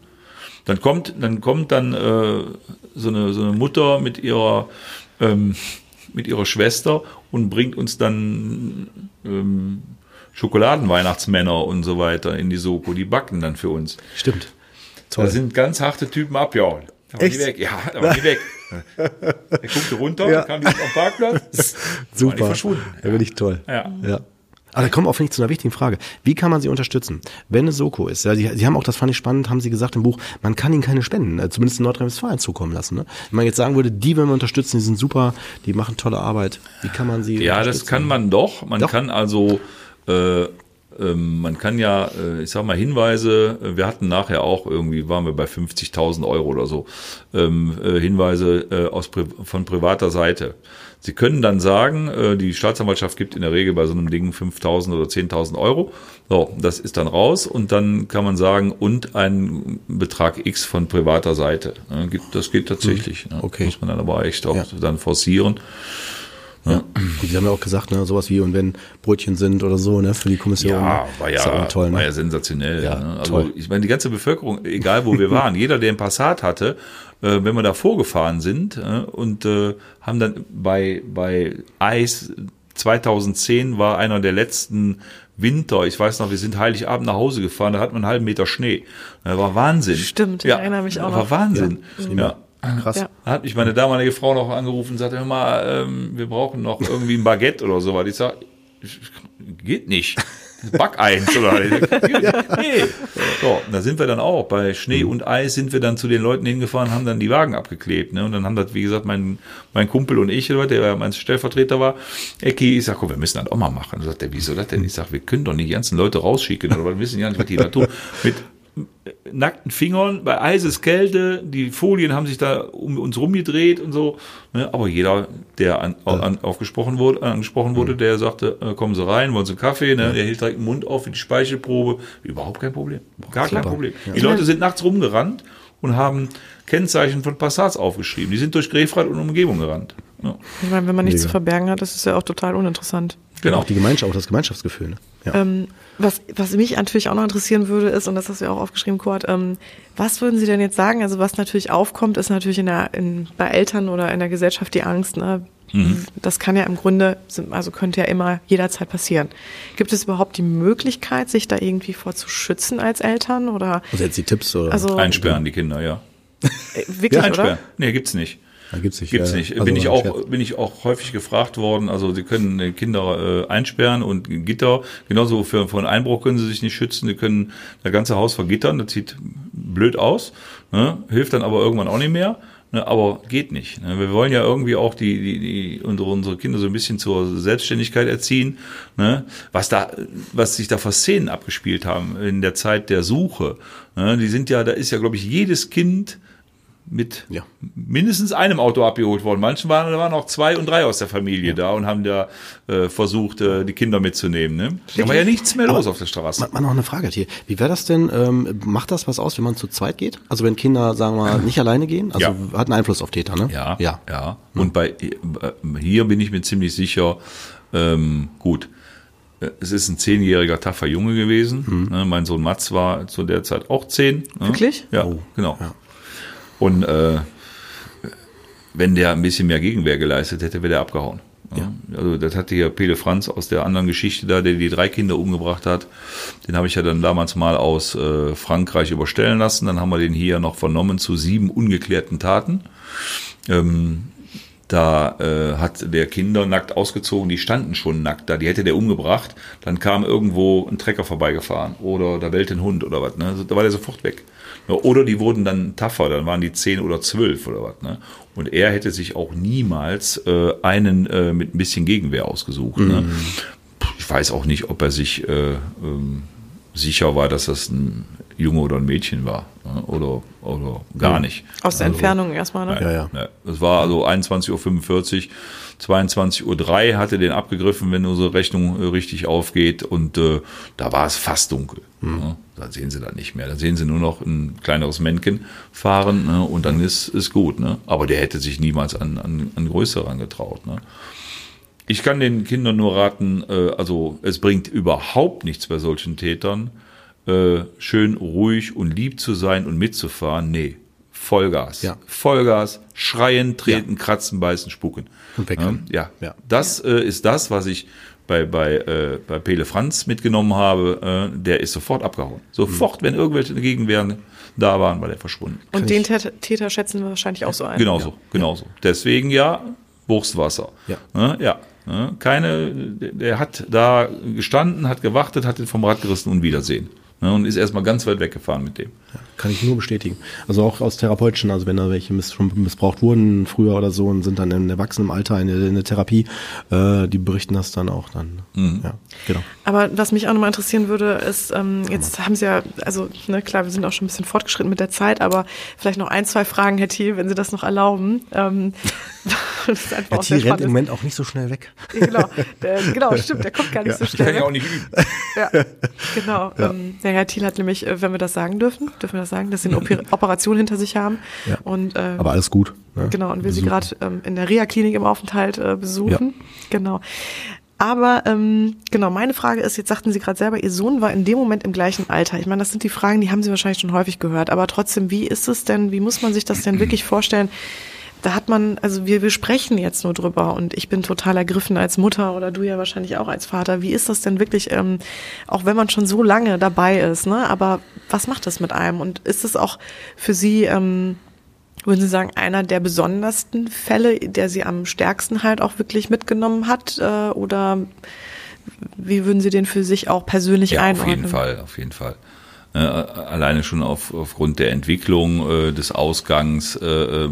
Dann kommt, dann kommt dann äh, so eine so eine Mutter mit ihrer ähm, mit ihrer Schwester und bringt uns dann ähm, Schokoladenweihnachtsmänner und so weiter in die Soko. Die backen dann für uns. Stimmt. Da sind ganz harte Typen abgehauen. Da waren die Echt? weg. Ja, da waren die weg. Er guckte runter, Ja. kam die auf den Parkplatz. Waren die Super. verschwunden. Ja, bin ich toll. Ja. ja. Aber da kommen wir auch, ich, zu einer wichtigen Frage. Wie kann man sie unterstützen? Wenn es Soko ist, ja, Sie, Sie haben auch, das fand ich spannend, haben Sie gesagt im Buch, man kann ihnen keine Spenden, äh, zumindest in Nordrhein-Westfalen zukommen lassen. Ne? Wenn man jetzt sagen würde, die wollen wir unterstützen, die sind super, die machen tolle Arbeit. Wie kann man sie Ja, das kann man doch. Man Doch. kann also, äh, ähm, man kann ja, äh, ich sag mal, Hinweise, äh, wir hatten nachher auch irgendwie, waren wir bei 50.000 Euro oder so, ähm, äh, Hinweise äh, aus, von privater Seite. Sie können dann sagen, äh, die Staatsanwaltschaft gibt in der Regel bei so einem Ding 5.000 oder 10.000 Euro. So, das ist dann raus und dann kann man sagen, und ein Betrag X von privater Seite. Ne, gibt, das geht tatsächlich. Ne, Okay. Muss man dann aber echt auch Ja. dann forcieren. Und Sie haben ja auch gesagt, ne, sowas wie, und wenn Brötchen sind oder so, ne, für die Kommission. Ja, war ja, toll, ne? war ja sensationell. Ja, ne? Also toll. ich meine, die ganze Bevölkerung, egal wo wir waren, jeder, der einen Passat hatte, äh, wenn wir da vorgefahren sind äh, und äh, haben dann bei, bei Eis 2010 war einer der letzten Winter, ich weiß noch, wir sind Heiligabend nach Hause gefahren, da hat man einen halben Meter Schnee. Das war Wahnsinn. Stimmt, ich ja, erinnere mich auch das war noch. Wahnsinn. Ja. Krass. Ja. Da hat mich meine damalige Frau noch angerufen und sagte, hör mal, ähm, wir brauchen noch irgendwie ein Baguette oder so. Ich sag, geht nicht. Back eins oder nee. So, da sind wir dann auch. Bei Schnee und Eis sind wir dann zu den Leuten hingefahren, haben dann die Wagen abgeklebt. Ne? Und dann haben das, wie gesagt, mein, mein Kumpel und ich, der ja mein Stellvertreter war, Ecki, ich sag, komm, wir müssen das auch mal machen. Und sagt er, wieso das denn? Ich sag, wir können doch nicht die ganzen Leute rausschicken oder wir wissen ja nicht, was die da tun. Mit nackten Fingern, bei Eises Kälte, die Folien haben sich da um uns rumgedreht und so. Ne? Aber jeder, der an, an, aufgesprochen wurde, angesprochen wurde, der sagte, äh, kommen Sie rein, wollen Sie einen Kaffee, ne? der hielt direkt den Mund auf für die Speichelprobe. Überhaupt kein Problem. Gar kein Problem. Die Leute sind nachts rumgerannt und haben Kennzeichen von Passats aufgeschrieben. Die sind durch Grefrath und Umgebung gerannt. Ja. Ich meine, wenn man nichts Mega. zu verbergen hat, das ist ja auch total uninteressant. Genau. Auch die Gemeinschaft, auch das Gemeinschaftsgefühl. Ne? Ja. Ähm, was, was mich natürlich auch noch interessieren würde, ist, und das hast du ja auch aufgeschrieben, Kurt, ähm, was würden Sie denn jetzt sagen? Also was natürlich aufkommt, ist natürlich in der, in, bei Eltern oder in der Gesellschaft die Angst. Ne? Das kann ja im Grunde, also könnte ja immer jederzeit passieren. Gibt es überhaupt die Möglichkeit, sich da irgendwie vor zu schützen als Eltern? Oder Also jetzt die Tipps oder? also Einsperren die Kinder, ja. äh, wirklich, Einsperren. oder? Nee, gibt's nicht. Da gibt's nicht. Gibt's nicht. also bin ich auch, Scherz. bin ich auch häufig gefragt worden. Also sie können Kinder äh, einsperren und Gitter. Genauso für, für einen Einbruch können sie sich nicht schützen. Sie können das ganze Haus vergittern. Das sieht blöd aus. Ne? Hilft dann aber irgendwann auch nicht mehr. Ne? Aber geht nicht. Ne? Wir wollen ja irgendwie auch die, die, die unsere, unsere Kinder so ein bisschen zur Selbstständigkeit erziehen. Ne? Was da, was sich da für Szenen abgespielt haben in der Zeit der Suche. Ne? Die sind ja, da ist ja, glaube ich, jedes Kind mit Ja. mindestens einem Auto abgeholt worden. Manchen waren, da waren auch zwei und drei aus der Familie da und haben da äh, versucht, äh, die Kinder mitzunehmen. Ne? Da war ja nichts mehr los auf der Straße. Mal, mal noch eine Frage hier. Wie wäre das denn, ähm, macht das was aus, wenn man zu zweit geht? Also wenn Kinder, sagen wir mal, nicht alleine gehen? Also Ja. hat einen Einfluss auf Täter, ne? Ja, Ja. ja. Und bei äh, hier bin ich mir ziemlich sicher, ähm, gut. äh, Es ist ein zehnjähriger taffer Junge gewesen. Ne, mein Sohn Mats war zu der Zeit auch zehn. Ne? Wirklich? Ja, genau. Und äh, wenn der ein bisschen mehr Gegenwehr geleistet hätte, wäre der abgehauen. Ja. Also das hatte hier Pele Franz aus der anderen Geschichte da, der die drei Kinder umgebracht hat. Den habe ich ja dann damals mal aus äh, Frankreich überstellen lassen. Dann haben wir den hier noch vernommen zu sieben ungeklärten Taten. Ähm, da äh, hat der Kinder nackt ausgezogen, die standen schon nackt da, die hätte der umgebracht, dann kam irgendwo ein Trecker vorbeigefahren oder da bellte ein Hund oder was, ne? da war der sofort weg. Ja, Oder die wurden dann tougher, dann waren die zehn oder zwölf oder was. Ne? Und er hätte sich auch niemals äh, einen äh, mit ein bisschen Gegenwehr ausgesucht. Ne? Ich weiß auch nicht, ob er sich äh, ähm, sicher war, dass das ein Junge oder ein Mädchen war. Ne? Oder, oder gar ja. nicht. Aus der also, Entfernung erstmal, ne? Ja, ja. ja. Das war also 21.45 Uhr. 22.03 Uhr hatte den abgegriffen, wenn unsere Rechnung äh, richtig aufgeht. Und äh, da war es fast dunkel. Mhm. Ne? Da sehen sie dann nicht mehr. Da sehen sie nur noch ein kleineres Männchen fahren ne? und dann ist, ist gut. Ne? Aber der hätte sich niemals an, an, an größere angetraut. Ne? Ich kann den Kindern nur raten, äh, also es bringt überhaupt nichts bei solchen Tätern, äh, schön ruhig und lieb zu sein und mitzufahren. Nee, Vollgas. Ja. Vollgas, schreien, treten, Ja. kratzen, beißen, spucken. Und wegrennen. Ja, Ja. das äh, ist das, was ich bei, bei, äh, bei Pele Franz mitgenommen habe. Äh, der ist sofort abgehauen. Sofort, wenn irgendwelche Gegenwehren da waren, war der verschwunden. Und den Täter, Täter schätzen wir wahrscheinlich auch so ein. Genauso, genauso. Deswegen ja, Wurstwasser. Ja. Ne, ja. ne, Keine, der der hat da gestanden, hat gewartet, hat den vom Rad gerissen und Wiedersehen. Ne, Und ist erstmal ganz weit weggefahren mit dem. Kann ich nur bestätigen. Also auch aus therapeutischen, also wenn da welche miss, schon missbraucht wurden früher oder so und sind dann im Erwachsenenalter in der, in der Therapie, äh, die berichten das dann auch dann. Ja, genau. Aber was mich auch nochmal interessieren würde, ist, ähm, jetzt haben Sie ja, also ne, klar, wir sind auch schon ein bisschen fortgeschritten mit der Zeit, aber vielleicht noch ein, zwei Fragen, Herr Thiel, wenn Sie das noch erlauben. Ähm, das auch sehr Thiel rennt im spannend. Moment auch nicht so schnell weg. Genau, der, genau, stimmt, der kommt gar nicht so Kann schnell. ich auch Weg. nicht üben. Ja, genau. Ähm, der Herr Thiel hat nämlich, äh, wenn wir das sagen dürfen, dürfen wir das sagen, dass Sie eine Oper Operation hinter sich haben. Ja. Und, äh, Aber alles gut. Ne? Genau, und wir sie Besuchen. gerade ähm, in der Reha-Klinik im Aufenthalt äh, besuchen. Genau. Aber ähm, genau, meine Frage ist, jetzt sagten Sie gerade selber, Ihr Sohn war in dem Moment im gleichen Alter. Ich meine, das sind die Fragen, die haben Sie wahrscheinlich schon häufig gehört. Aber trotzdem, wie ist es denn, wie muss man sich das denn wirklich vorstellen? Da hat man, also wir, wir sprechen jetzt nur drüber und ich bin total ergriffen als Mutter oder du ja wahrscheinlich auch als Vater. Wie ist das denn wirklich, ähm, auch wenn man schon so lange dabei ist, ne? Aber was macht das mit einem? Und ist es auch für Sie, ähm, würden Sie sagen, einer der besondersten Fälle, der Sie am stärksten halt auch wirklich mitgenommen hat? Äh, oder wie würden Sie den für sich auch persönlich Ja, einordnen? auf jeden Fall, auf jeden Fall. Äh, alleine schon auf, aufgrund der Entwicklung, äh, des Ausgangs, äh, äh,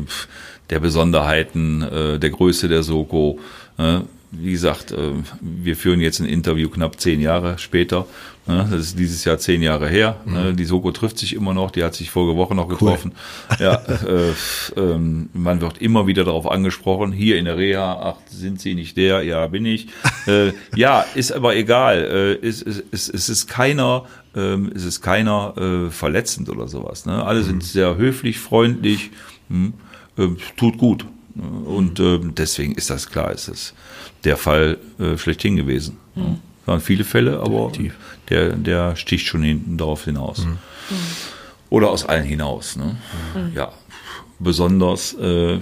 der Besonderheiten, äh, der Größe der Soko. Äh, wie gesagt, äh, wir führen jetzt ein Interview knapp zehn Jahre später. Ne? Das ist dieses Jahr zehn Jahre her. Ne? Die Soko trifft sich immer noch, die hat sich vorige Woche noch getroffen. Ja, äh, ähm, man wird immer wieder darauf angesprochen, hier in der Reha, ach, sind Sie nicht der? Ja, bin ich. Äh, ja, ist aber egal. Äh, es, es, es, es ist keiner, ähm, es ist keiner äh, verletzend oder sowas. Ne? Alle sind sehr höflich, freundlich, hm, äh, tut gut. Und äh, deswegen ist das klar, ist es der Fall äh, schlechthin gewesen. Ja. Es waren viele Fälle, aber der, der sticht schon hinten darauf hinaus. Oder aus allen hinaus. Ne? Ja, besonders, äh,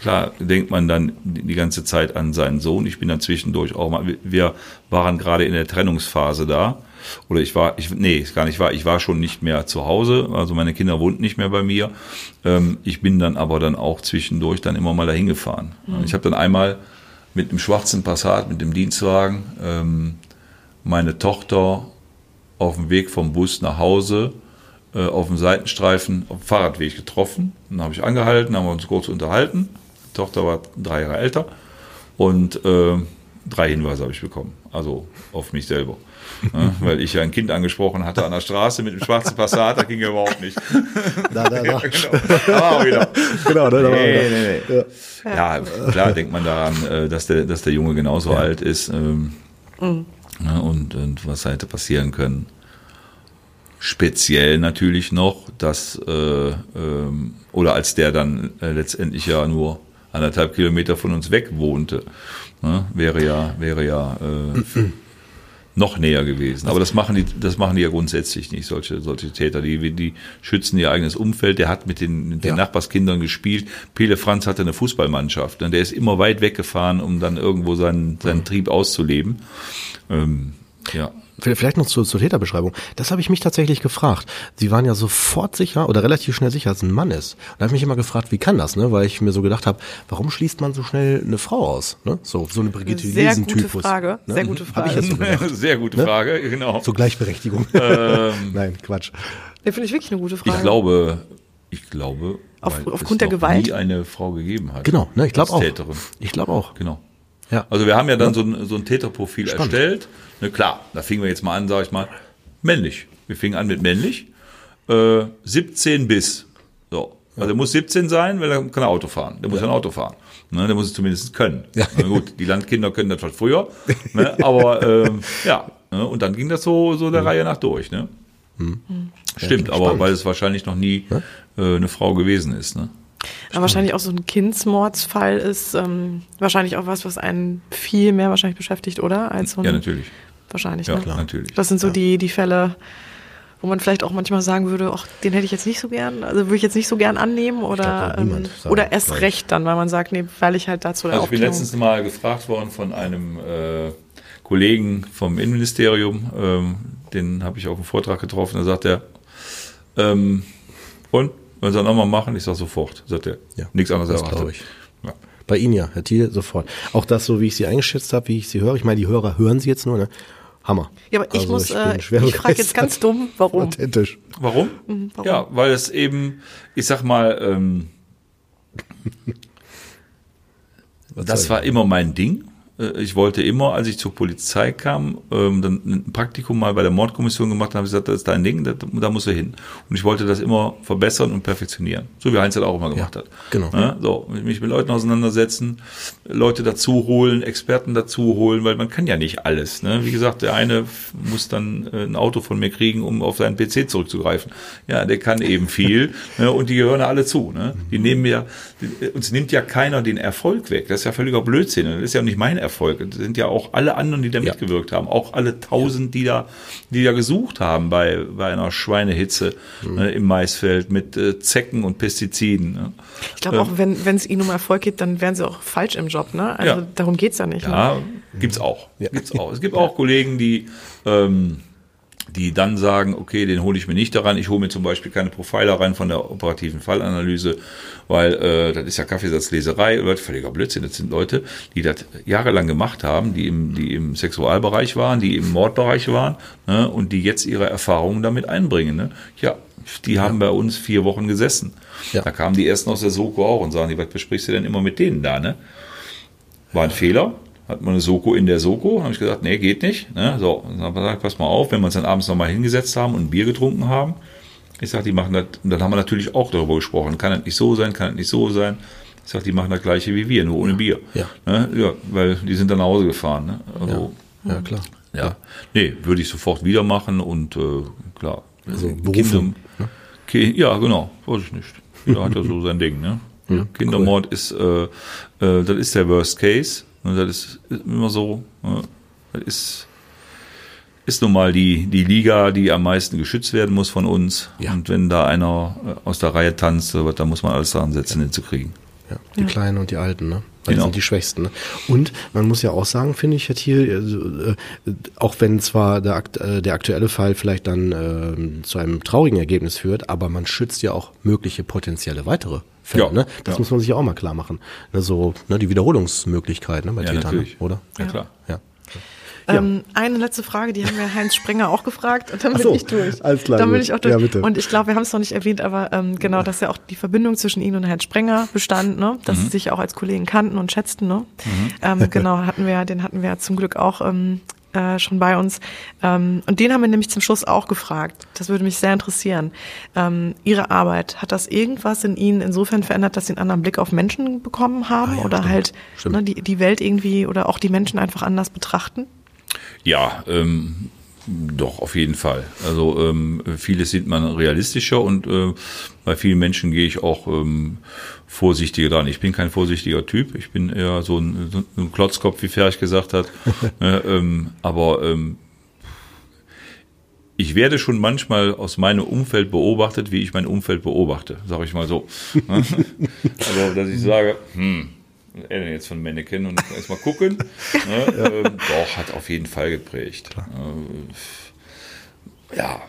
klar, denkt man dann die ganze Zeit an seinen Sohn. Ich bin dann zwischendurch auch mal, wir waren gerade in der Trennungsphase da. Oder ich war, ich, nee, gar nicht wahr, ich war schon nicht mehr zu Hause, also meine Kinder wohnten nicht mehr bei mir. Ähm, ich bin dann aber dann auch zwischendurch dann immer mal dahin gefahren. Ich habe dann einmal mit einem schwarzen Passat, mit dem Dienstwagen, ähm, meine Tochter auf dem Weg vom Bus nach Hause äh, auf dem Seitenstreifen auf dem Fahrradweg getroffen. Dann habe ich angehalten, haben wir uns kurz unterhalten. Die Tochter war drei Jahre älter und äh, drei Hinweise habe ich bekommen, also auf mich selber. Ja, weil ich ja ein Kind angesprochen hatte an der Straße mit dem schwarzen Passat, das ging ja überhaupt nicht. Da, da, da. Ja, genau. Da war er wieder. genau, ne, da war Nee, er. nee, nee. Ja, klar denkt man daran, äh, dass der, dass der Junge genauso alt ist ähm, ne, und, und was hätte passieren können. Speziell natürlich noch, dass, äh, ähm, oder als der dann äh, letztendlich ja nur anderthalb Kilometer von uns weg wohnte, ne, wäre ja, wäre ja äh, noch näher gewesen. Aber das machen die, das machen die ja grundsätzlich nicht, solche, solche Täter. Die, die schützen ihr eigenes Umfeld. Der hat mit den, mit den Ja. Nachbarskindern gespielt. Pele Franz hatte eine Fußballmannschaft. Und der ist immer weit weggefahren, um dann irgendwo seinen, seinen Trieb auszuleben. Ähm, ja. Vielleicht noch zur, zur Täterbeschreibung. Das habe ich mich tatsächlich gefragt. Sie waren ja sofort sicher oder relativ schnell sicher, dass es ein Mann ist. Und da habe ich mich immer gefragt, wie kann das, ne? Weil ich mir so gedacht habe, warum schließt man so schnell eine Frau aus? Ne? So, so eine Brigitte Sehr gute Lesen-Typus. Frage, Ne? sehr gute Hab ich Frage. jetzt so gedacht. Sehr gute Frage, genau. Zur Gleichberechtigung. Nein, Quatsch. Ja, finde ich wirklich eine gute Frage. Ich glaube, ich glaube, Auf- weil aufgrund es der Gewalt? nie eine Frau gegeben hat. Genau, ne? Ich glaube auch. Täterin. Ich glaube auch. Genau. Ja. Also wir haben ja dann so ein, so ein Täterprofil Spannend. erstellt. Ne, klar, da fingen wir jetzt mal an, sag ich mal, männlich. Wir fingen an mit männlich. Äh, 17 bis. So. Also der muss 17 sein, weil er kann er Auto fahren. Der muss ein Auto fahren. Ne, der muss es zumindest können. Ja. Na gut, die Landkinder können das schon früher. Ne, aber ähm, ja, ne, und dann ging das so, so der Reihe nach durch. Ne? Stimmt, aber spannend. weil es wahrscheinlich noch nie äh, eine Frau gewesen ist. Ne? Aber wahrscheinlich auch so ein Kindsmordsfall ist ähm, wahrscheinlich auch was, was einen viel mehr wahrscheinlich beschäftigt, oder? Als so ein, Ja, natürlich. Wahrscheinlich, Ja, ne? klar. natürlich. Das sind so die, die Fälle, wo man vielleicht auch manchmal sagen würde, ach, den hätte ich jetzt nicht so gern, also würde ich jetzt nicht so gern annehmen oder, glaub, ähm, oder erst glaub ich. recht dann, weil man sagt, nee, weil ich halt dazu Also ich bin letztens mal gefragt worden von einem äh, Kollegen vom Innenministerium, ähm, den habe ich auf dem Vortrag getroffen, da sagt er, ähm, und, wollen Sie das nochmal machen? Ich sage sofort, sagt er. Ja, Nichts anderes das erwartet. ich. Ja. Bei Ihnen ja, Herr Thiel, sofort. Auch das, so wie ich Sie eingeschätzt habe, wie ich Sie höre. Ich meine, die Hörer hören Sie jetzt nur, ne? Hammer. Ja, aber ich Also muss, bin äh, ich frage jetzt ganz dumm, warum? Authentisch. Warum? Mhm, warum? Ja, weil es eben, ich sag mal, ähm, das war immer mein Ding. Äh, Ich wollte immer, als ich zur Polizei kam, ähm, dann ein Praktikum mal bei der Mordkommission gemacht habe, ich gesagt, das ist dein Ding, da, da musst du hin. Und ich wollte das immer verbessern und perfektionieren. So wie Heinz das auch immer gemacht hat. genau. Ja, so, mich mit Leuten auseinandersetzen, Leute dazu holen, Experten dazu holen, weil man kann ja nicht alles. Ne? Wie gesagt, der eine muss dann äh, ein Auto von mir kriegen, um auf seinen PC zurückzugreifen. Ja, der kann eben viel ne? und die gehören alle zu. Ne? Die nehmen mir, die, uns nimmt ja keiner den Erfolg weg. Das ist ja völliger Blödsinn. Das ist ja nicht mein Erfolg. Das sind ja auch alle anderen, die da Ja. mitgewirkt haben. Auch alle tausend, die da, die da gesucht haben bei, bei einer Schweinehitze ne, im Maisfeld mit äh, Zecken und Pestiziden. Ne? Ich glaube auch, wenn wenn es ihnen um Erfolg geht, dann wären sie auch falsch im Job, ne? Also Ja. darum geht's ja nicht. Ne? Ja, gibt's auch. Ja. Gibt's auch. Es gibt auch Kollegen, die, ähm, die dann sagen, okay, den hole ich mir nicht daran. Ich hole mir zum Beispiel keine Profiler rein von der operativen Fallanalyse, weil äh, das ist ja Kaffeesatzleserei, oder völliger Blödsinn. Das sind Leute, die das jahrelang gemacht haben, die im, die im Sexualbereich waren, die im Mordbereich waren ne, und die jetzt ihre Erfahrungen damit einbringen. Ne? Ja, die haben bei uns vier Wochen gesessen. Ja. Da kamen die ersten aus der Soko auch und sagen, die, was besprichst du denn immer mit denen da? Ne? War ein Fehler. Hat man eine Soko in der Soko. Habe ich gesagt, nee, geht nicht. Ne? So, dann habe ich gesagt, pass mal auf, wenn wir uns dann abends nochmal hingesetzt haben und ein Bier getrunken haben. Ich sage, die machen das, und dann haben wir natürlich auch darüber gesprochen. Kann das nicht so sein, kann das nicht so sein. Ich sage, die machen das gleiche wie wir, nur ohne Bier. Ja. Ne? ja weil die sind dann nach Hause gefahren. Ne? Also, Ja, klar. ja. Nee, würde ich sofort wieder machen und äh, klar. Also Berufung, Ki- Ja, genau, weiß ich nicht. Da hat er so sein Ding, ne? Kindermord ist, äh, äh, das ist der Worst Case. Und das ist, immer so, ne? das ist, ist nun mal die, die Liga, die am meisten geschützt werden muss von uns. Ja. Und wenn da einer äh, aus der Reihe tanzt, äh, da muss man alles daran setzen, den zu kriegen. Ja, die Kleinen und die Alten, ne? Weil Genau. die sind die Schwächsten. Ne? Und man muss ja auch sagen, finde ich, Herr Thiel, also, äh, auch wenn zwar der, akt- äh, der aktuelle Fall vielleicht dann ähm, zu einem traurigen Ergebnis führt, aber man schützt ja auch mögliche potenzielle weitere Fälle. Ja, ne? Das ja. muss man sich ja auch mal klar machen. Ne, so ne, die Wiederholungsmöglichkeit ne, bei Ja, Tätern, ne? natürlich. oder? Ja, klar. Ja. Ähm, eine letzte Frage, die haben wir Heinz Sprenger auch gefragt und dann bin so, ich durch. alles klar, Dann bin ich auch durch. Ja, bitte. Und ich glaube, wir haben es noch nicht erwähnt, aber ähm, genau, dass ja auch die Verbindung zwischen Ihnen und Heinz Sprenger bestand, ne? dass Mhm. Sie sich auch als Kollegen kannten und schätzten. Ne? Ähm, genau, hatten wir, den hatten wir ja zum Glück auch ähm, äh, schon bei uns. Ähm, und den haben wir nämlich zum Schluss auch gefragt. Das würde mich sehr interessieren. Ähm, Ihre Arbeit, hat das irgendwas in Ihnen insofern verändert, dass Sie einen anderen Blick auf Menschen bekommen haben Ah ja, oder stimmt. halt Stimmt. ne, die, die Welt irgendwie oder auch die Menschen einfach anders betrachten? Ja, ähm, doch, auf jeden Fall. Also ähm, vieles sieht man realistischer und äh, bei vielen Menschen gehe ich auch ähm, vorsichtiger dran. Ich bin kein vorsichtiger Typ. Ich bin eher so ein, so ein Klotzkopf, wie Ferch gesagt hat. äh, ähm, aber ähm, ich werde schon manchmal aus meinem Umfeld beobachtet, wie ich mein Umfeld beobachte, sage ich mal so. also, dass ich sage, hm, er denn jetzt von Mannequin und erstmal gucken. ne, ähm, doch, hat auf jeden Fall geprägt. Äh, ja,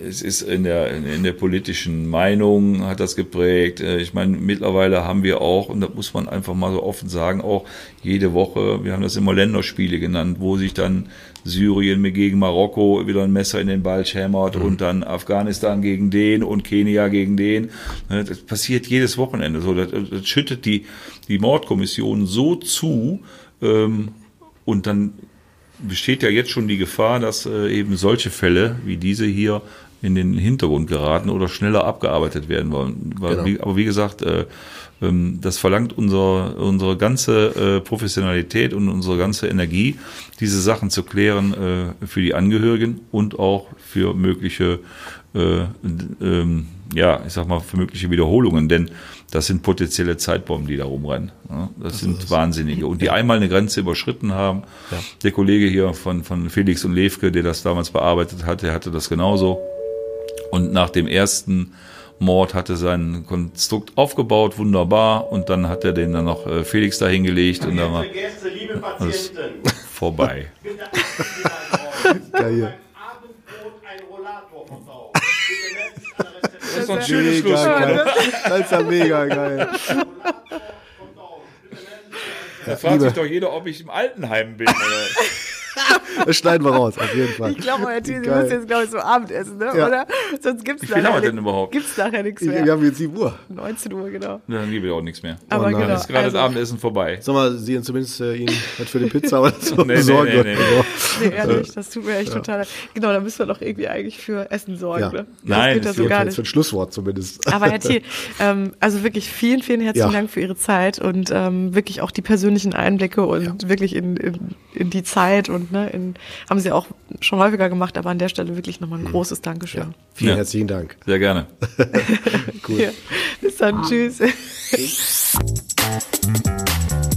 es ist in der, in der politischen Meinung hat das geprägt. Äh, Ich meine, mittlerweile haben wir auch, und das muss man einfach mal so offen sagen, auch jede Woche, wir haben das immer Länderspiele genannt, wo sich dann Syrien gegen Marokko wieder ein Messer in den Ball hämmert und dann Afghanistan gegen den und Kenia gegen den. Ne, Das passiert jedes Wochenende so. Das, das schüttet die, die Mordkommission so zu ähm, und dann besteht ja jetzt schon die Gefahr, dass äh, eben solche Fälle wie diese hier in den Hintergrund geraten oder schneller abgearbeitet werden wollen. Genau. wie, aber wie gesagt, äh, ähm, das verlangt unser, unsere ganze äh, Professionalität und unsere ganze Energie, diese Sachen zu klären äh, für die Angehörigen und auch für mögliche, äh, ähm, ja, ich sag mal, für mögliche Wiederholungen, denn das sind potenzielle Zeitbomben, die da rumrennen. Ja, das, sind Wahnsinnige. Und die einmal eine Grenze überschritten haben. Der Kollege hier von, von Felix und Levke, der das damals bearbeitet hat, der hatte das genauso. Und nach dem ersten Mord hatte sein Konstrukt aufgebaut, wunderbar. Und dann hat er den dann noch äh, Felix da hingelegt und dann war Liebe Gäste, liebe Patienten, vorbei. Geil. Das ist doch ein schönes Mega Schlusswort. geil. Das ist ja mega geil. Da fragt sich doch jeder, ob ich im Altenheim bin. Oder? Das schneiden wir raus, auf jeden Fall. Ich glaube, euer Tier, müssen jetzt, glaube ich, so Abendessen, ne? Ja. oder? Sonst gibt's Wie viel haben wir denn überhaupt? Gibt's nachher nichts Ich, mehr. wir haben jetzt 7 Uhr. 19 Uhr, genau. Dann gebe ich auch nichts mehr. Aber nein. genau. Ist gerade also, das Abendessen vorbei. Sag mal, Sie haben zumindest äh, Ihnen was für die Pizza oder so Nee, nee, besorgen nee, können. nee, nee, ehrlich, das tut mir echt total leid. Genau, da müssen wir doch irgendwie eigentlich für Essen sorgen, Ja. ne? Das Nein, ja das so gar Jetzt für ein Schlusswort zumindest. Aber Herr Thiel, ähm, also wirklich vielen, vielen herzlichen Ja. Dank für Ihre Zeit und ähm, wirklich auch die persönlichen Einblicke und wirklich in, in, in die Zeit und und ne, in, haben sie auch schon häufiger gemacht, aber an der Stelle wirklich nochmal ein hm. großes Dankeschön. Ja. Vielen ja. herzlichen Dank. Sehr gerne. cool. Ja. Bis dann, ah. tschüss. tschüss.